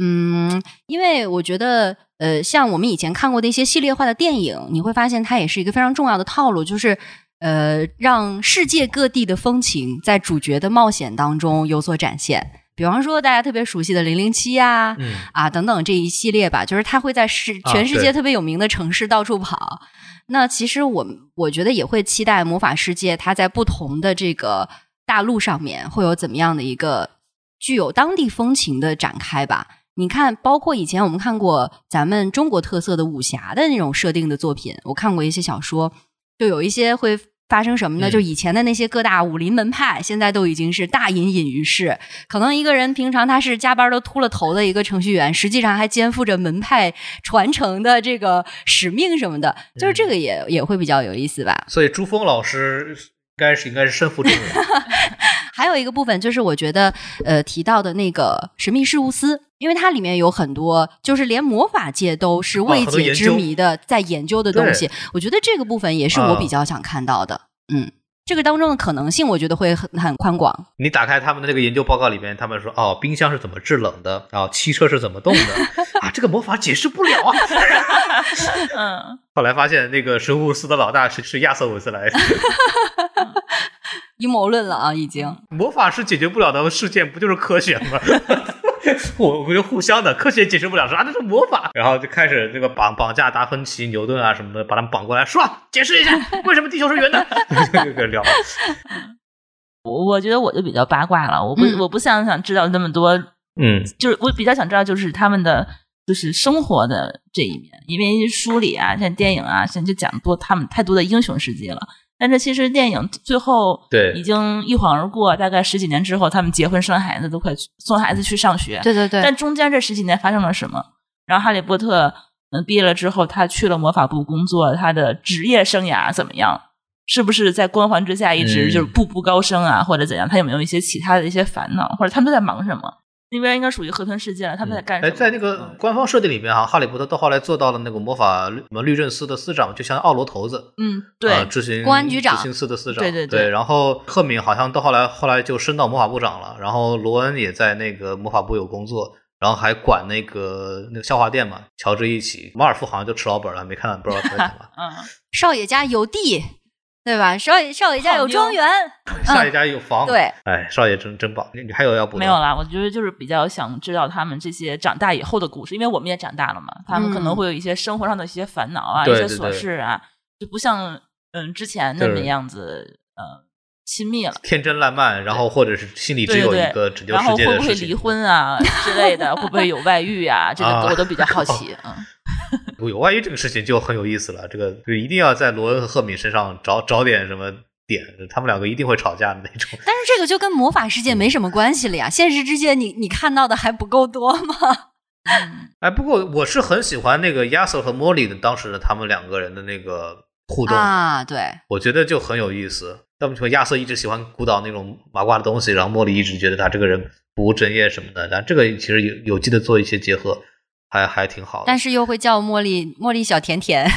S4: 嗯，因为我觉得，呃，像我们以前看过的一些系列化的电影，你会发现它也是一个非常重要的套路，就是呃，让世界各地的风情在主角的冒险当中有所展现。比方说，大家特别熟悉的《零零七》呀，
S2: 嗯
S4: 啊等等这一系列吧，就是他会在世
S2: 啊
S4: 全世界特别有名的城市到处跑。那其实我我觉得也会期待魔法世界，它在不同的这个大陆上面会有怎么样的一个具有当地风情的展开吧。你看，包括以前我们看过咱们中国特色的武侠的那种设定的作品，我看过一些小说，就有一些会发生什么呢？
S2: 嗯
S4: 就以前的那些各大武林门派，现在都已经是大隐隐于市。可能一个人平常他是加班都秃了头的一个程序员，实际上还肩负着门派传承的这个使命什么的，就是这个也、也会比较有意思吧。
S2: 所以朱峰老师应该是应该是身负重任。[laughs]
S4: 还有一个部分就是我觉得呃提到的那个神秘事务司，因为它里面有很多就是连魔法界都是未解之谜的在研究的东西，我觉得这个部分也是我
S2: 啊
S4: 比较想看到的。嗯，这个当中的可能性，我觉得会很很宽广。
S2: 你打开他们的那个研究报告里面，他们说哦，冰箱是怎么制冷的，啊，汽车是怎么动的 [laughs] 啊，这个魔法解释不了啊。
S3: 嗯，[laughs]
S2: 后来发现那个神户司的老大是是亚瑟韦斯莱，[laughs] [laughs]
S4: 阴谋论了啊，已经。
S2: 魔法是解决不了的事件，不就是科学吗？[laughs] 我我们就互相的，科学解释不了，说啊这是魔法，然后就开始这个绑绑架达芬奇、牛顿啊什么的，把他们绑过来，说啊解释一下为什么地球是圆的，[laughs] 就就就聊。
S3: 我我觉得我就比较八卦了，我不、
S4: 嗯
S3: 我不想想知道那么多，
S2: 嗯
S3: 就是我比较想知道就是他们的就是生活的这一面，因为书里啊，像电影啊，现在就讲多他们太多的英雄事迹了。但是其实电影最后
S2: 对
S3: 已经一晃而过，大概十几年之后，他们结婚生孩子，都快去送孩子去上学。
S4: 对对对，
S3: 但中间这十几年发生了什么？然后哈利波特嗯毕业了之后，他去了魔法部工作，他的职业生涯怎么样？是不是在光环之下一直
S2: 嗯
S3: 就是步步高升啊，或者怎样？他有没有一些其他的一些烦恼，或者他们都在忙什么？那边应该属于河豚世界了，他们在干什
S2: 哎，
S3: 么？
S2: 在那个官方设定里面哈，哈利波特到后来做到了那个魔法律什么律政司的司长，就像奥罗头子，
S3: 嗯，对，
S2: 啊，执行
S4: 公安局长
S2: 执行司的司长，
S3: 对对对
S2: 对然后赫敏好像到后来后来就升到魔法部长了，然后罗恩也在那个魔法部有工作，然后还管那个那个校花店嘛，乔治一起，马尔夫好像就吃老本了，没看到不知道他在干嘛。[laughs]
S3: 嗯，
S4: 少爷家有地，对吧？少爷少爷家有庄园，
S2: 少爷家有 [laughs] 房，
S4: 对，
S2: 哎，少爷真真棒。你你还有要补的？
S3: 没有啦，我觉得就是比较想知道他们这些长大以后的故事，因为我们也长大了嘛，他们可能
S4: 嗯
S3: 会有一些生活上的一些烦恼啊，
S2: 对
S3: 一些琐
S2: 对对
S3: 事啊，就不像嗯之前那么样子呃亲密了。
S2: 天真烂漫，然后或者是心里只有一个拯救
S3: 然后
S2: 世界的事情。
S3: 会不会离婚啊之类的？会不会有外遇啊？这个
S2: 啊
S3: 我都比较好 [laughs] 奇。嗯，[laughs]
S2: 有万一这个事情就很有意思了，这个就一定要在罗恩和赫敏身上找找点什么点，他们两个一定会吵架的那种。
S4: 但是这个就跟魔法世界没什么关系了呀。现实世界你你看到的还不够多吗？[laughs]
S2: 哎，不过我是很喜欢那个亚瑟和莫莉的当时的他们两个人的那个互动，
S4: 啊，对，
S2: 我觉得就很有意思。要么说亚瑟一直喜欢鼓捣那种麻瓜的东西，然后莫莉一直觉得他这个人不务正业什么的，但这个其实有有机的做一些结合，还还挺好的。
S4: 但是又会叫茉莉茉莉小甜甜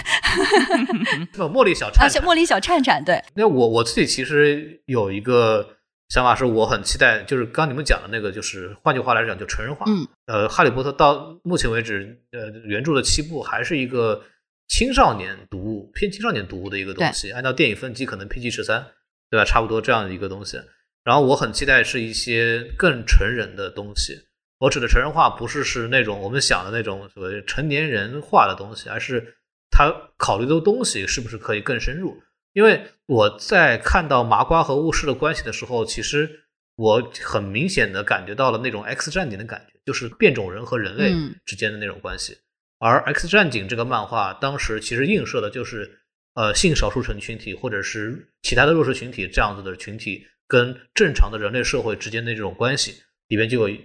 S2: 是 [laughs] 茉莉小
S4: 啊，
S2: 颤颤，
S4: 小茉莉小颤颤，对，
S2: 那我我自己其实有一个想法，是我很期待，就是刚你们讲的那个，就是换句话来讲，就成人化。
S4: 嗯，
S2: 呃，哈利波特到目前为止，呃，原著的七部还是一个青少年读物，偏青少年读物的一个东西。按照电影分级，可能 PG 十三，对吧？差不多这样的一个东西。然后我很期待是一些更成人的东西。我指的成人化，不是是那种我们想的那种所谓成年人化的东西，而是他考虑的东西是不是可以更深入。因为我在看到麻瓜和巫师的关系的时候，其实我很明显的感觉到了那种 X 战警的感觉，就是变种人和人类
S4: 嗯
S2: 之间的那种关系。而 X 战警这个漫画当时其实映射的就是呃性少数群群体或者是其他的弱势群体这样子的群体跟正常的人类社会之间的这种关系，里边就有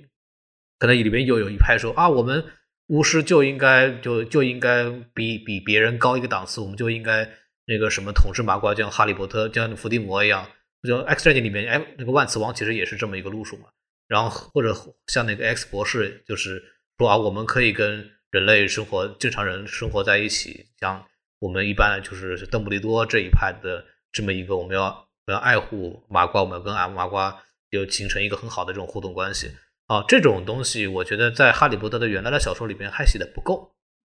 S2: 可能里面又有一派说啊，我们巫师就应该就就应该比比别人高一个档次，我们就应该那个什么统治麻瓜，就像哈利波特，就像伏地魔一样。就 X 战警里面，哎，那个万磁王其实也是这么一个路数嘛。然后或者像那个 X 博士，就是说啊，我们可以跟人类生活正常人生活在一起，像我们一般就是邓布利多这一派的这么一个，我们要我要爱护麻瓜，我们要跟啊麻瓜就形成一个很好的这种互动关系啊。这种东西，我觉得在哈利波特的原来的小说里边还写的不够，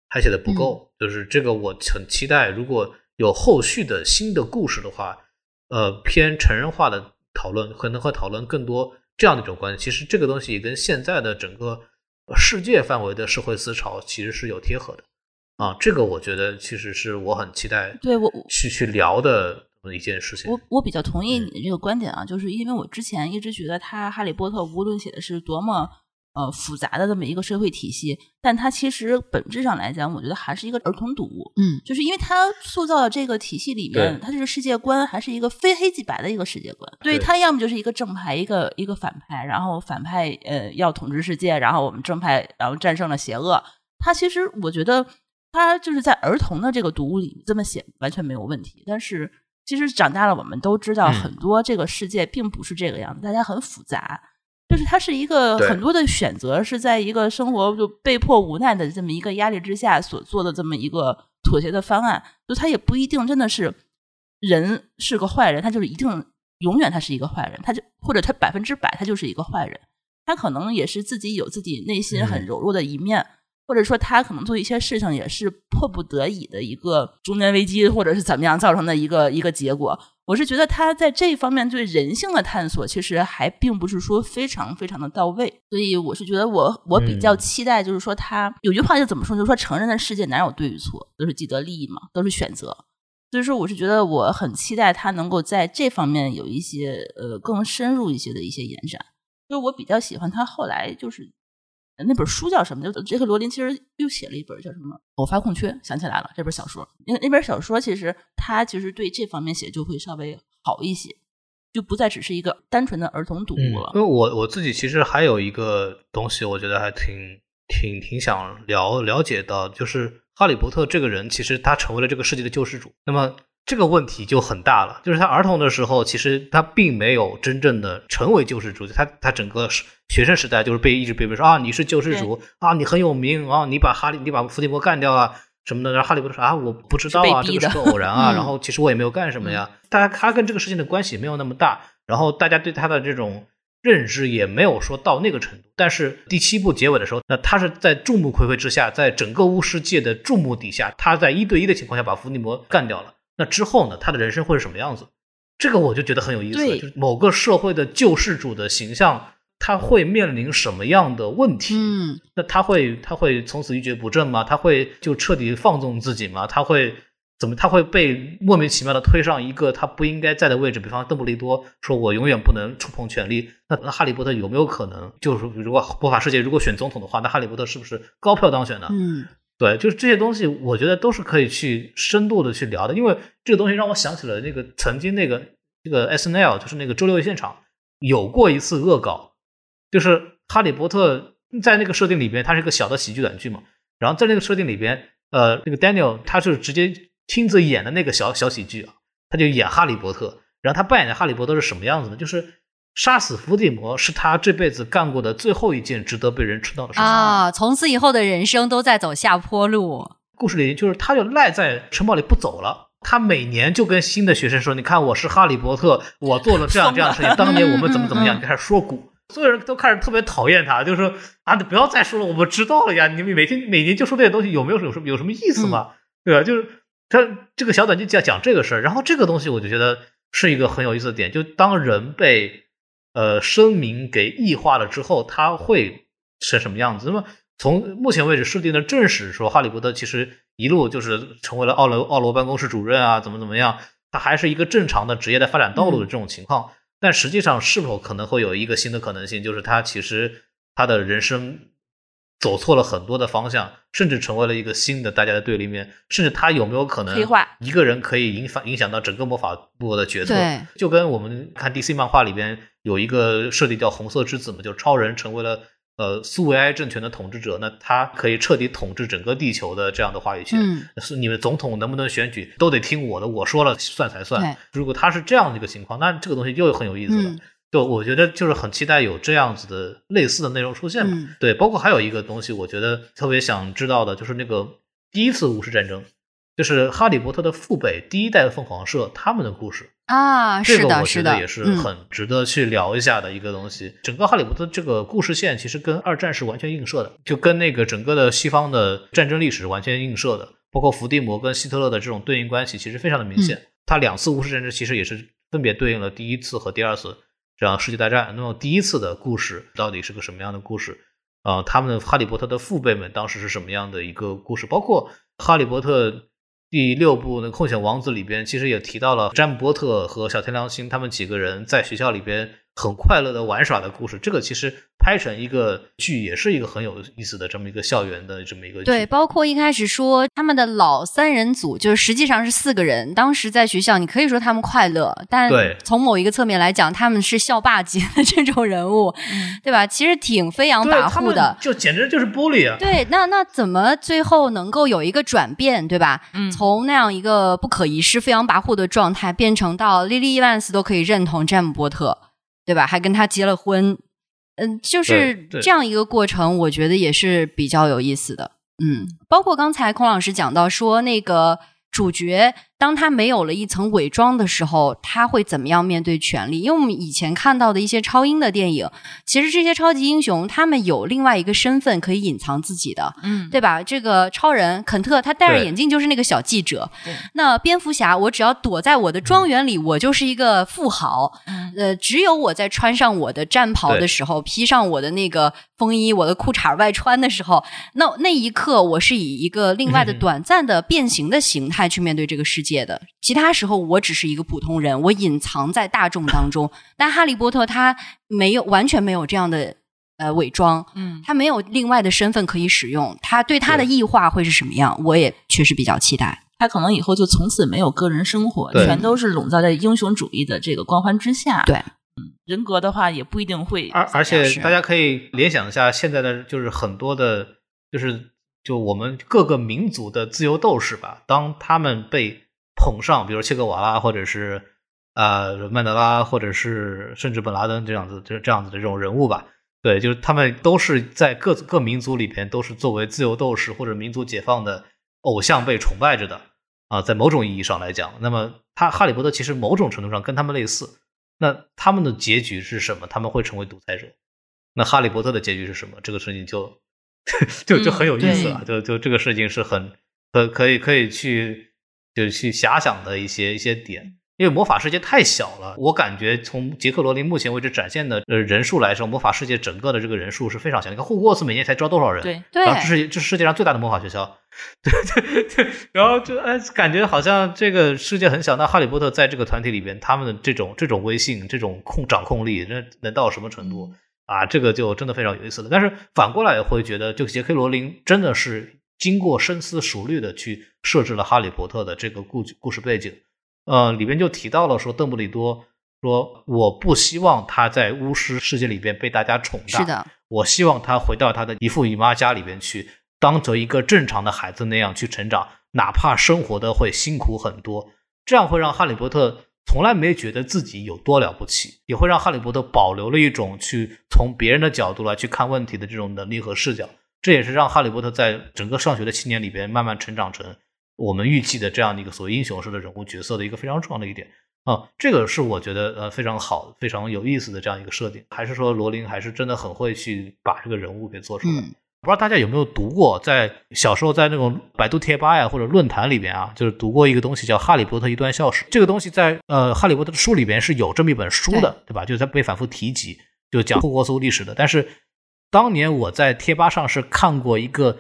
S2: 还写的不够。就是这个，我很期待，如果有后续的新的故事的话，呃偏成人化的讨论，可能会讨论更多这样的一种关系。其实这个东西跟现在的整个世界范围的社会思潮其实是有贴合的啊。这个我觉得其实是我很期待
S3: 对我
S2: 去去聊的一件事情。
S3: 我我比较同意你的这个观点啊，就是因为我之前一直觉得他《哈利波特》无论写的是多么呃复杂的这么一个社会体系，但它其实本质上来讲，我觉得还是一个儿童读物。
S4: 嗯，
S3: 就是因为它塑造的这个体系里面，
S2: 对
S3: 它这个世界观还是一个非黑即白的一个世界观。对，
S2: 对
S3: 它要么就是一个正派，一个一个反派，然后反派呃要统治世界，然后我们正派然后战胜了邪恶。它其实我觉得它就是在儿童的这个读物里这么写完全没有问题，但是。其实长大了，我们都知道
S2: 嗯
S3: 很多这个世界并不是这个样子，大家很复杂。就是它是一个很多的选择，是在一个生活就被迫无奈的这么一个压力之下所做的这么一个妥协的方案。就他也不一定真的是人是个坏人，他就是一定永远他是一个坏人，他就或者他百分之百他就是一个坏人。他可能也是自己有自己内心很
S2: 嗯
S3: 柔弱的一面，或者说他可能做一些事情也是迫不得已的一个中年危机，或者是怎么样造成的一个一个结果。我是觉得他在这一方面对人性的探索，其实还并不是说非常非常的到位。所以我是觉得我我比较
S2: 嗯
S3: 期待，就是说他有句话就怎么说，就是说成人的世界哪有对与错，都是既得利益嘛，都是选择。所以说，我是觉得我很期待他能够在这方面有一些呃更深入一些的一些延展。就是我比较喜欢他后来就是呃那本书叫什么？就杰克罗琳其实又写了一本叫什么《偶发空缺》，想起来了，这本小说。那那本小说其实他其实对这方面写就会稍微好一些，就不再只是一个单纯的儿童读物了。
S2: 因为我我自己其实还有一个东西，我觉得还挺挺挺想了了解到，就是哈利波特这个人，其实他成为了这个世界的救世主。那么这个问题就很大了，就是他儿童的时候，其实他并没有真正的成为救世主，他他整个学生时代就是被一直被被说啊你是救世主啊你很有名啊你把哈利你把伏地魔干掉啊什么的，然后哈利波特说啊我不知道啊这个是个偶然啊，[laughs]
S3: 嗯
S2: 然后其实我也没有干什么呀，大家他跟这个事情的关系没有那么大，然后大家对他的这种。认知也没有说到那个程度，但是第七部结尾的时候，那他是在众目睽睽之下，在整个巫师界的注目底下，他在一对一的情况下把伏地魔干掉了。那之后呢，他的人生会是什么样子？这个我就觉得很有意思，
S3: 对
S2: 就是某个社会的救世主的形象，他会面临什么样的问题？
S4: 嗯，
S2: 那他会他会从此一蹶不振吗？他会就彻底放纵自己吗？他会怎么？他会被莫名其妙的推上一个他不应该在的位置？比方邓布利多说：“我永远不能触碰权力。”那那哈利波特有没有可能？就是如果魔法世界如果选总统的话，那哈利波特是不是高票当选呢？
S4: 嗯，
S2: 对，就是这些东西，我觉得都是可以去深度的去聊的，因为这个东西让我想起了那个曾经那个这个 S N L，就是那个周六夜现场有过一次恶搞，就是哈利波特在那个设定里边，它是一个小的喜剧短剧嘛，然后在那个设定里边，呃，那个 Daniel 他是直接亲自演的那个小小喜剧啊，他就演哈利波特，然后他扮演的哈利波特是什么样子呢？就是杀死伏地魔是他这辈子干过的最后一件值得被人称道的事情。
S4: 啊，从此以后的人生都在走下坡路。
S2: 故事里就是他就赖在城堡里不走了。他每年就跟新的学生说：“你看，我是哈利波特，我做了这样这样的事情。当年我们怎么怎么样。”就开始说古，所有人都开始特别讨厌他，就是说啊，你不要再说了，我们知道了呀。你们每天每年就说这些东西，有没有有什么有什么意思吗？对吧？就是他这个小短剧讲讲这个事儿，然后这个东西我就觉得是一个很有意思的点，就当人被呃声明给异化了之后，他会是什么样子？那么从目前为止设定的正史说，哈利波特其实一路就是成为了奥罗奥罗办公室主任啊，怎么怎么样，他还是一个正常的职业的发展道路的这种情况。但实际上，是否可能会有一个新的可能性，就是他其实他的人生走错了很多的方向，甚至成为了一个新的大家的对立面，甚至他有没有可能一个人可以影响影响到整个魔法部的决策？
S4: 对，
S2: 就跟我们看 DC 漫画里边有一个设定叫红色之子嘛，就超人成为了呃苏维埃政权的统治者，那他可以彻底统治整个地球的这样的话语权。
S4: 嗯，
S2: 是你们总统能不能选举都得听我的，我说了算才算
S4: 对。
S2: 如果他是这样的一个情况，那这个东西又很有意思了。
S4: 嗯
S2: 就我觉得就是很期待有这样子的类似的内容出现嘛。
S4: 嗯
S2: 对，包括还有一个东西，我觉得特别想知道的就是那个第一次巫师战争，就是哈利波特的父辈第一代凤凰社他们的故事。
S4: 啊，
S2: 这个我觉得也是
S4: 嗯
S2: 很值得去聊一下的一个东西。整个哈利波特这个故事线其实跟二战是完全映射的，就跟那个整个的西方的战争历史完全映射的，包括伏地魔跟希特勒的这种对应关系其实非常的明显。他两次巫师战争其实也是分别对应了第一次和第二次这样世界大战。那么第一次的故事到底是个什么样的故事？啊、他们的哈利波特的父辈们当时是什么样的一个故事？包括哈利波特第六部的《空想王子》里边，其实也提到了詹姆波特和小天狼星他们几个人在学校里边很快乐的玩耍的故事。这个其实拍成一个剧，也是一个很有意思的这么一个校园的这么一个剧。
S4: 对，包括一开始说他们的老三人组，就是实际上是四个人。当时在学校，你可以说他们快乐，但
S2: 对
S4: 从某一个侧面来讲，他们是校霸级的 [laughs] 这种人物，对吧？其实挺飞扬跋扈的。
S2: 就简直就是玻璃啊！
S4: 对，那那怎么最后能够有一个转变，对吧？
S3: 嗯
S4: 从那样一个不可一世、飞扬跋扈的状态，变成到莉莉·伊万斯都可以认同詹姆·波特，对吧？还跟他结了婚，嗯，就是这样一个过程，我觉得也是比较有意思的。嗯，包括刚才孔老师讲到说，那个主角当他没有了一层伪装的时候，他会怎么样面对权力？因为我们以前看到的一些超英的电影，其实这些超级英雄他们有另外一个身份可以隐藏自己的，
S3: 嗯，
S4: 对吧？这个超人肯特，他戴着眼镜就是那个小记者。那蝙蝠侠，我只要躲在我的庄园里，我就是一个富豪。
S3: 嗯
S4: 呃，只有我在穿上我的战袍的时候，披上我的那个风衣，我的裤衩外穿的时候，那那一刻，我是以一个另外的
S2: 嗯 [laughs]
S4: 短暂的变形的形态去面对这个世界的。其他时候，我只是一个普通人，我隐藏在大众当中。但哈利波特他没有，完全没有这样的呃伪装。
S3: 嗯，
S4: 他没有另外的身份可以使用，他对他的异化会是什么样？我也确实比较期待。
S3: 他可能以后就从此没有个人生活，全都是笼罩在英雄主义的这个光环之下。
S4: 对
S3: 嗯，人格的话也不一定会
S2: 而而且大家可以联想一下，现在的就是很多的，就是就我们各个民族的自由斗士吧，当他们被捧上，比如切格瓦拉，或者是呃曼德拉，或者是甚至本拉登这样子，这这样子的这种人物吧。对，就是他们都是在各各民族里边都是作为自由斗士或者民族解放的偶像被崇拜着的啊，在某种意义上来讲，那么他哈利波特其实某种程度上跟他们类似。那他们的结局是什么？他们会成为独裁者。那哈利波特的结局是什么？这个事情就 [laughs] 就就很有意思了。就就这个事情是很可可以可以去就去遐想的一些一些点。因为魔法世界太小了，我感觉从杰克罗琳目前为止展现的呃人数来说，魔法世界整个的这个人数是非常小。你看霍格沃茨每年才招多少人？
S3: 对
S4: 对
S2: 然后这是这是世界上最大的魔法学校，[laughs] 对对对，然后就哎，感觉好像这个世界很小。那哈利波特在这个团体里边，他们的这种这种威信、这种控掌控力，那能到什么程度啊？这个就真的非常有意思了。但是反过来也会觉得，就杰克罗琳真的是经过深思熟虑的去设置了哈利波特的这个故故事背景。呃，里边就提到了说，邓布利多说，我不希望他在巫师世界里边被大家宠大，
S4: 是的，
S2: 我希望他回到他的姨父姨妈家里边去，当做一个正常的孩子那样去成长，哪怕生活的会辛苦很多，这样会让哈利波特从来没觉得自己有多了不起，也会让哈利波特保留了一种去从别人的角度来去看问题的这种能力和视角。这也是让哈利波特在整个上学的七年里边慢慢成长成我们预计的这样的一个所谓英雄式的人物角色的一个非常重要的一点。啊，这个是我觉得呃非常好、非常有意思的这样一个设定，还是说罗琳还是真的很会去把这个人物给做出来。
S4: 嗯
S2: 不知道大家有没有读过，在小时候在那种百度贴吧呀或者论坛里边啊，就是读过一个东西叫《哈利波特一段校史》。这个东西在呃《哈利波特》的书里边是有这么一本书的，对吧？就是它被反复提及，就讲霍格沃茨历史的。但是当年我在贴吧上是看过一个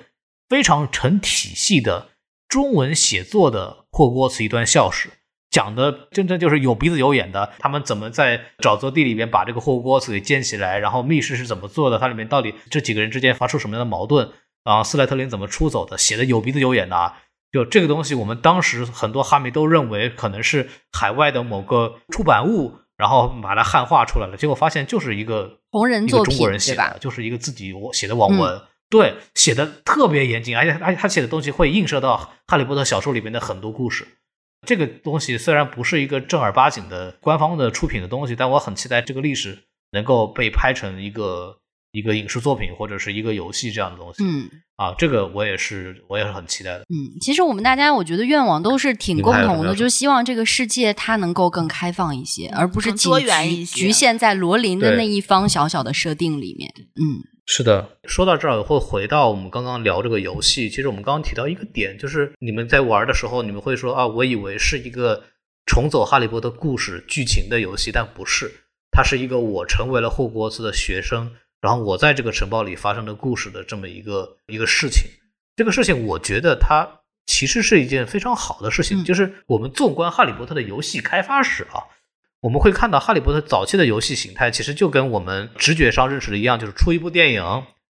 S2: 非常成体系的中文写作的霍格沃茨一段校史。讲的真正就是有鼻子有眼的，他们怎么在沼泽地里边把这个霍格沃茨给建起来，然后密室是怎么做的，它里面到底这几个人之间发生什么样的矛盾，然后斯莱特林怎么出走的，写的有鼻子有眼的啊。就这个东西，我们当时很多哈迷都认为可能是海外的某个出版物，然后把它汉化出来了，结果发现就是一个
S4: 同人作
S2: 一个中国人写的，？就是一个自己我写的网文。对，写的特别严谨，而且而且他写的东西会映射到《哈利波特》小说里面的很多故事。这个东西虽然不是一个正儿八经的官方的出品的东西，但我很期待这个历史能够被拍成一个一个影视作品或者是一个游戏这样的东西。
S4: 嗯
S2: 啊，这个我也是我也是很期待的。
S4: 嗯，其实我们大家我觉得愿望都是挺共同的，就希望这个世界它能够更开放一些，而不是
S3: 多元
S4: 局
S3: 一些
S4: 局限在罗琳的那一方小小的设定里面。嗯
S2: 是的，说到这儿会回到我们刚刚聊这个游戏。其实我们刚刚提到一个点，就是你们在玩的时候，你们会说啊，我以为是一个重走哈利波特故事剧情的游戏，但不是，它是一个我成为了霍格沃茨的学生，然后我在这个城堡里发生的故事的这么一个一个事情。这个事情，我觉得它其实是一件非常好的事情，就是我们纵观哈利波特的游戏开发史啊。我们会看到哈利波特早期的游戏形态，其实就跟我们直觉上认识的一样，就是出一部电影，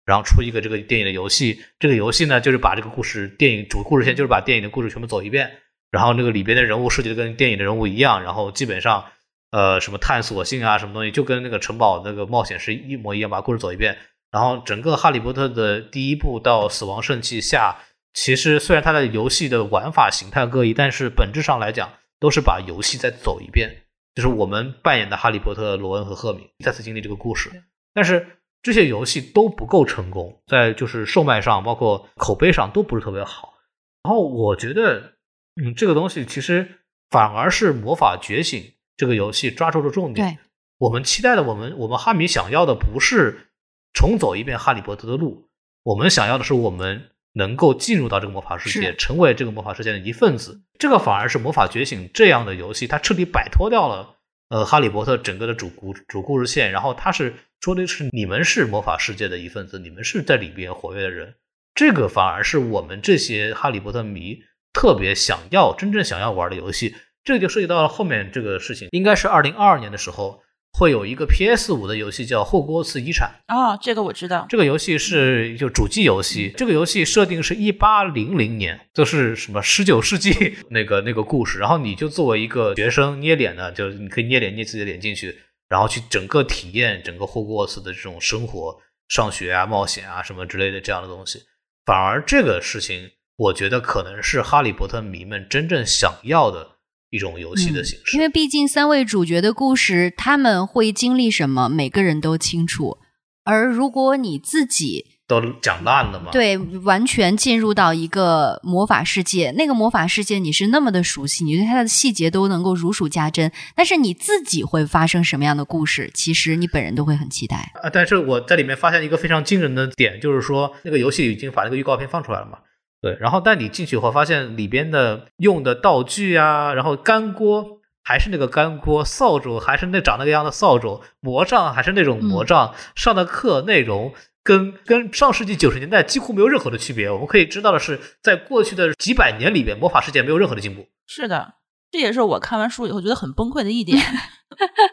S2: 然后出一个这个电影的游戏。这个游戏呢，就是把这个故事电影主故事线，就是把电影的故事全部走一遍，然后那个里边的人物设计的跟电影的人物一样，然后基本上呃什么探索性啊，什么东西就跟那个城堡那个冒险是一模一样，把故事走一遍。然后整个哈利波特的第一部到死亡圣器下，其实虽然它的游戏的玩法形态各异，但是本质上来讲都是把游戏再走一遍。就是我们扮演的哈利波特、罗恩和赫敏再次经历这个故事，但是这些游戏都不够成功，在就是售卖上，包括口碑上都不是特别好。然后我觉得，嗯，这个东西其实反而是魔法觉醒这个游戏抓住了重点。我们期待的，我们我们哈迷想要的不是重走一遍哈利波特的路，我们想要的是我们。能够进入到这个魔法世界，成为这个魔法世界的一份子，这个反而是魔法觉醒这样的游戏，它彻底摆脱掉了呃哈利波特整个的主故主故事线，然后它是说的是你们是魔法世界的一份子，你们是在里边活跃的人，这个反而是我们这些哈利波特迷特别想要、真正想要玩的游戏，这就涉及到了后面这个事情，应该是二零二二年的时候。会有一个 PS 五的游戏叫《霍格沃茨遗产》
S3: 哦，这个我知道。
S2: 这个游戏是就主机游戏，这个游戏设定是一八零零年，就是什么十九世纪 [laughs] 那个那个故事。然后你就作为一个学生捏脸呢，就你可以捏脸捏自己的脸进去，然后去整个体验整个霍格沃茨的这种生活、上学啊、冒险啊什么之类的这样的东西。反而这个事情，我觉得可能是哈利波特迷们真正想要的。一种游戏的形式，
S4: 因为毕竟三位主角的故事，他们会经历什么，每个人都清楚。而如果你自己
S2: 都讲烂了吗？
S4: 对，完全进入到一个魔法世界，那个魔法世界你是那么的熟悉，你对它的细节都能够如数家珍。但是你自己会发生什么样的故事，其实你本人都会很期待
S2: 啊。但是我在里面发现一个非常惊人的点，就是说那个游戏已经把那个预告片放出来了嘛。对，然后但你进去以后发现里边的用的道具啊，然后干锅还是那个干锅，扫帚还是那长那个样的扫帚，魔杖还是那种魔杖，上的课内容跟跟上世纪九十年代几乎没有任何的区别。我们可以知道的是，在过去的几百年里边，魔法世界没有任何的进步。
S3: 是的，这也是我看完书以后觉得很崩溃的一点，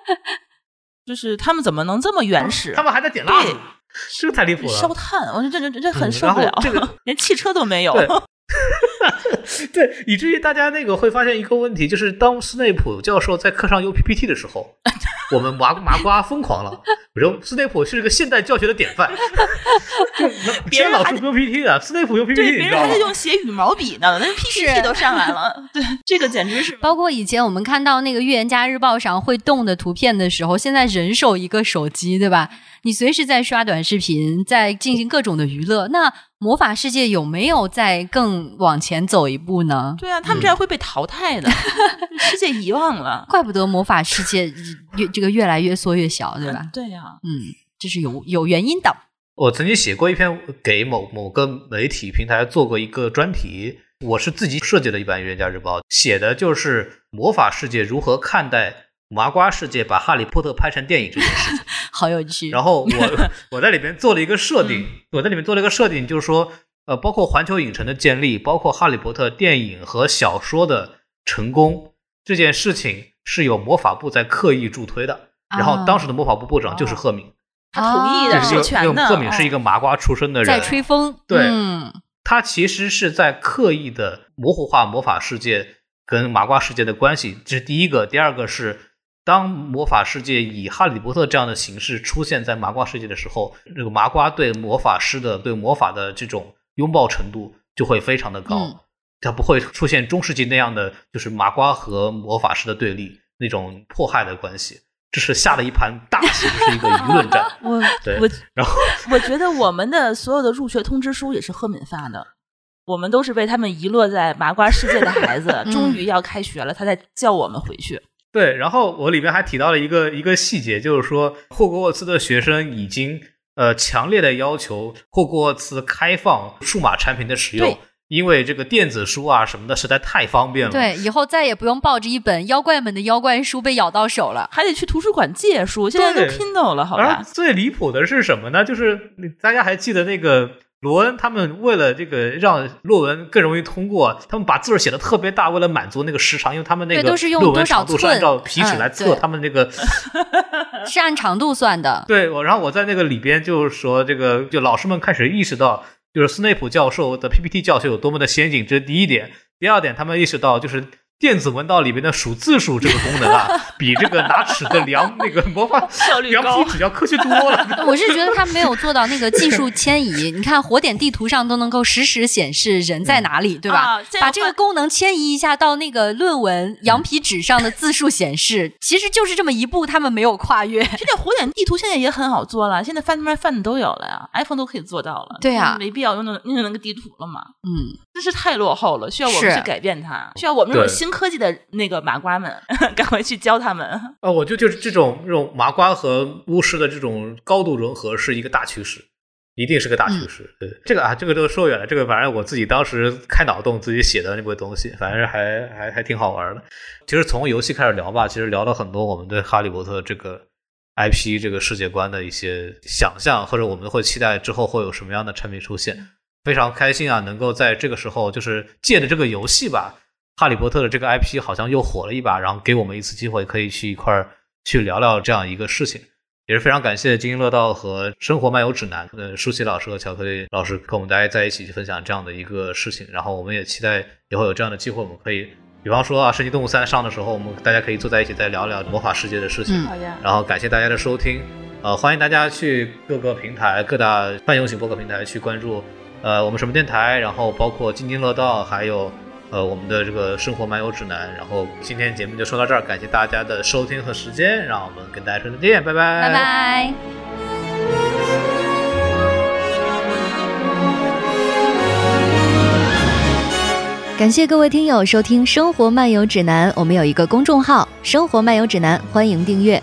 S3: [laughs] 就是他们怎么能这么原始？
S2: 他们还在点蜡烛。这个太离谱了，
S3: 烧炭，我说这这这很受不了。
S2: 这个
S3: 连汽车都没有，[laughs] [laughs]
S2: 对，以至于大家那个会发现一个问题，就是当斯内普教授在课上用 PPT 的时候，[laughs] 我们麻麻瓜疯狂了。我说斯内普是一个现代教学的典范，[laughs] 别人老是用 PPT 的，斯内普用 PPT，
S3: 别人还在用写羽毛笔呢，那 PPT 都上来了。对，这个简直是。
S4: 包括以前我们看到那个《预言家日报》上会动的图片的时候，现在人手一个手机，对吧？你随时在刷短视频，在进行各种的娱乐。那魔法世界有没有在更往前走一步呢？
S3: 对啊，他们这样会被淘汰的，世界遗忘了。[laughs]
S4: 怪不得魔法世界越这个越来越缩越小，对吧？[laughs]
S3: 对呀，
S4: 嗯，这是有有原因的。
S2: 我曾经写过一篇给某某个媒体平台做过一个专题，我是自己设计的一版《预言家日报》，写的就是魔法世界如何看待。麻瓜世界把《哈利波特》拍成电影这件事情，[laughs]
S4: 好有趣。
S2: 然后我我在里边做了一个设定，我在里面做了一个设定，就是说，呃，包括环球影城的建立，包括《哈利波特》电影和小说的成功这件事情，是有魔法部在刻意助推的。然后当时的魔法部部长就是赫敏，
S3: 他同意的授权
S2: 的。赫敏是一个麻瓜出身的人，
S4: 在吹风。
S2: 对，他其实是在刻意的模糊化魔法世界跟麻瓜世界的关系。这是第一个，第二个是。当魔法世界以哈利波特这样的形式出现在麻瓜世界的时候，这个麻瓜对魔法师的对魔法的这种拥抱程度就会非常的高，它不会出现中世纪那样的就是麻瓜和魔法师的对立那种迫害的关系，这是下了一盘大棋，是一个舆论战。
S3: 我
S2: 对，
S3: 然后我觉得我们的所有的入学通知书也是赫敏发的，我们都是被他们遗落在麻瓜世界的孩子，[laughs] 终于要开学了，他在叫我们回去。
S2: 对，然后我里面还提到了一个一个细节，就是说霍格沃茨的学生已经呃强烈的要求霍格沃茨开放数码产品的使用，因为这个电子书啊什么的实在太方便了。
S4: 对，以后再也不用抱着一本妖怪们的妖怪书被咬到手了。
S3: 还得去图书馆借书，现在都
S2: 对
S3: Kindle 了，好
S2: 而
S3: 吧？
S2: 最离谱的是什么呢？就是你大家还记得那个罗恩他们为了这个让论文更容易通过，他们把字儿写的特别大，为了满足那个时长，因为他们那个
S4: 都是用
S2: 论文
S4: 多少
S2: 长度是按照皮尺
S4: 嗯
S2: 来测
S4: 对
S2: 他们那个。[laughs] [laughs]
S4: 是按长度算的。
S2: 对，我然后我在那个里边就是说，这个就老师们开始意识到，就是斯内普教授的 PPT 教学有多么的先进，这是第一点。第二点，他们意识到就是。电子文档里面的数字数这个功能啊，[laughs] 比这个拿尺子量那个魔法
S3: 效率高
S2: 皮纸要科学多了。[laughs]
S4: 我是觉得他没有做到那个技术迁移。你看火点地图上都能够实时显示人在哪里，[laughs] 对吧？
S3: 啊
S4: 把这个功能迁移一下到那个论文羊皮纸上的字数显示，其实就是这么一步，他们没有跨越。
S3: 现在火点地图现在也很好做了，现在 Find My Friend 都有了呀，iPhone 都可以做到了。
S4: 对呀
S3: 没必要用那用那个地图了嘛，
S4: 嗯，
S3: 真是太落后了，需要我们去改变它，需要我们这种
S2: 对
S3: 新科技的那个麻瓜们 [laughs] 赶快去教他们。
S2: 啊，我就就是这种这种麻瓜和巫师的这种高度融合是一个大趋势，一定是个大趋势。对这个啊，这个都说远了。这个反正我自己当时开脑洞自己写的那部东西，反正还还还挺好玩的。其实从游戏开始聊吧，其实聊了很多我们对哈利波特这个 IP 这个世界观的一些想象，或者我们会期待之后会有什么样的产品出现。非常开心啊，能够在这个时候就是借着这个游戏吧，哈利波特的这个 IP 好像又火了一把，然后给我们一次机会，可以去一块儿去聊聊这样一个事情，也是非常感谢津津乐道和生活漫游指南的舒淇老师和巧克力老师跟我们大家在一起去分享这样的一个事情，然后我们也期待以后有这样的机会，我们可以，比方说啊，《神奇动物三》上的时候，我们大家可以坐在一起再聊聊魔法世界的事情。
S4: 嗯。
S3: 好呀，
S2: 然后感谢大家的收听，呃，欢迎大家去各个平台、各大泛用型播客平台去关注，呃，我们什么电台，然后包括津津乐道，还有呃我们的这个生活漫游指南。然后今天节目就说到这儿，感谢大家的收听和时间，让我们跟大家说再见，拜拜，
S4: 拜拜。
S1: 感谢各位听友收听《生活漫游指南》，我们有一个公众号《生活漫游指南》，欢迎订阅。